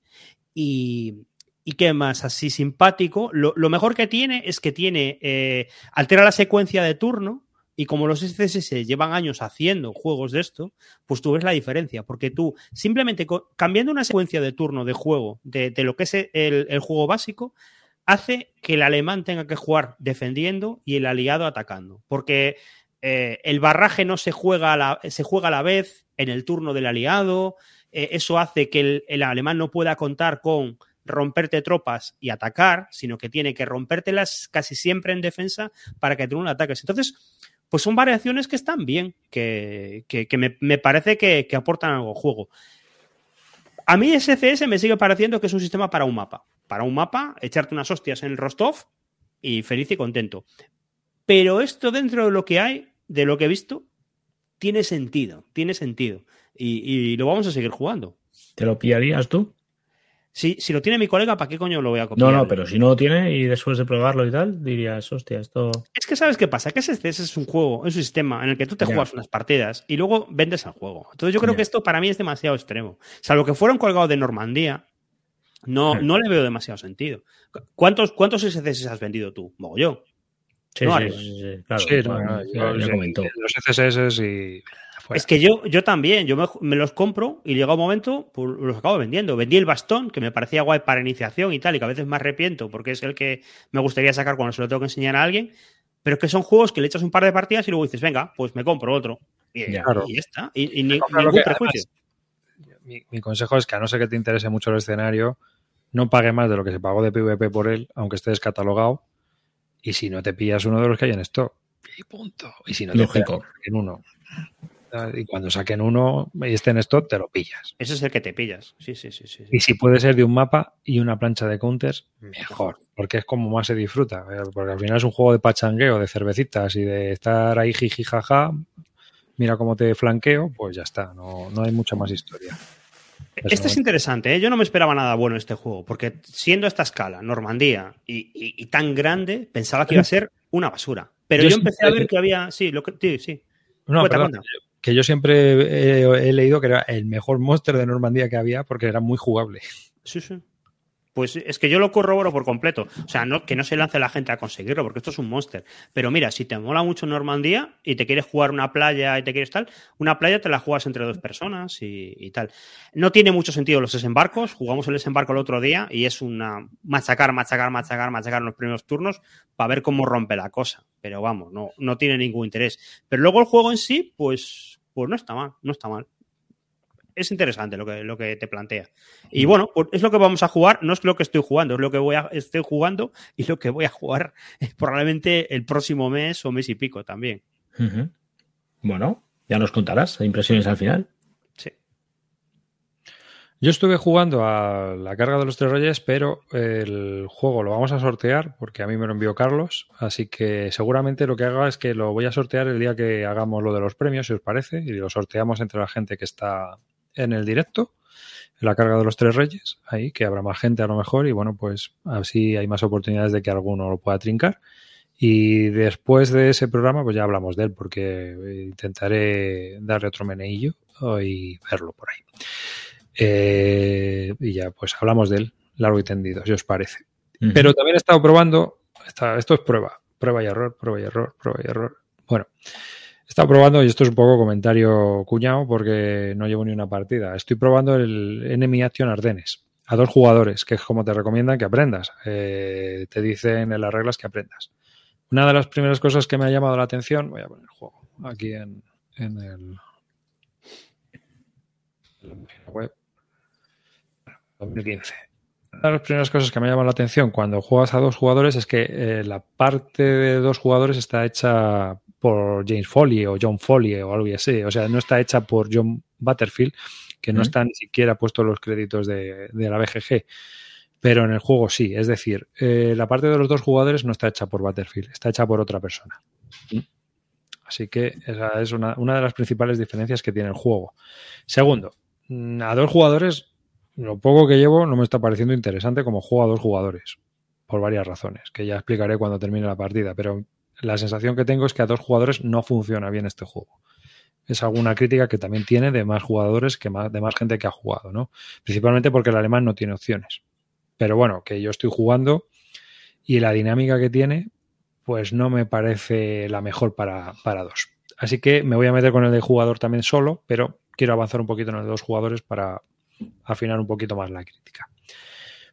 Y, ¿Y qué más? Así simpático. Lo, mejor que tiene es que tiene. Eh, altera la secuencia de turno y como los SCSS llevan años haciendo juegos de esto, pues tú ves la diferencia, porque tú simplemente cambiando una secuencia de turno de juego de, lo que es el, juego básico, hace que el alemán tenga que jugar defendiendo y el aliado atacando, porque eh, el barraje no se juega, a la, se juega a la vez en el turno del aliado, eh, eso hace que el, alemán no pueda contar con romperte tropas y atacar, sino que tiene que rompértelas casi siempre en defensa para que tú no le ataques. Entonces, pues son variaciones que están bien, que, me, parece que, aportan algo al juego. A mí SCS me sigue pareciendo que es un sistema para un mapa. Para un mapa, echarte unas hostias en el Rostov y feliz y contento. Pero esto dentro de lo que hay, de lo que he visto, tiene sentido, tiene sentido. Y, y lo vamos a seguir jugando. ¿Te lo pillarías tú? Si, si lo tiene mi colega, ¿para qué coño lo voy a copiar? No, no, pero si no lo tiene y después de probarlo y tal, dirías, hostia, esto. Es que sabes qué pasa, que ese, es un juego, es un sistema en el que tú te juegas unas partidas y luego vendes el juego. Entonces yo creo que esto para mí es demasiado extremo. Salvo que fuera un colgado de Normandía, no, no le veo demasiado sentido. ¿Cuántos, cuántos SCS has vendido tú? Mogollón. Sí, sí, sí, claro. Sí, ya, comentó. Los SCS y es que yo, yo también, yo me, los compro y llega un momento, pues los acabo vendiendo. Vendí el bastón, que me parecía guay para iniciación y tal, y que a veces me arrepiento porque es el que me gustaría sacar cuando se lo tengo que enseñar a alguien. Pero es que son juegos que le echas un par de partidas y luego dices, venga, pues me compro otro. Y ya, está. Y, ningún prejuicio. mi, consejo es que a no ser que te interese mucho el escenario, no pague más de lo que se pagó de PvP por él, aunque esté descatalogado. Y si no te pillas uno de los que hay en stock. Y punto. Y si no te pillas en uno y cuando saquen uno y esté en stock, te lo pillas. Ese es el que te pillas. Sí, sí, sí, sí. Y si puede ser de un mapa y una plancha de counters, mejor. Porque es como más se disfruta. Eh, porque al final es un juego de pachangueo, de cervecitas y de estar ahí jiji jaja. Mira cómo te flanqueo, pues ya está. No, no hay mucha más historia. Este es interesante, ¿eh? yo no me esperaba nada bueno en este juego, porque siendo esta escala, Normandía, y, tan grande, pensaba que iba a [LAUGHS] ser una basura. Pero yo, empecé a ver que había. Sí, lo que, sí, sí. No, que yo siempre he, leído que era el mejor monster de Normandía que había porque era muy jugable. Sí, sí. Pues es que yo lo corroboro por completo. O sea, que no se lance la gente a conseguirlo, porque esto es un monster. Pero mira, si te mola mucho Normandía y te quieres jugar una playa y te quieres tal, una playa te la juegas entre dos personas y, tal. No tiene mucho sentido los desembarcos. Jugamos el desembarco el otro día y es una machacar, machacar, machacar, machacar los primeros turnos para ver cómo rompe la cosa. Pero vamos, no tiene ningún interés. Pero luego el juego en sí, pues pues no está mal, no está mal. Es interesante lo que, lo que te plantea. Y mm. bueno, pues es lo que vamos a jugar, no es lo que estoy jugando, es lo que voy a, estoy jugando y lo que voy a jugar [LAUGHS] probablemente el próximo mes o mes y pico también. Bueno, ya nos contarás impresiones al final. Yo estuve jugando a la carga de los tres reyes, pero el juego lo vamos a sortear porque a mí me lo envió Carlos, así que seguramente lo que haga es que lo voy a sortear el día que hagamos lo de los premios, si os parece, y lo sorteamos entre la gente que está en el directo, en la carga de los tres reyes, ahí, que habrá más gente a lo mejor, y bueno, pues así hay más oportunidades de que alguno lo pueda trincar. Y después de ese programa, pues ya hablamos de él, porque intentaré darle otro meneillo y verlo por ahí. Eh, y ya, pues hablamos de él largo y tendido, si os parece. Pero también he estado probando, esto es prueba, prueba y error, prueba y error, prueba y error. Bueno, he estado probando, y esto es un poco comentario cuñado porque no llevo ni una partida. Estoy probando el Enemy Action Ardenes a dos jugadores, que es como te recomiendan que aprendas. Eh, te dicen en las reglas que aprendas. Una de las primeras cosas que me ha llamado la atención, voy a poner el juego aquí en, en el, en la web. 2015. de las primeras cosas que me llaman la atención cuando juegas a dos jugadores es que eh, la parte de dos jugadores está hecha por James Foley o John Foley o algo así. O sea, no está hecha por John Butterfield, que no Mm. están ni siquiera puestos los créditos de, de la BGG. Pero en el juego sí. Es decir, eh, la parte de los dos jugadores no está hecha por Butterfield, está hecha por otra persona. Así que esa es una, una de las principales diferencias que tiene el juego. Segundo, mm, a dos jugadores, lo poco que llevo no me está pareciendo interesante como juego a dos jugadores. Por varias razones, que ya explicaré cuando termine la partida. Pero la sensación que tengo es que a dos jugadores no funciona bien este juego. Es alguna crítica que también tiene de más jugadores, que de más gente que ha jugado, ¿no? Principalmente porque el alemán no tiene opciones. Pero bueno, que yo estoy jugando y la dinámica que tiene, pues no me parece la mejor para, para dos. Así que me voy a meter con el de jugador también solo, pero quiero avanzar un poquito en el de dos jugadores para afinar un poquito más la crítica.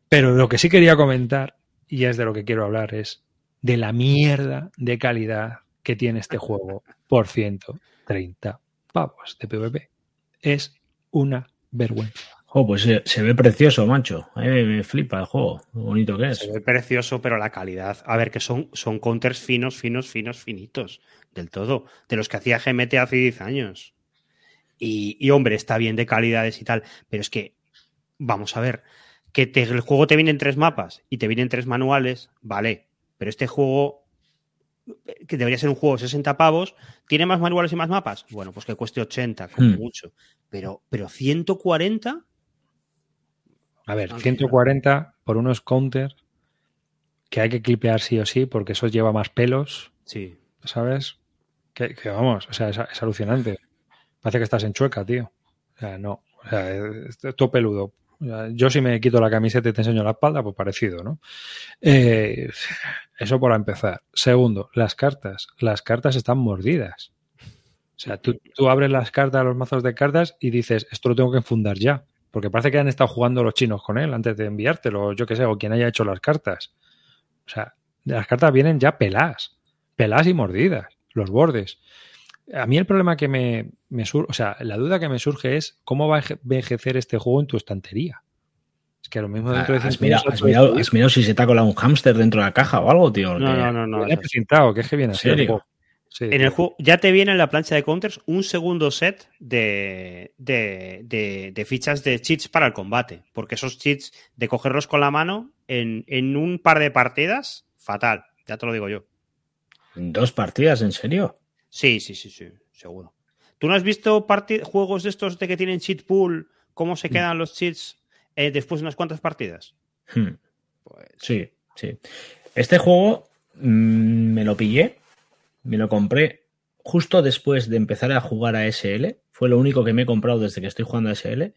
Pero lo que sí quería comentar, y es de lo que quiero hablar, es de la mierda de calidad que tiene este juego por 130 pavos de PvP. Es una vergüenza. Oh, pues se, se ve precioso, macho. A mí me, me flipa el juego. Lo bonito que es. Se ve precioso, pero la calidad. A ver, que son, son counters finos, finos, finos, finitos. Del todo. De los que hacía GMT hace 10 años. Y, y, hombre, está bien de calidades y tal. Pero es que, vamos a ver, que te- el juego te viene en tres mapas y te vienen tres manuales, vale. Pero este juego, que debería ser un juego de 60 pavos, ¿tiene más manuales y más mapas? Bueno, pues que cueste 80, como Hmm. mucho. Pero, pero 140, A ver, Ah, 140 por unos counters que hay que clipear sí o sí porque eso lleva más pelos, sí. ¿sabes? Que, que vamos, o sea, es, es alucinante. Parece que estás en chueca, tío. O sea, no. O sea, es, todo peludo. Yo si me quito la camiseta y te enseño la espalda, pues parecido, ¿no? Eh, eso por empezar. Segundo, las cartas. Las cartas están mordidas. O sea, tú, tú abres las cartas, los mazos de cartas y dices, esto lo tengo que enfundar ya. Porque parece que han estado jugando los chinos con él antes de enviártelo, yo qué sé, o quien haya hecho las cartas. O sea, las cartas vienen ya peladas, peladas y mordidas, los bordes. A mí el problema que me, me surge, o sea, la duda que me surge es cómo va a eje- envejecer este juego en tu estantería. Es que a lo mismo dentro de ¿Has cinco mirado, años has mirado- disco has mirado si se te ha colado un hámster dentro de la caja o algo, tío? No, no, no, no. Eso sí. precintado, que es que viene ¿En así el serio? juego. Sí, En el juego ya te viene en la plancha de counters un segundo set de, de, de- de fichas de cheats para el combate. Porque esos cheats de cogerlos con la mano en, en un par de partidas, fatal. Ya te lo digo yo. ¿Dos partidas, en serio? Sí, sí, sí, sí, seguro. ¿Tú no has visto juegos de estos de que tienen cheat pool? ¿Cómo se quedan los cheats eh, después de unas cuantas partidas? Hmm. Pues Sí, sí. Este juego mm, me lo pillé, me lo compré justo después de empezar a jugar a SL. Fue lo único que me he comprado desde que estoy jugando a SL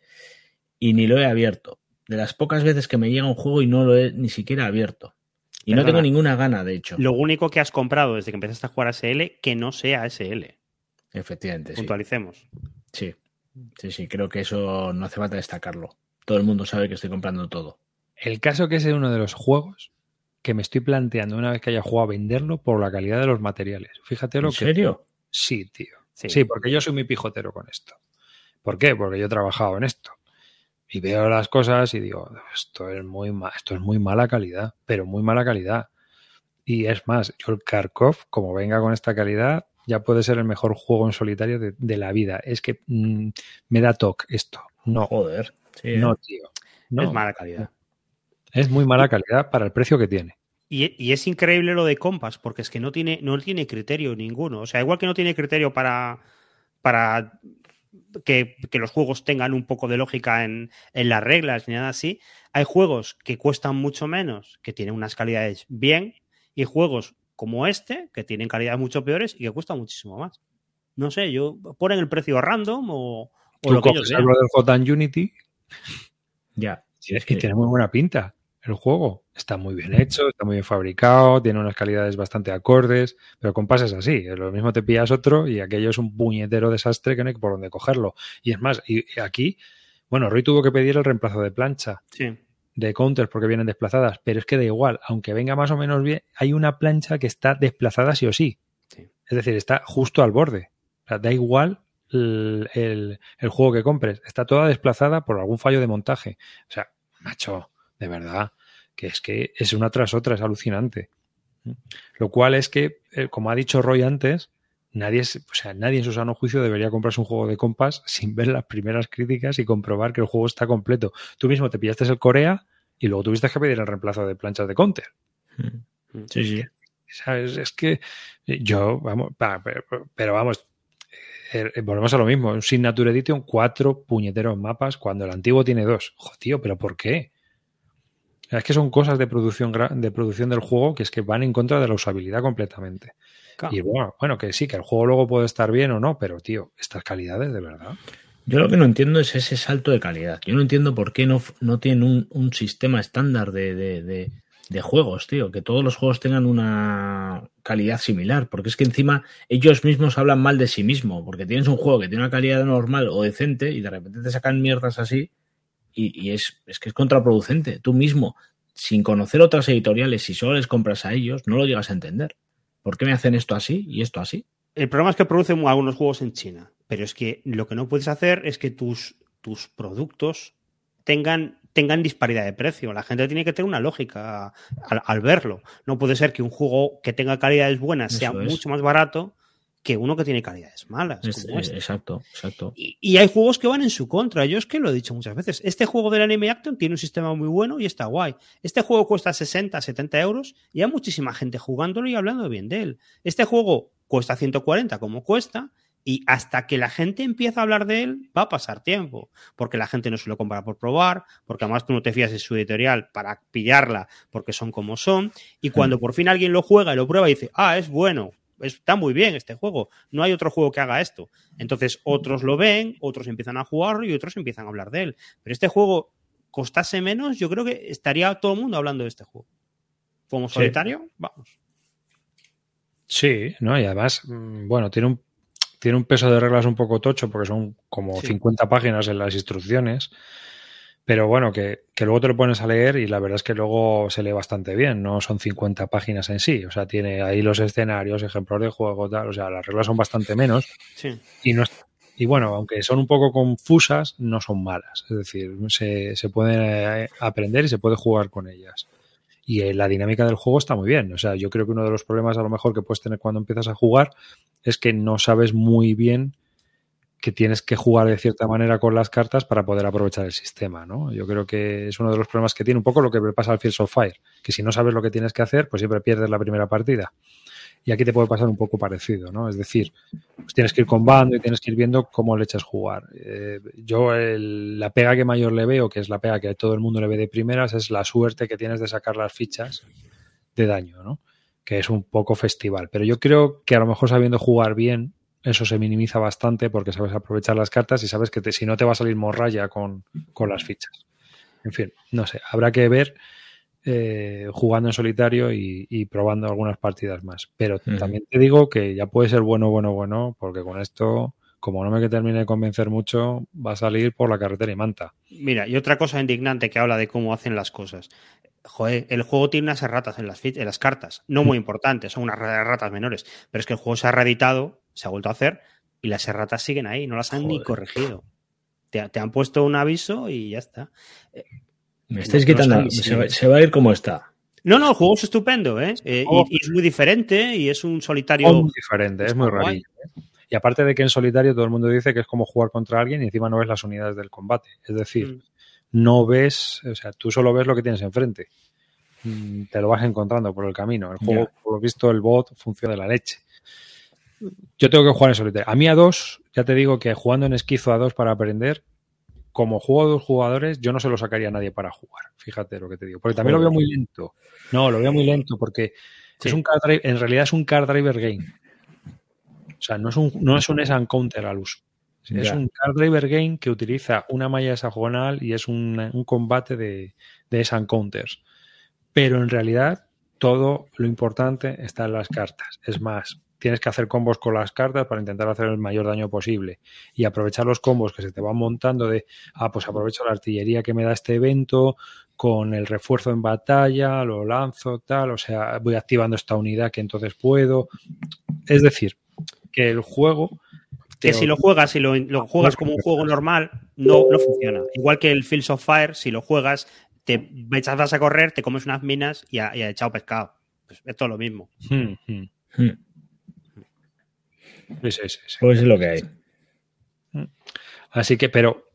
y ni lo he abierto. De las pocas veces que me llega un juego y no lo he ni siquiera abierto. Y no tengo ninguna gana, de hecho. lo único que has comprado desde que empezaste a jugar a SL que no sea SL. Efectivamente. Puntualicemos. Sí, sí, sí, creo que eso no hace falta destacarlo. Todo el mundo sabe que estoy comprando todo. El caso que es uno de los juegos que me estoy planteando una vez que haya jugado a venderlo por la calidad de los materiales. Fíjate lo ¿En que serio? Sí, tío. Sí. Sí. porque yo soy muy pijotero con esto. ¿Por qué? Porque yo he trabajado en esto. Y veo las cosas y digo, esto es muy ma- esto es muy mala calidad, pero muy mala calidad. Y es más, yo el Kharkov, como venga con esta calidad, ya puede ser el mejor juego en solitario de, de la vida. Es que mm, me da toque esto. No, Joder. Sí, ¿eh? no, tío. No, Es mala calidad. es muy mala calidad para el precio que tiene. Y, y es increíble lo de Compass, porque es que no tiene, no tiene criterio ninguno. O sea, igual que no tiene criterio para, para que, que los juegos tengan un poco de lógica en, en las reglas ni nada así, hay juegos que cuestan mucho menos, que tienen unas calidades bien, y juegos como este, que tienen calidades mucho peores y que cuestan muchísimo más. No sé, yo ponen el precio random o, o Tú lo que ellos coges vean. el Brotherhood J Unity Ya. Sí, es que tiene muy buena pinta el juego. Está muy bien hecho, está muy bien fabricado, tiene unas calidades bastante acordes, pero con pases así. Lo mismo te pillas otro y aquello es un puñetero desastre que no hay por dónde cogerlo. Y es más, y y aquí, bueno, Roy tuvo que pedir el reemplazo de plancha Sí. de counters porque vienen desplazadas, pero es que da igual, aunque venga más o menos bien, hay una plancha que está desplazada sí o sí. Sí. Es decir, está justo al borde. O sea, da igual el, el- el juego que compres, está toda desplazada por algún fallo de montaje. O sea, macho, de verdad, que es que es una tras otra, es alucinante. Lo cual es que, eh, como ha dicho Roy antes, nadie, o sea, nadie en su sano juicio debería comprarse un juego de compas [LAUGHS] sin ver las primeras críticas y comprobar que el juego está completo. Tú mismo te pillaste el Corea y luego tuviste que pedir el reemplazo de planchas de counter. Mm. Sí, sí. Es que yo, vamos, pero vamos, eh, eh, volvemos a lo mismo. Un Signature Edition, cuatro puñeteros mapas cuando el antiguo tiene dos. Joder, tío, ¿pero por qué? Es que son cosas de producción, de producción del juego que es que van en contra de la usabilidad completamente. Y bueno, bueno, que sí, que el juego luego puede estar bien o no, pero tío, estas calidades de verdad. Yo lo que no entiendo es ese salto de calidad. Yo no entiendo por qué no, no tienen un, sistema estándar de, de, de, juegos, tío. Que todos los juegos tengan una calidad similar. Porque es que encima ellos mismos hablan mal de sí mismos. Porque tienes un juego que tiene una calidad normal o decente y de repente te sacan mierdas así. Y, es, es que es contraproducente. Tú mismo, sin conocer otras editoriales, si solo les compras a ellos, no lo llegas a entender. ¿Por qué me hacen esto así y esto así? El problema es que producen algunos juegos en China, pero es que lo que no puedes hacer es que tus, tus productos tengan, tengan disparidad de precio. La gente tiene que tener una lógica al, verlo. No puede ser que un juego que tenga calidades buenas sea mucho más barato que uno que tiene calidades malas. Este. Exacto, exacto. Y, hay juegos que van en su contra. Yo es que lo he dicho muchas veces. Este juego del Anime Action tiene un sistema muy bueno y está guay. Este juego cuesta 60, 70 euros y hay muchísima gente jugándolo y hablando bien de él. Este juego cuesta 140 como cuesta y hasta que la gente empieza a hablar de él va a pasar tiempo, porque la gente no se lo compra por probar, porque además tú no te fías de su editorial para pillarla porque son como son, y cuando por fin alguien lo juega y lo prueba y dice, ah, es bueno, está muy bien este juego, no hay otro juego que haga esto. Entonces otros lo ven, otros empiezan a jugarlo y otros empiezan a hablar de él. Pero este juego costase menos, yo creo que estaría todo el mundo hablando de este juego. Como solitario, vamos. Sí, ¿no? Y además, mm, bueno, tiene un, tiene un peso de reglas un poco tocho porque son como 50 páginas en las instrucciones. Pero bueno, que, luego te lo pones a leer y la verdad es que luego se lee bastante bien, no son 50 páginas en sí, o sea, tiene ahí los escenarios, ejemplos de juego, tal, o sea, las reglas son bastante menos. Sí. Y, no y bueno, aunque son un poco confusas, no son malas, es decir, se, se puede aprender y se puede jugar con ellas. Y eh, la dinámica del juego está muy bien, o sea, yo creo que uno de los problemas a lo mejor que puedes tener cuando empiezas a jugar es que no sabes muy bien que tienes que jugar de cierta manera con las cartas para poder aprovechar el sistema, ¿no? Yo creo que es uno de los problemas que tiene un poco lo que le pasa al Fields of Fire, que si no sabes lo que tienes que hacer, pues siempre pierdes la primera partida. Y aquí te puede pasar un poco parecido, ¿no? Es decir, pues tienes que ir con bando y tienes que ir viendo cómo le echas jugar. Eh, yo la pega que mayor le veo, que es la pega que todo el mundo le ve de primeras, es la suerte que tienes de sacar las fichas de daño, ¿no? Que es un poco festival. Pero yo creo que a lo mejor sabiendo jugar bien, eso se minimiza bastante porque sabes aprovechar las cartas y sabes que si no te va a salir morralla con, las fichas. En fin, no sé, habrá que ver eh, jugando en solitario y, probando algunas partidas más. Pero también te digo que ya puede ser bueno, bueno, bueno, porque con esto, como no me que termine de convencer mucho, va a salir por la carretera y manta. Mira, y otra cosa indignante que habla de cómo hacen las cosas. Joder, el juego tiene unas erratas en las, en las cartas, no muy importantes, son unas erratas menores, pero es que el juego se ha reeditado se ha vuelto a hacer y las erratas siguen ahí, no las han ni corregido. Te, han puesto un aviso y ya está. Eh, Me estáis quitando, se, va a ir como está. No, no, el juego es estupendo, ¿eh? eh y, es muy diferente y es un solitario. Muy diferente, es muy raro. ¿eh? Y aparte de que en solitario todo el mundo dice que es como jugar contra alguien y encima no ves las unidades del combate. Es decir, mm. no ves, o sea, tú solo ves lo que tienes enfrente. Mm, te lo vas encontrando por el camino. El juego, por lo visto, el bot funciona de la leche yo tengo que jugar en solitario. A mí a dos, ya te digo que jugando en esquizo a dos para aprender, como juego a dos jugadores, yo no se lo sacaría a nadie para jugar. Fíjate lo que te digo. Porque también lo veo muy lento. No, lo veo muy lento porque es un en realidad es un card driver game. O sea, no es un, no es un counter al uso. Es un card driver game que utiliza una malla hexagonal y es un, combate de, de encounters. Pero en realidad todo lo importante está en las cartas. Es más, tienes que hacer combos con las cartas para intentar hacer el mayor daño posible y aprovechar los combos que se te van montando de, ah, pues aprovecho la artillería que me da este evento con el refuerzo en batalla, lo lanzo, tal, o sea, voy activando esta unidad que entonces puedo. Es decir, que el juego... Que si lo juegas, si lo, juegas como un juego normal, no, no funciona. Igual que el Fields of Fire, si lo juegas te echas a correr, te comes unas minas y ha, echado pescado. Pues esto es lo mismo. Hmm, hmm. Hmm. Sí, sí, sí, Pues es lo que hay. Así que, pero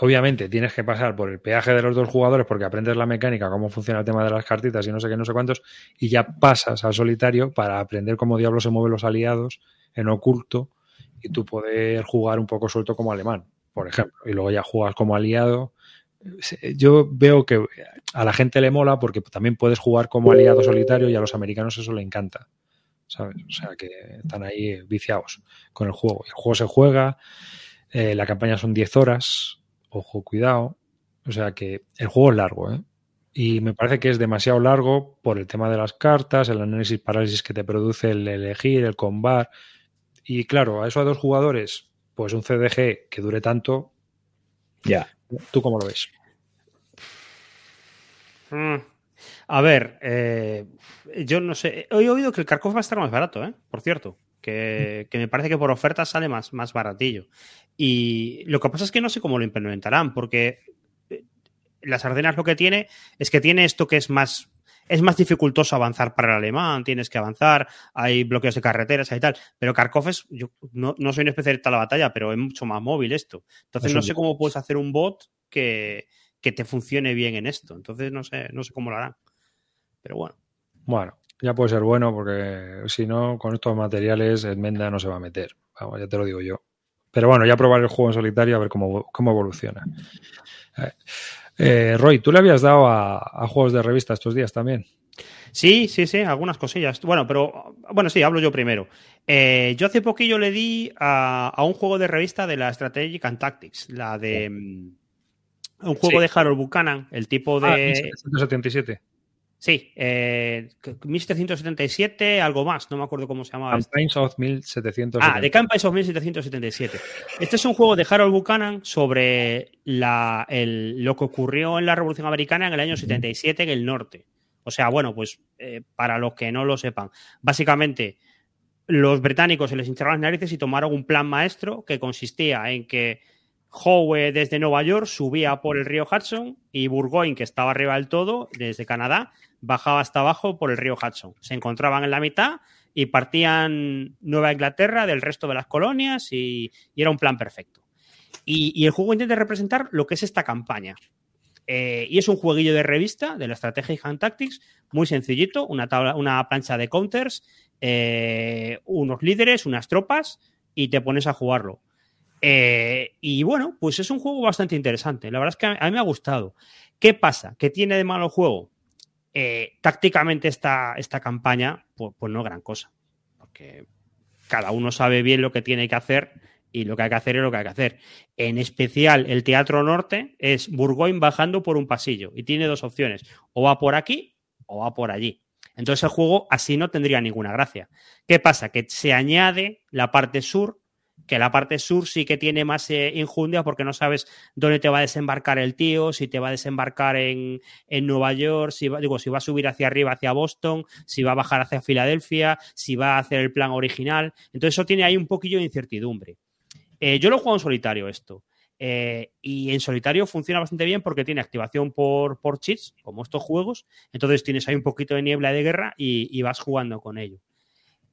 obviamente tienes que pasar por el peaje de los dos jugadores porque aprendes la mecánica, cómo funciona el tema de las cartitas y no sé qué, no sé cuántos, y ya pasas al solitario para aprender cómo diablos se mueven los aliados en oculto y tú poder jugar un poco suelto como alemán, por ejemplo, y luego ya jugas como aliado. Yo veo que a la gente le mola porque también puedes jugar como aliado solitario y a los americanos eso le encanta. ¿Sabes? O sea que están ahí viciados con el juego. El juego se juega, eh, la campaña son 10 horas, ojo, cuidado. O sea que el juego es largo, ¿eh? Y me parece que es demasiado largo por el tema de las cartas, el análisis parálisis que te produce el elegir, el combar. Y claro, a eso a dos jugadores, pues un CDG que dure tanto. Ya. ¿Tú cómo lo ves? Mm. A ver, eh, yo no sé. He oído que el Kharkov va a estar más barato, ¿eh? Por cierto. Que, me parece que por oferta sale más, más baratillo. Y lo que pasa es que no sé cómo lo implementarán, porque eh, las Ardenas lo que tiene es que tiene esto que es más es más dificultoso avanzar para el alemán, tienes que avanzar, hay bloqueos de carreteras y tal. Pero Kharkov es, yo no, soy un especialista en la batalla, pero es mucho más móvil esto. Entonces no sé cómo puedes hacer un bot que, que, te funcione bien en esto. Entonces no sé, no sé cómo lo harán. Pero bueno. Bueno, ya puede ser bueno porque si no, con estos materiales Menda no se va a meter. Vamos, ya te lo digo yo. Pero bueno, ya probar el juego en solitario a ver cómo, cómo evoluciona. Eh, eh, Roy, ¿tú le habías dado a, juegos de revista estos días también? Sí, sí, sí, algunas cosillas. Bueno, pero bueno, sí, hablo yo primero. Eh, yo hace poquillo le di a, un juego de revista de la Strategic and Tactics, la de mm, un juego de Harold Buchanan, el tipo de. Ah, 177. Sí, eh, 1777, algo más, no me acuerdo cómo se llamaba. Campaigns of 1777. Ah, de Campaigns of 1777. Este es un juego de Harold Buchanan sobre la, lo que ocurrió en la Revolución Americana en el año 77 en el norte. O sea, bueno, pues eh, para los que no lo sepan, básicamente los británicos se les hincharon las narices y tomaron un plan maestro que consistía en que Howe desde Nueva York subía por el río Hudson y Burgoyne, que estaba arriba del todo, desde Canadá, bajaba hasta abajo por el río Hudson. Se encontraban en la mitad y partían Nueva Inglaterra del resto de las colonias y, era un plan perfecto. Y, el juego intenta representar lo que es esta campaña. Eh, y es un jueguillo de revista de la estrategia Hand Tactics, muy sencillito, una, tabla, una plancha de counters, eh, unos líderes, unas tropas, y te pones a jugarlo. Eh, y bueno, pues es un juego bastante interesante. La verdad es que a mí me ha gustado. ¿Qué pasa? ¿Qué tiene de malo el juego? Eh, tácticamente esta, esta campaña, pues, pues, no gran cosa. Porque cada uno sabe bien lo que tiene que hacer y lo que hay que hacer es lo que hay que hacer. En especial, el Teatro Norte es Burgoyne bajando por un pasillo y tiene dos opciones. O va por aquí o va por allí. Entonces el juego así no tendría ninguna gracia. ¿Qué pasa? Que se añade la parte sur que la parte sur sí que tiene más eh, injundia porque no sabes dónde te va a desembarcar el tío, si te va a desembarcar en, Nueva York, si va, digo, si va a subir hacia arriba, hacia Boston, si va a bajar hacia Filadelfia, si va a hacer el plan original. Entonces eso tiene ahí un poquillo de incertidumbre. Eh, yo lo juego en solitario esto. Eh, y en solitario funciona bastante bien porque tiene activación por, por cheats, como estos juegos. Entonces tienes ahí un poquito de niebla de guerra y vas jugando con ello.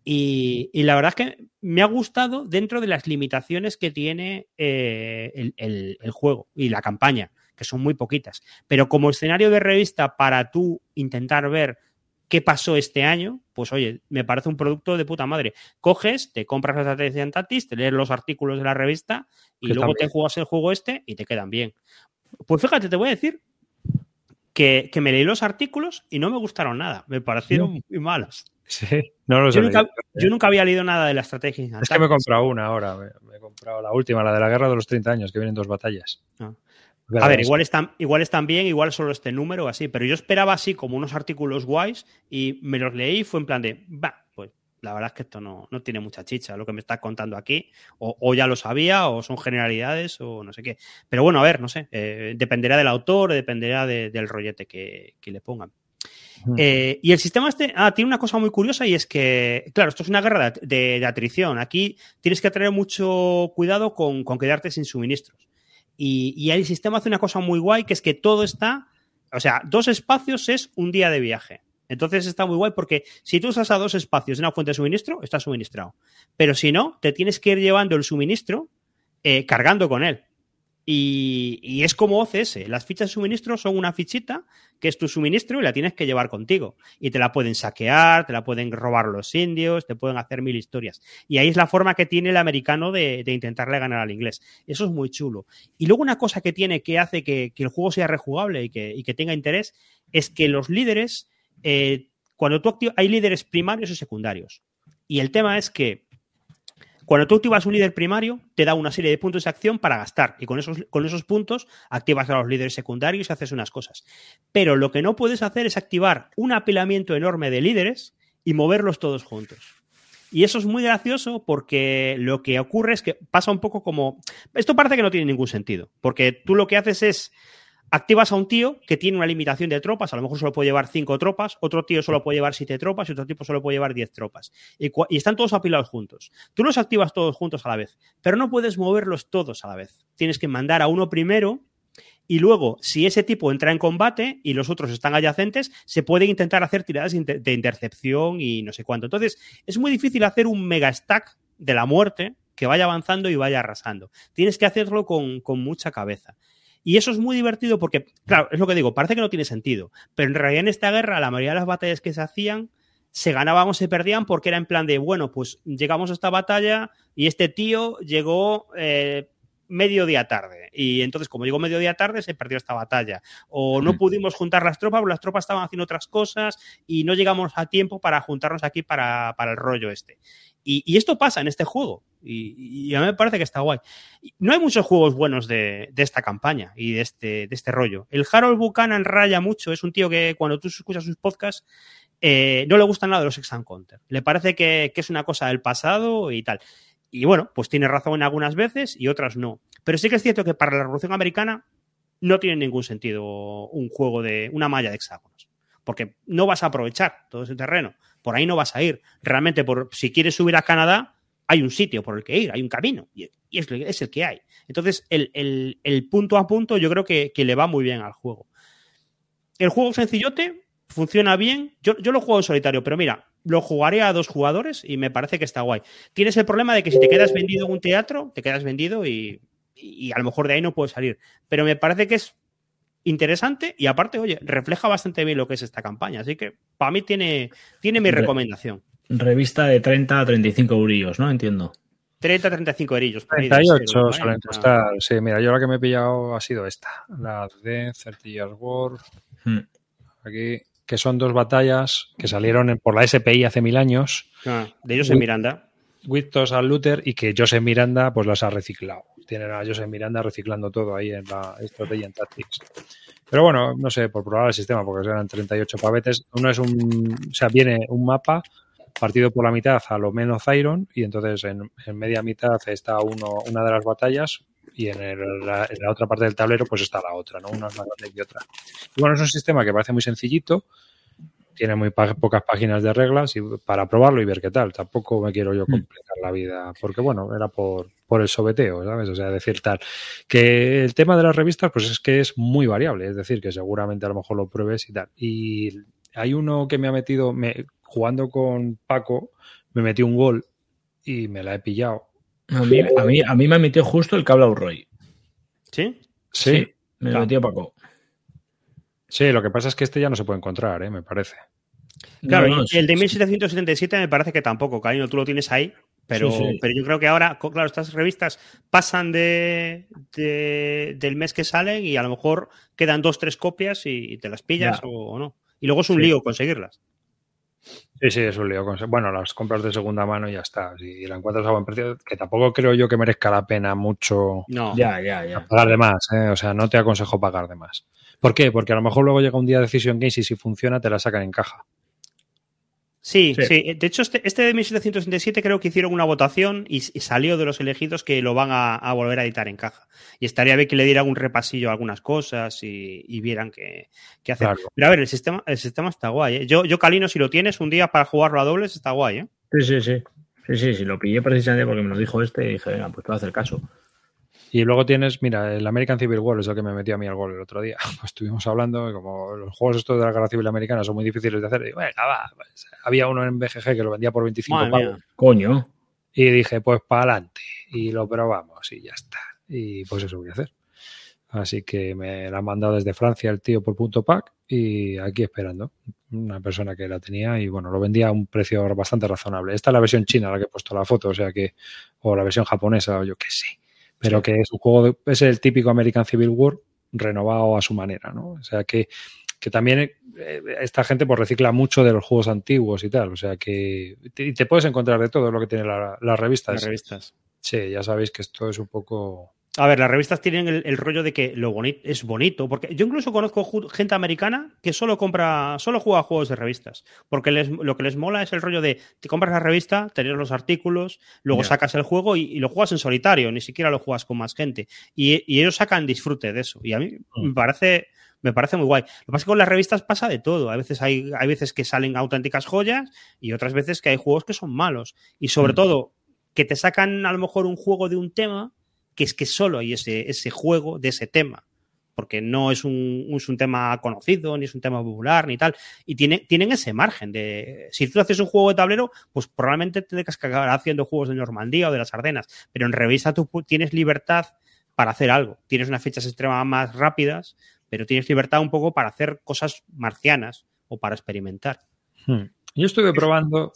Y, la verdad es que me ha gustado dentro de las limitaciones que tiene eh, el, juego y la campaña, que son muy poquitas. Pero como escenario de revista para tú intentar ver qué pasó este año, pues oye, me parece un producto de puta madre. Coges, te compras la estrategia en Tatis, te lees los artículos de la revista y luego te juegas el juego este y te quedan bien. Pues fíjate, te voy a decir que, me leí los artículos y no me gustaron nada, me parecieron muy malos. Sí, no lo yo, nunca, yo nunca había leído nada de la estrategia. Es que me he comprado una ahora, me, he comprado la última, la de la guerra de los 30 años, que vienen dos batallas. Ah. A ver, igual están, igual están bien, igual solo este número así, pero yo esperaba así como unos artículos guays y me los leí y fue en plan de, va, pues la verdad es que esto no, no tiene mucha chicha, lo que me estás contando aquí, o, ya lo sabía, o son generalidades, o no sé qué. Pero bueno, a ver, no sé, eh, dependerá del autor, dependerá del rollete que le pongan. Eh, y el sistema este ah, tiene una cosa muy curiosa y es que, claro, esto es una guerra de, atrición. Aquí tienes que tener mucho cuidado con, quedarte sin suministros. Y, el sistema hace una cosa muy guay, que es que todo está O sea, dos espacios es un día de viaje. Entonces está muy guay porque si tú usas a dos espacios de una fuente de suministro, está suministrado. Pero si no, te tienes que ir llevando el suministro eh, cargando con él. Y, es como OCS. Las fichas de suministro son una fichita que es tu suministro y la tienes que llevar contigo. Y te la pueden saquear, te la pueden robar los indios, te pueden hacer mil historias. Y ahí es la forma que tiene el americano de, intentarle ganar al inglés. Eso es muy chulo. Y luego una cosa que tiene que hace que, el juego sea rejugable y que, tenga interés es que los líderes, eh, cuando tú activas, hay líderes primarios y secundarios. Y el tema es que cuando tú activas un líder primario, te da una serie de puntos de acción para gastar y con esos, con esos puntos activas a los líderes secundarios y haces unas cosas. Pero lo que no puedes hacer es activar un apilamiento enorme de líderes y moverlos todos juntos. Y eso es muy gracioso porque lo que ocurre es que pasa un poco como... Esto parece que no tiene ningún sentido, porque tú lo que haces es activas a un tío que tiene una limitación de tropas, a lo mejor solo puede llevar cinco tropas, otro tío solo puede llevar siete tropas y otro tipo solo puede llevar diez tropas. Y, están todos apilados juntos. Tú los activas todos juntos a la vez, pero no puedes moverlos todos a la vez. Tienes que mandar a uno primero y luego, si ese tipo entra en combate y los otros están adyacentes, se puede intentar hacer tiradas de intercepción y no sé cuánto. Entonces, es muy difícil hacer un mega stack de la muerte que vaya avanzando y vaya arrasando. Tienes que hacerlo con, con mucha cabeza. Y eso es muy divertido porque, claro, es lo que digo, parece que no tiene sentido, pero en realidad en esta guerra la mayoría de las batallas que se hacían se ganaban o se perdían porque era en plan de, bueno, pues llegamos a esta batalla y este tío llegó eh, mediodía tarde. Y entonces, como llegó mediodía tarde, se perdió esta batalla. O no pudimos juntar las tropas, porque las tropas estaban haciendo otras cosas y no llegamos a tiempo para juntarnos aquí para, para el rollo este. Y, esto pasa en este juego. Y, a mí me parece que está guay. No hay muchos juegos buenos de, esta campaña y de este, de este rollo. El Harold Buchanan raya mucho. Es un tío que cuando tú escuchas sus podcasts eh, no le gusta nada de los Exam Counter. Le parece que, es una cosa del pasado y tal. Y bueno, pues tiene razón algunas veces y otras no. Pero sí que es cierto que para la Revolución Americana no tiene ningún sentido un juego de una malla de hexágonos. Porque no vas a aprovechar todo ese terreno por ahí no vas a ir. Realmente, por, si quieres subir a Canadá, hay un sitio por el que ir, hay un camino, y, es, el que hay. Entonces, el, punto a punto yo creo que, le va muy bien al juego. El juego sencillote funciona bien. Yo, lo juego en solitario, pero mira, lo jugaré a dos jugadores y me parece que está guay. Tienes el problema de que si te quedas vendido en un teatro, te quedas vendido y, y a lo mejor de ahí no puedes salir. Pero me parece que es interesante y aparte, oye, refleja bastante bien lo que es esta campaña. Así que para mí tiene, tiene mi recomendación. Revista de 30 a 35 eurillos, ¿no? Entiendo. 30 a 35 eurillos. 38 suelen costar. Sí, mira, yo la que me he pillado ha sido esta, la de 30 Years War. Hmm. Aquí, que son dos batallas que salieron por la SPI hace mil años. Ah, de ellos en Miranda. Witos al Luther y que Joseph Miranda pues las ha reciclado tienen a Joseph Miranda reciclando todo ahí en la estrategia en Tactics. Pero bueno, no sé, por probar el sistema, porque eran 38 pavetes. Uno es un, o sea, viene un mapa partido por la mitad a lo menos Iron y entonces en, media mitad está uno, una de las batallas y en, la, otra parte del tablero pues está la otra, ¿no? Una es más grande que otra. Y bueno, es un sistema que parece muy sencillito, tiene muy pocas páginas de reglas y para probarlo y ver qué tal. Tampoco me quiero yo hmm. complicar la vida, porque bueno, era por, por el sobeteo, ¿sabes? O sea, decir tal. Que el tema de las revistas, pues es que es muy variable, es decir, que seguramente a lo mejor lo pruebes y tal. Y hay uno que me ha metido, me, jugando con Paco, me metió un gol y me la he pillado. A mí, a mí, me ha metido justo el cable Roy. ¿Sí? Sí. me lo metió Paco. Sí, lo que pasa es que este ya no se puede encontrar, ¿eh? me parece. Claro, el de 1777 me parece que tampoco, cariño, tú lo tienes ahí, pero, pero yo creo que ahora, claro, estas revistas pasan de, del mes que salen y a lo mejor quedan dos, tres copias y, te las pillas o, no. Y luego es un lío conseguirlas. Sí, sí, es un lío. Bueno, las compras de segunda mano y ya está. Si la encuentras a buen precio, que tampoco creo yo que merezca la pena mucho no. ya, ya, ya. pagar de más. ¿eh? O sea, no te aconsejo pagar de más. ¿Por qué? Porque a lo mejor luego llega un día de Decision Games y si funciona te la sacan en caja. Sí, sí, De hecho, este, este de 1767 creo que hicieron una votación y, salió de los elegidos que lo van a, volver a editar en caja. Y estaría bien que le dieran un repasillo a algunas cosas y, vieran qué, qué hacer. Pero a ver, el sistema, el sistema está guay. ¿eh? Yo, yo, Calino, si lo tienes un día para jugarlo a dobles, está guay. ¿eh? Sí, sí, sí. Sí, sí, sí, lo pillé precisamente porque me lo dijo este y dije, venga, pues te voy a hacer caso. Y luego tienes, mira, el American Civil War es lo que me metió a mí al gol el otro día. [LAUGHS] Pues estuvimos hablando, como los juegos estos de la guerra civil americana son muy difíciles de hacer. Y venga, va. Pues, había uno en BGG que lo vendía por 25 pavos. Coño. Y dije, pues para adelante. Y lo probamos y ya está. Y pues eso voy a hacer. Así que me la han mandado desde Francia el tío por punto pack y aquí esperando. Una persona que la tenía y bueno, lo vendía a un precio bastante razonable. Esta es la versión china, la que he puesto la foto, o sea que, o la versión japonesa, o yo que sí. Pero que es un juego, es el típico American Civil War renovado a su manera, ¿no? O sea que, que también eh, esta gente pues recicla mucho de los juegos antiguos y tal. O sea que te, te puedes encontrar de todo lo que tiene la, las revistas. Las revistas. Sí, ya sabéis que esto es un poco a ver, las revistas tienen el, rollo de que lo bonito es bonito, porque yo incluso conozco gente americana que solo compra, solo juega juegos de revistas, porque les, lo que les mola es el rollo de te compras la revista, tener los artículos, luego sacas el juego y, lo juegas en solitario, ni siquiera lo juegas con más gente. Y, ellos sacan disfrute de eso. Y a mí mm. me parece me parece muy guay. Lo que pasa es que con las revistas pasa de todo. A veces hay, hay veces que salen auténticas joyas y otras veces que hay juegos que son malos. Y sobre mm. todo, que te sacan a lo mejor un juego de un tema que es que solo hay ese, ese juego de ese tema, porque no es un, es un, tema conocido, ni es un tema popular, ni tal, y tiene, tienen ese margen de, si tú haces un juego de tablero, pues probablemente tendrás que acabar haciendo juegos de Normandía o de las Ardenas, pero en revista tú tienes libertad para hacer algo, tienes unas fechas extremas más rápidas, pero tienes libertad un poco para hacer cosas marcianas o para experimentar. Hmm. Yo estuve probando.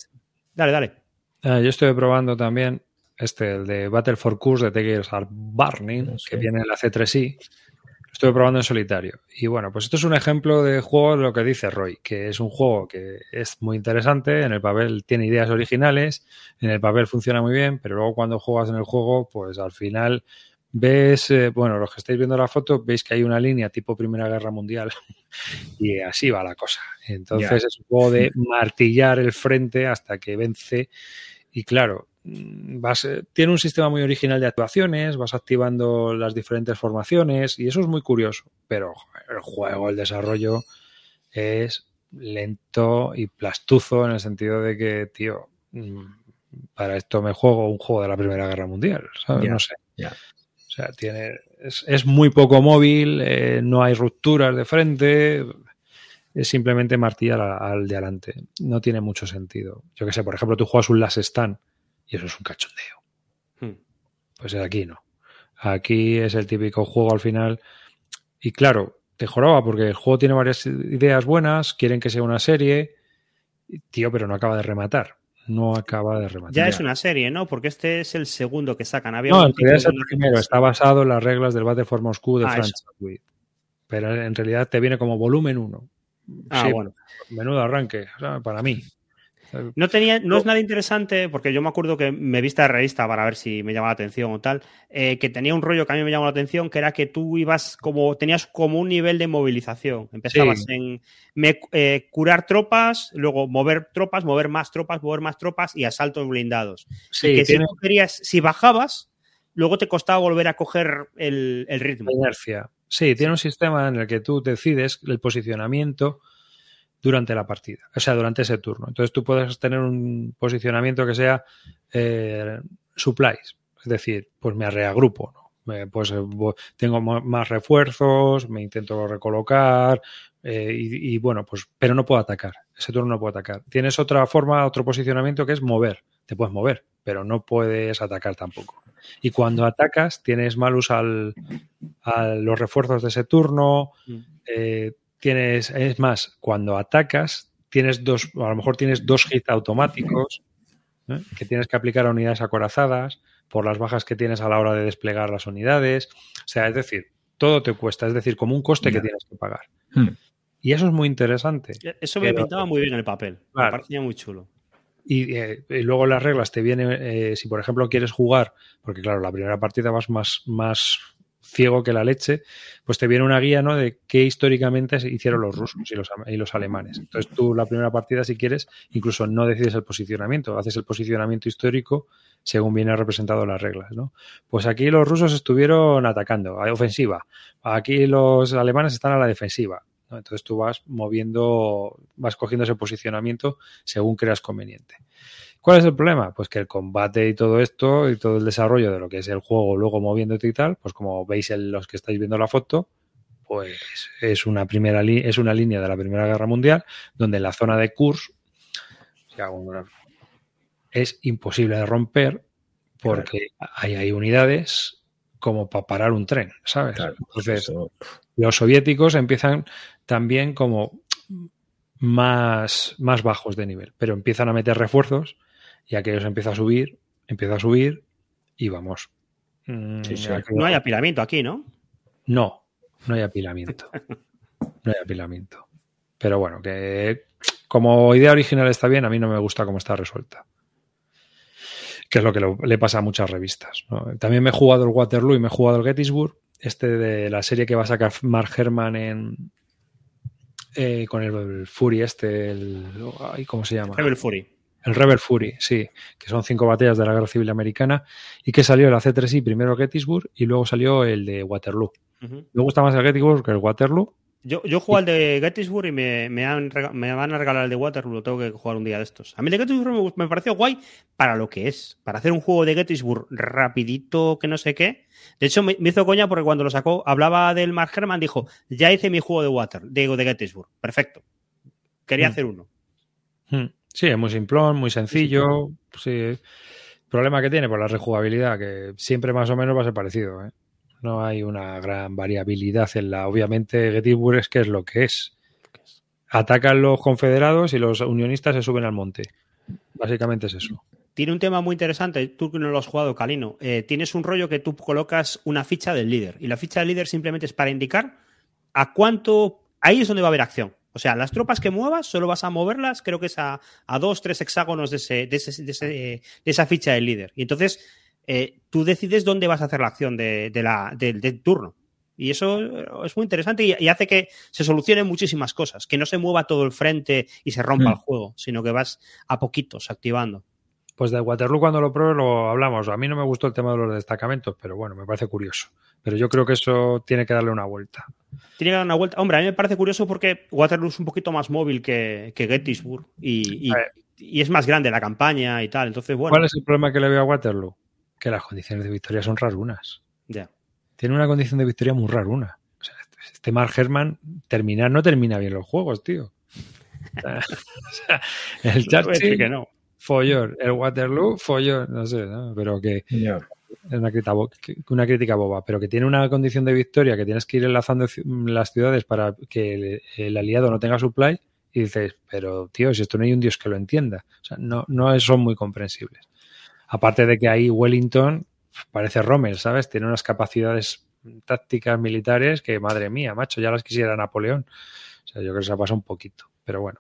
Dale, dale. Eh, yo estuve probando también este, el de Battle for Curse de Tigers Burning, que viene en la C3i, lo estuve probando en solitario. Y bueno, pues esto es un ejemplo de juego de lo que dice Roy, que es un juego que es muy interesante, en el papel tiene ideas originales, en el papel funciona muy bien, pero luego cuando juegas en el juego, pues al final ves, eh, bueno, los que estáis viendo la foto, veis que hay una línea tipo Primera Guerra Mundial [LAUGHS] y así va la cosa. Entonces es un juego de [LAUGHS] martillar el frente hasta que vence. Y claro, vas, eh, tiene un sistema muy original de actuaciones, vas activando las diferentes formaciones y eso es muy curioso, pero el juego, el desarrollo es lento y plastuzo en el sentido de que, tío, mm, para esto me juego un juego de la Primera Guerra Mundial, ¿sabes? no sé. O sea, tiene, es, muy poco móvil, eh, no hay rupturas de frente, es simplemente martillar al, al, de adelante. No tiene mucho sentido. Yo que sé, por ejemplo, tú juegas un Last Stand y eso es un cachondeo. Hmm. Pues aquí no. Aquí es el típico juego al final. Y claro, te joroba porque el juego tiene varias ideas buenas, quieren que sea una serie, tío, pero no acaba de rematar. No acaba de rematar. Ya es una serie, ¿no? Porque este es el segundo que sacan. Había no, en realidad es el primero. Está basado en las reglas del Battle for Moscow de ah, Pero en realidad te viene como volumen 1. Ah, bueno. Menudo arranque, para mí. No tenía, no es nada interesante, porque yo me acuerdo que me viste la revista para ver si me llamaba la atención o tal, eh, que tenía un rollo que a mí me llamó la atención, que era que tú ibas como, tenías como un nivel de movilización. Empezabas en eh, curar tropas, luego mover tropas, mover más tropas, mover más tropas y asaltos blindados. Sí, que si querías, si bajabas, luego te costaba volver a coger el, el ritmo. La inercia. Sí, tiene un sistema en el que tú decides el posicionamiento durante la partida, o sea, durante ese turno. Entonces tú puedes tener un posicionamiento que sea eh, supplies, es decir, pues me reagrupo, ¿no? pues eh, tengo más refuerzos, me intento recolocar eh, y, bueno, pues, pero no puedo atacar. Ese turno no puedo atacar. Tienes otra forma, otro posicionamiento que es mover. Te puedes mover, pero no puedes atacar tampoco. Y cuando atacas, tienes malus al, a los refuerzos de ese turno. Mm. Eh, tienes, es más, cuando atacas, tienes dos, a lo mejor tienes dos hits automáticos ¿eh? que tienes que aplicar a unidades acorazadas por las bajas que tienes a la hora de desplegar las unidades. O sea, es decir, todo te cuesta, es decir, como un coste que tienes que pagar. Hmm. Y eso es muy interesante. Eso me pintaba muy bien en el papel. Me parecía muy chulo. Eh, y, luego las reglas te vienen, eh, si por ejemplo quieres jugar, porque claro, la primera partida vas más, más ciego que la leche, pues te viene una guía ¿no? de qué históricamente hicieron los rusos y los, y los alemanes. Entonces tú la primera partida, si quieres, incluso no decides el posicionamiento, haces el posicionamiento histórico según viene representado en las reglas. ¿no? Pues aquí los rusos estuvieron atacando, a ofensiva. Aquí los alemanes están a la defensiva. ¿no? Entonces tú vas moviendo, vas cogiendo ese posicionamiento según creas conveniente. ¿Cuál es el problema? Pues que el combate y todo esto y todo el desarrollo de lo que es el juego luego moviéndote y tal, pues como veis en los que estáis viendo la foto, pues es una primera es una línea de la Primera Guerra Mundial donde en la zona de Kurs es imposible de romper porque ahí hay unidades como para parar un tren, ¿sabes? Entonces, los soviéticos empiezan también como más, más bajos de nivel, pero empiezan a meter refuerzos y aquellos empieza a subir, empieza a subir y vamos. Mm, no hay apilamiento aquí, ¿no? No, no hay apilamiento. No hay apilamiento. Pero bueno, que como idea original está bien, a mí no me gusta cómo está resuelta. Que es lo que le pasa a muchas revistas. También me he jugado el Waterloo y me he jugado el Gettysburg, este de la serie que va a sacar Mark Herman en, eh, con el, Fury este, el, ¿cómo se llama? Rebel Fury. El Rebel Fury, sí, que son cinco batallas de la Guerra Civil Americana y que salió el AC3I primero Gettysburg y luego salió el de Waterloo. Me gusta más el Gettysburg que el Waterloo yo, yo juego al de Gettysburg y me, me, van a regalar el de Waterloo, lo tengo que jugar un día de estos. A mí el de Gettysburg me, pareció guay para lo que es, para hacer un juego de Gettysburg rapidito, que no sé qué. De hecho, me, hizo coña porque cuando lo sacó, hablaba del Mark Herman, dijo, ya hice mi juego de Water, digo, de Gettysburg. Perfecto. Quería hmm. hacer uno. Hmm. Sí, es muy simplón, muy sencillo. Sí, El problema que tiene, por la rejugabilidad, que siempre más o menos va a ser parecido, ¿eh? No hay una gran variabilidad en la. Obviamente, Gettysburg es que es lo que es. Atacan los confederados y los unionistas se suben al monte. Básicamente es eso. Tiene un tema muy interesante, tú que no lo has jugado, Calino. Eh, tienes un rollo que tú colocas una ficha del líder. Y la ficha del líder simplemente es para indicar a cuánto. Ahí es donde va a haber acción. O sea, las tropas que muevas solo vas a moverlas, creo que es a, a dos, tres hexágonos de, ese, de, ese, de, ese, de, esa ficha del líder. Y entonces eh, tú decides dónde vas a hacer la acción de, la, del turno. Y eso es muy interesante y, hace que se solucionen muchísimas cosas, que no se mueva todo el frente y se rompa mm. el juego, sino que vas a poquitos activando. Pues de Waterloo cuando lo pruebe lo hablamos. A mí no me gustó el tema de los destacamentos, pero bueno, me parece curioso. Pero yo creo que eso tiene que darle una vuelta. Tiene que darle una vuelta. Hombre, a mí me parece curioso porque Waterloo es un poquito más móvil que, Gettysburg y, y, es más grande la campaña y tal. Entonces, bueno. ¿Cuál es el problema que le veo a Waterloo? que las condiciones de victoria son rarunas. Ya. Tiene una condición de victoria muy raruna. O sea, este Mark Herman terminar no termina bien los juegos, tío. [LAUGHS] O sea, el Churchill, que no. Follón. El Waterloo, follón. No sé, ¿no? pero que es una crítica, una crítica boba, pero que tiene una condición de victoria que tienes que ir enlazando las ciudades para que el, aliado no tenga supply y dices, pero tío, si esto no hay un dios que lo entienda. O sea, no, no son muy comprensibles. Aparte de que ahí Wellington parece Rommel, ¿sabes? Tiene unas capacidades tácticas militares que, madre mía, macho, ya las quisiera Napoleón. O sea, yo creo que se ha pasado un poquito. Pero bueno,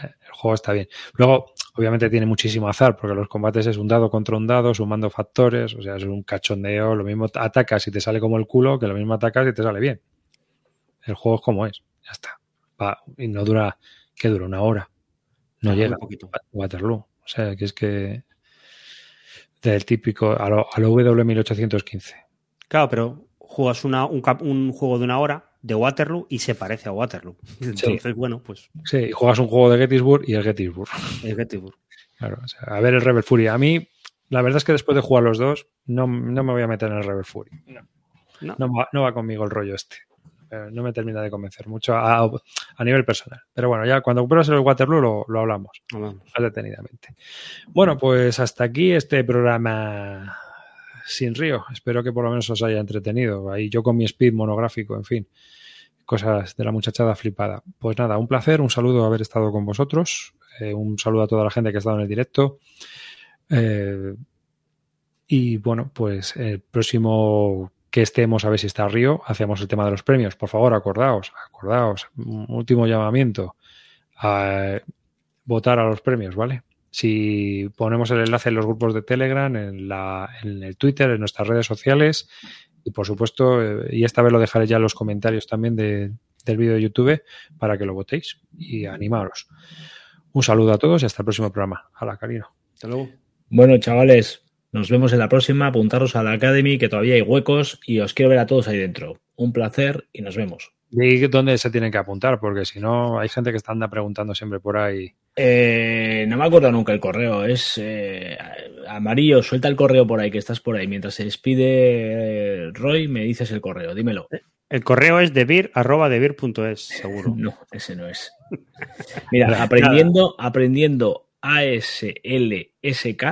el juego está bien. Luego, obviamente tiene muchísimo azar, porque los combates es un dado contra un dado, sumando factores, o sea, es un cachondeo, lo mismo atacas y te sale como el culo, que lo mismo atacas y te sale bien. El juego es como es, ya está. y no dura, ¿qué dura? Una hora. No, llega. Un poquito. Waterloo. O sea, que es que del típico, a lo, W1815. Claro, pero juegas una, un, juego de una hora de Waterloo y se parece a Waterloo. [LAUGHS] Entonces, bueno, pues. Sí, juegas un juego de Gettysburg y el Gettysburg. [LAUGHS] El Gettysburg. Claro, o sea, a ver el Rebel Fury. A mí, la verdad es que después de jugar los dos, no, no me voy a meter en el Rebel Fury. No. no va conmigo el rollo este no me termina de convencer mucho a, nivel personal. Pero bueno, ya cuando pruebas el Waterloo lo, hablamos más detenidamente. Bueno, pues hasta aquí este programa sin río. Espero que por lo menos os haya entretenido. Ahí yo con mi speed monográfico, en fin, cosas de la muchachada flipada. Pues nada, un placer, un saludo haber estado con vosotros. Eh, un saludo a toda la gente que ha estado en el directo. Eh, y bueno, pues el próximo que estemos a ver si está Río, hacemos el tema de los premios. Por favor, acordaos, acordaos. último llamamiento a votar a los premios, ¿vale? Si ponemos el enlace en los grupos de Telegram, en, la, en el Twitter, en nuestras redes sociales y por supuesto, eh, y esta vez lo dejaré ya en los comentarios también del vídeo de YouTube para que lo votéis y animaros. Un saludo a todos y hasta el próximo programa. Hola, Carino. Hasta luego. Bueno, chavales, nos vemos en la próxima. Apuntaros a la Academy, que todavía hay huecos y os quiero ver a todos ahí dentro. Un placer y nos vemos. Di dónde se tienen que apuntar, porque si no, hay gente que está anda preguntando siempre por ahí. Eh, no me acuerdo nunca el correo. Es eh, amarillo, suelta el correo por ahí, que estás por ahí. Mientras se despide eh, Roy, me dices el correo, dímelo. El correo es debir, arroba debir.es, seguro. [LAUGHS] No, ese no es. Mira, aprendiendo, aprendiendo ASLSK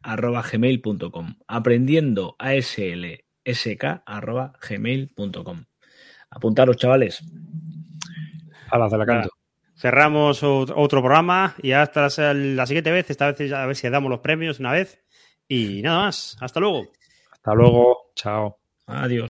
arroba gmail.com. Aprendiendo ASLSK arroba gmail.com. Apuntaros, chavales. A la, la canto. Cerramos otro programa y hasta la siguiente vez. Esta vez a ver si damos los premios una vez. Y nada más. Hasta luego. Hasta luego. Chao. Adiós.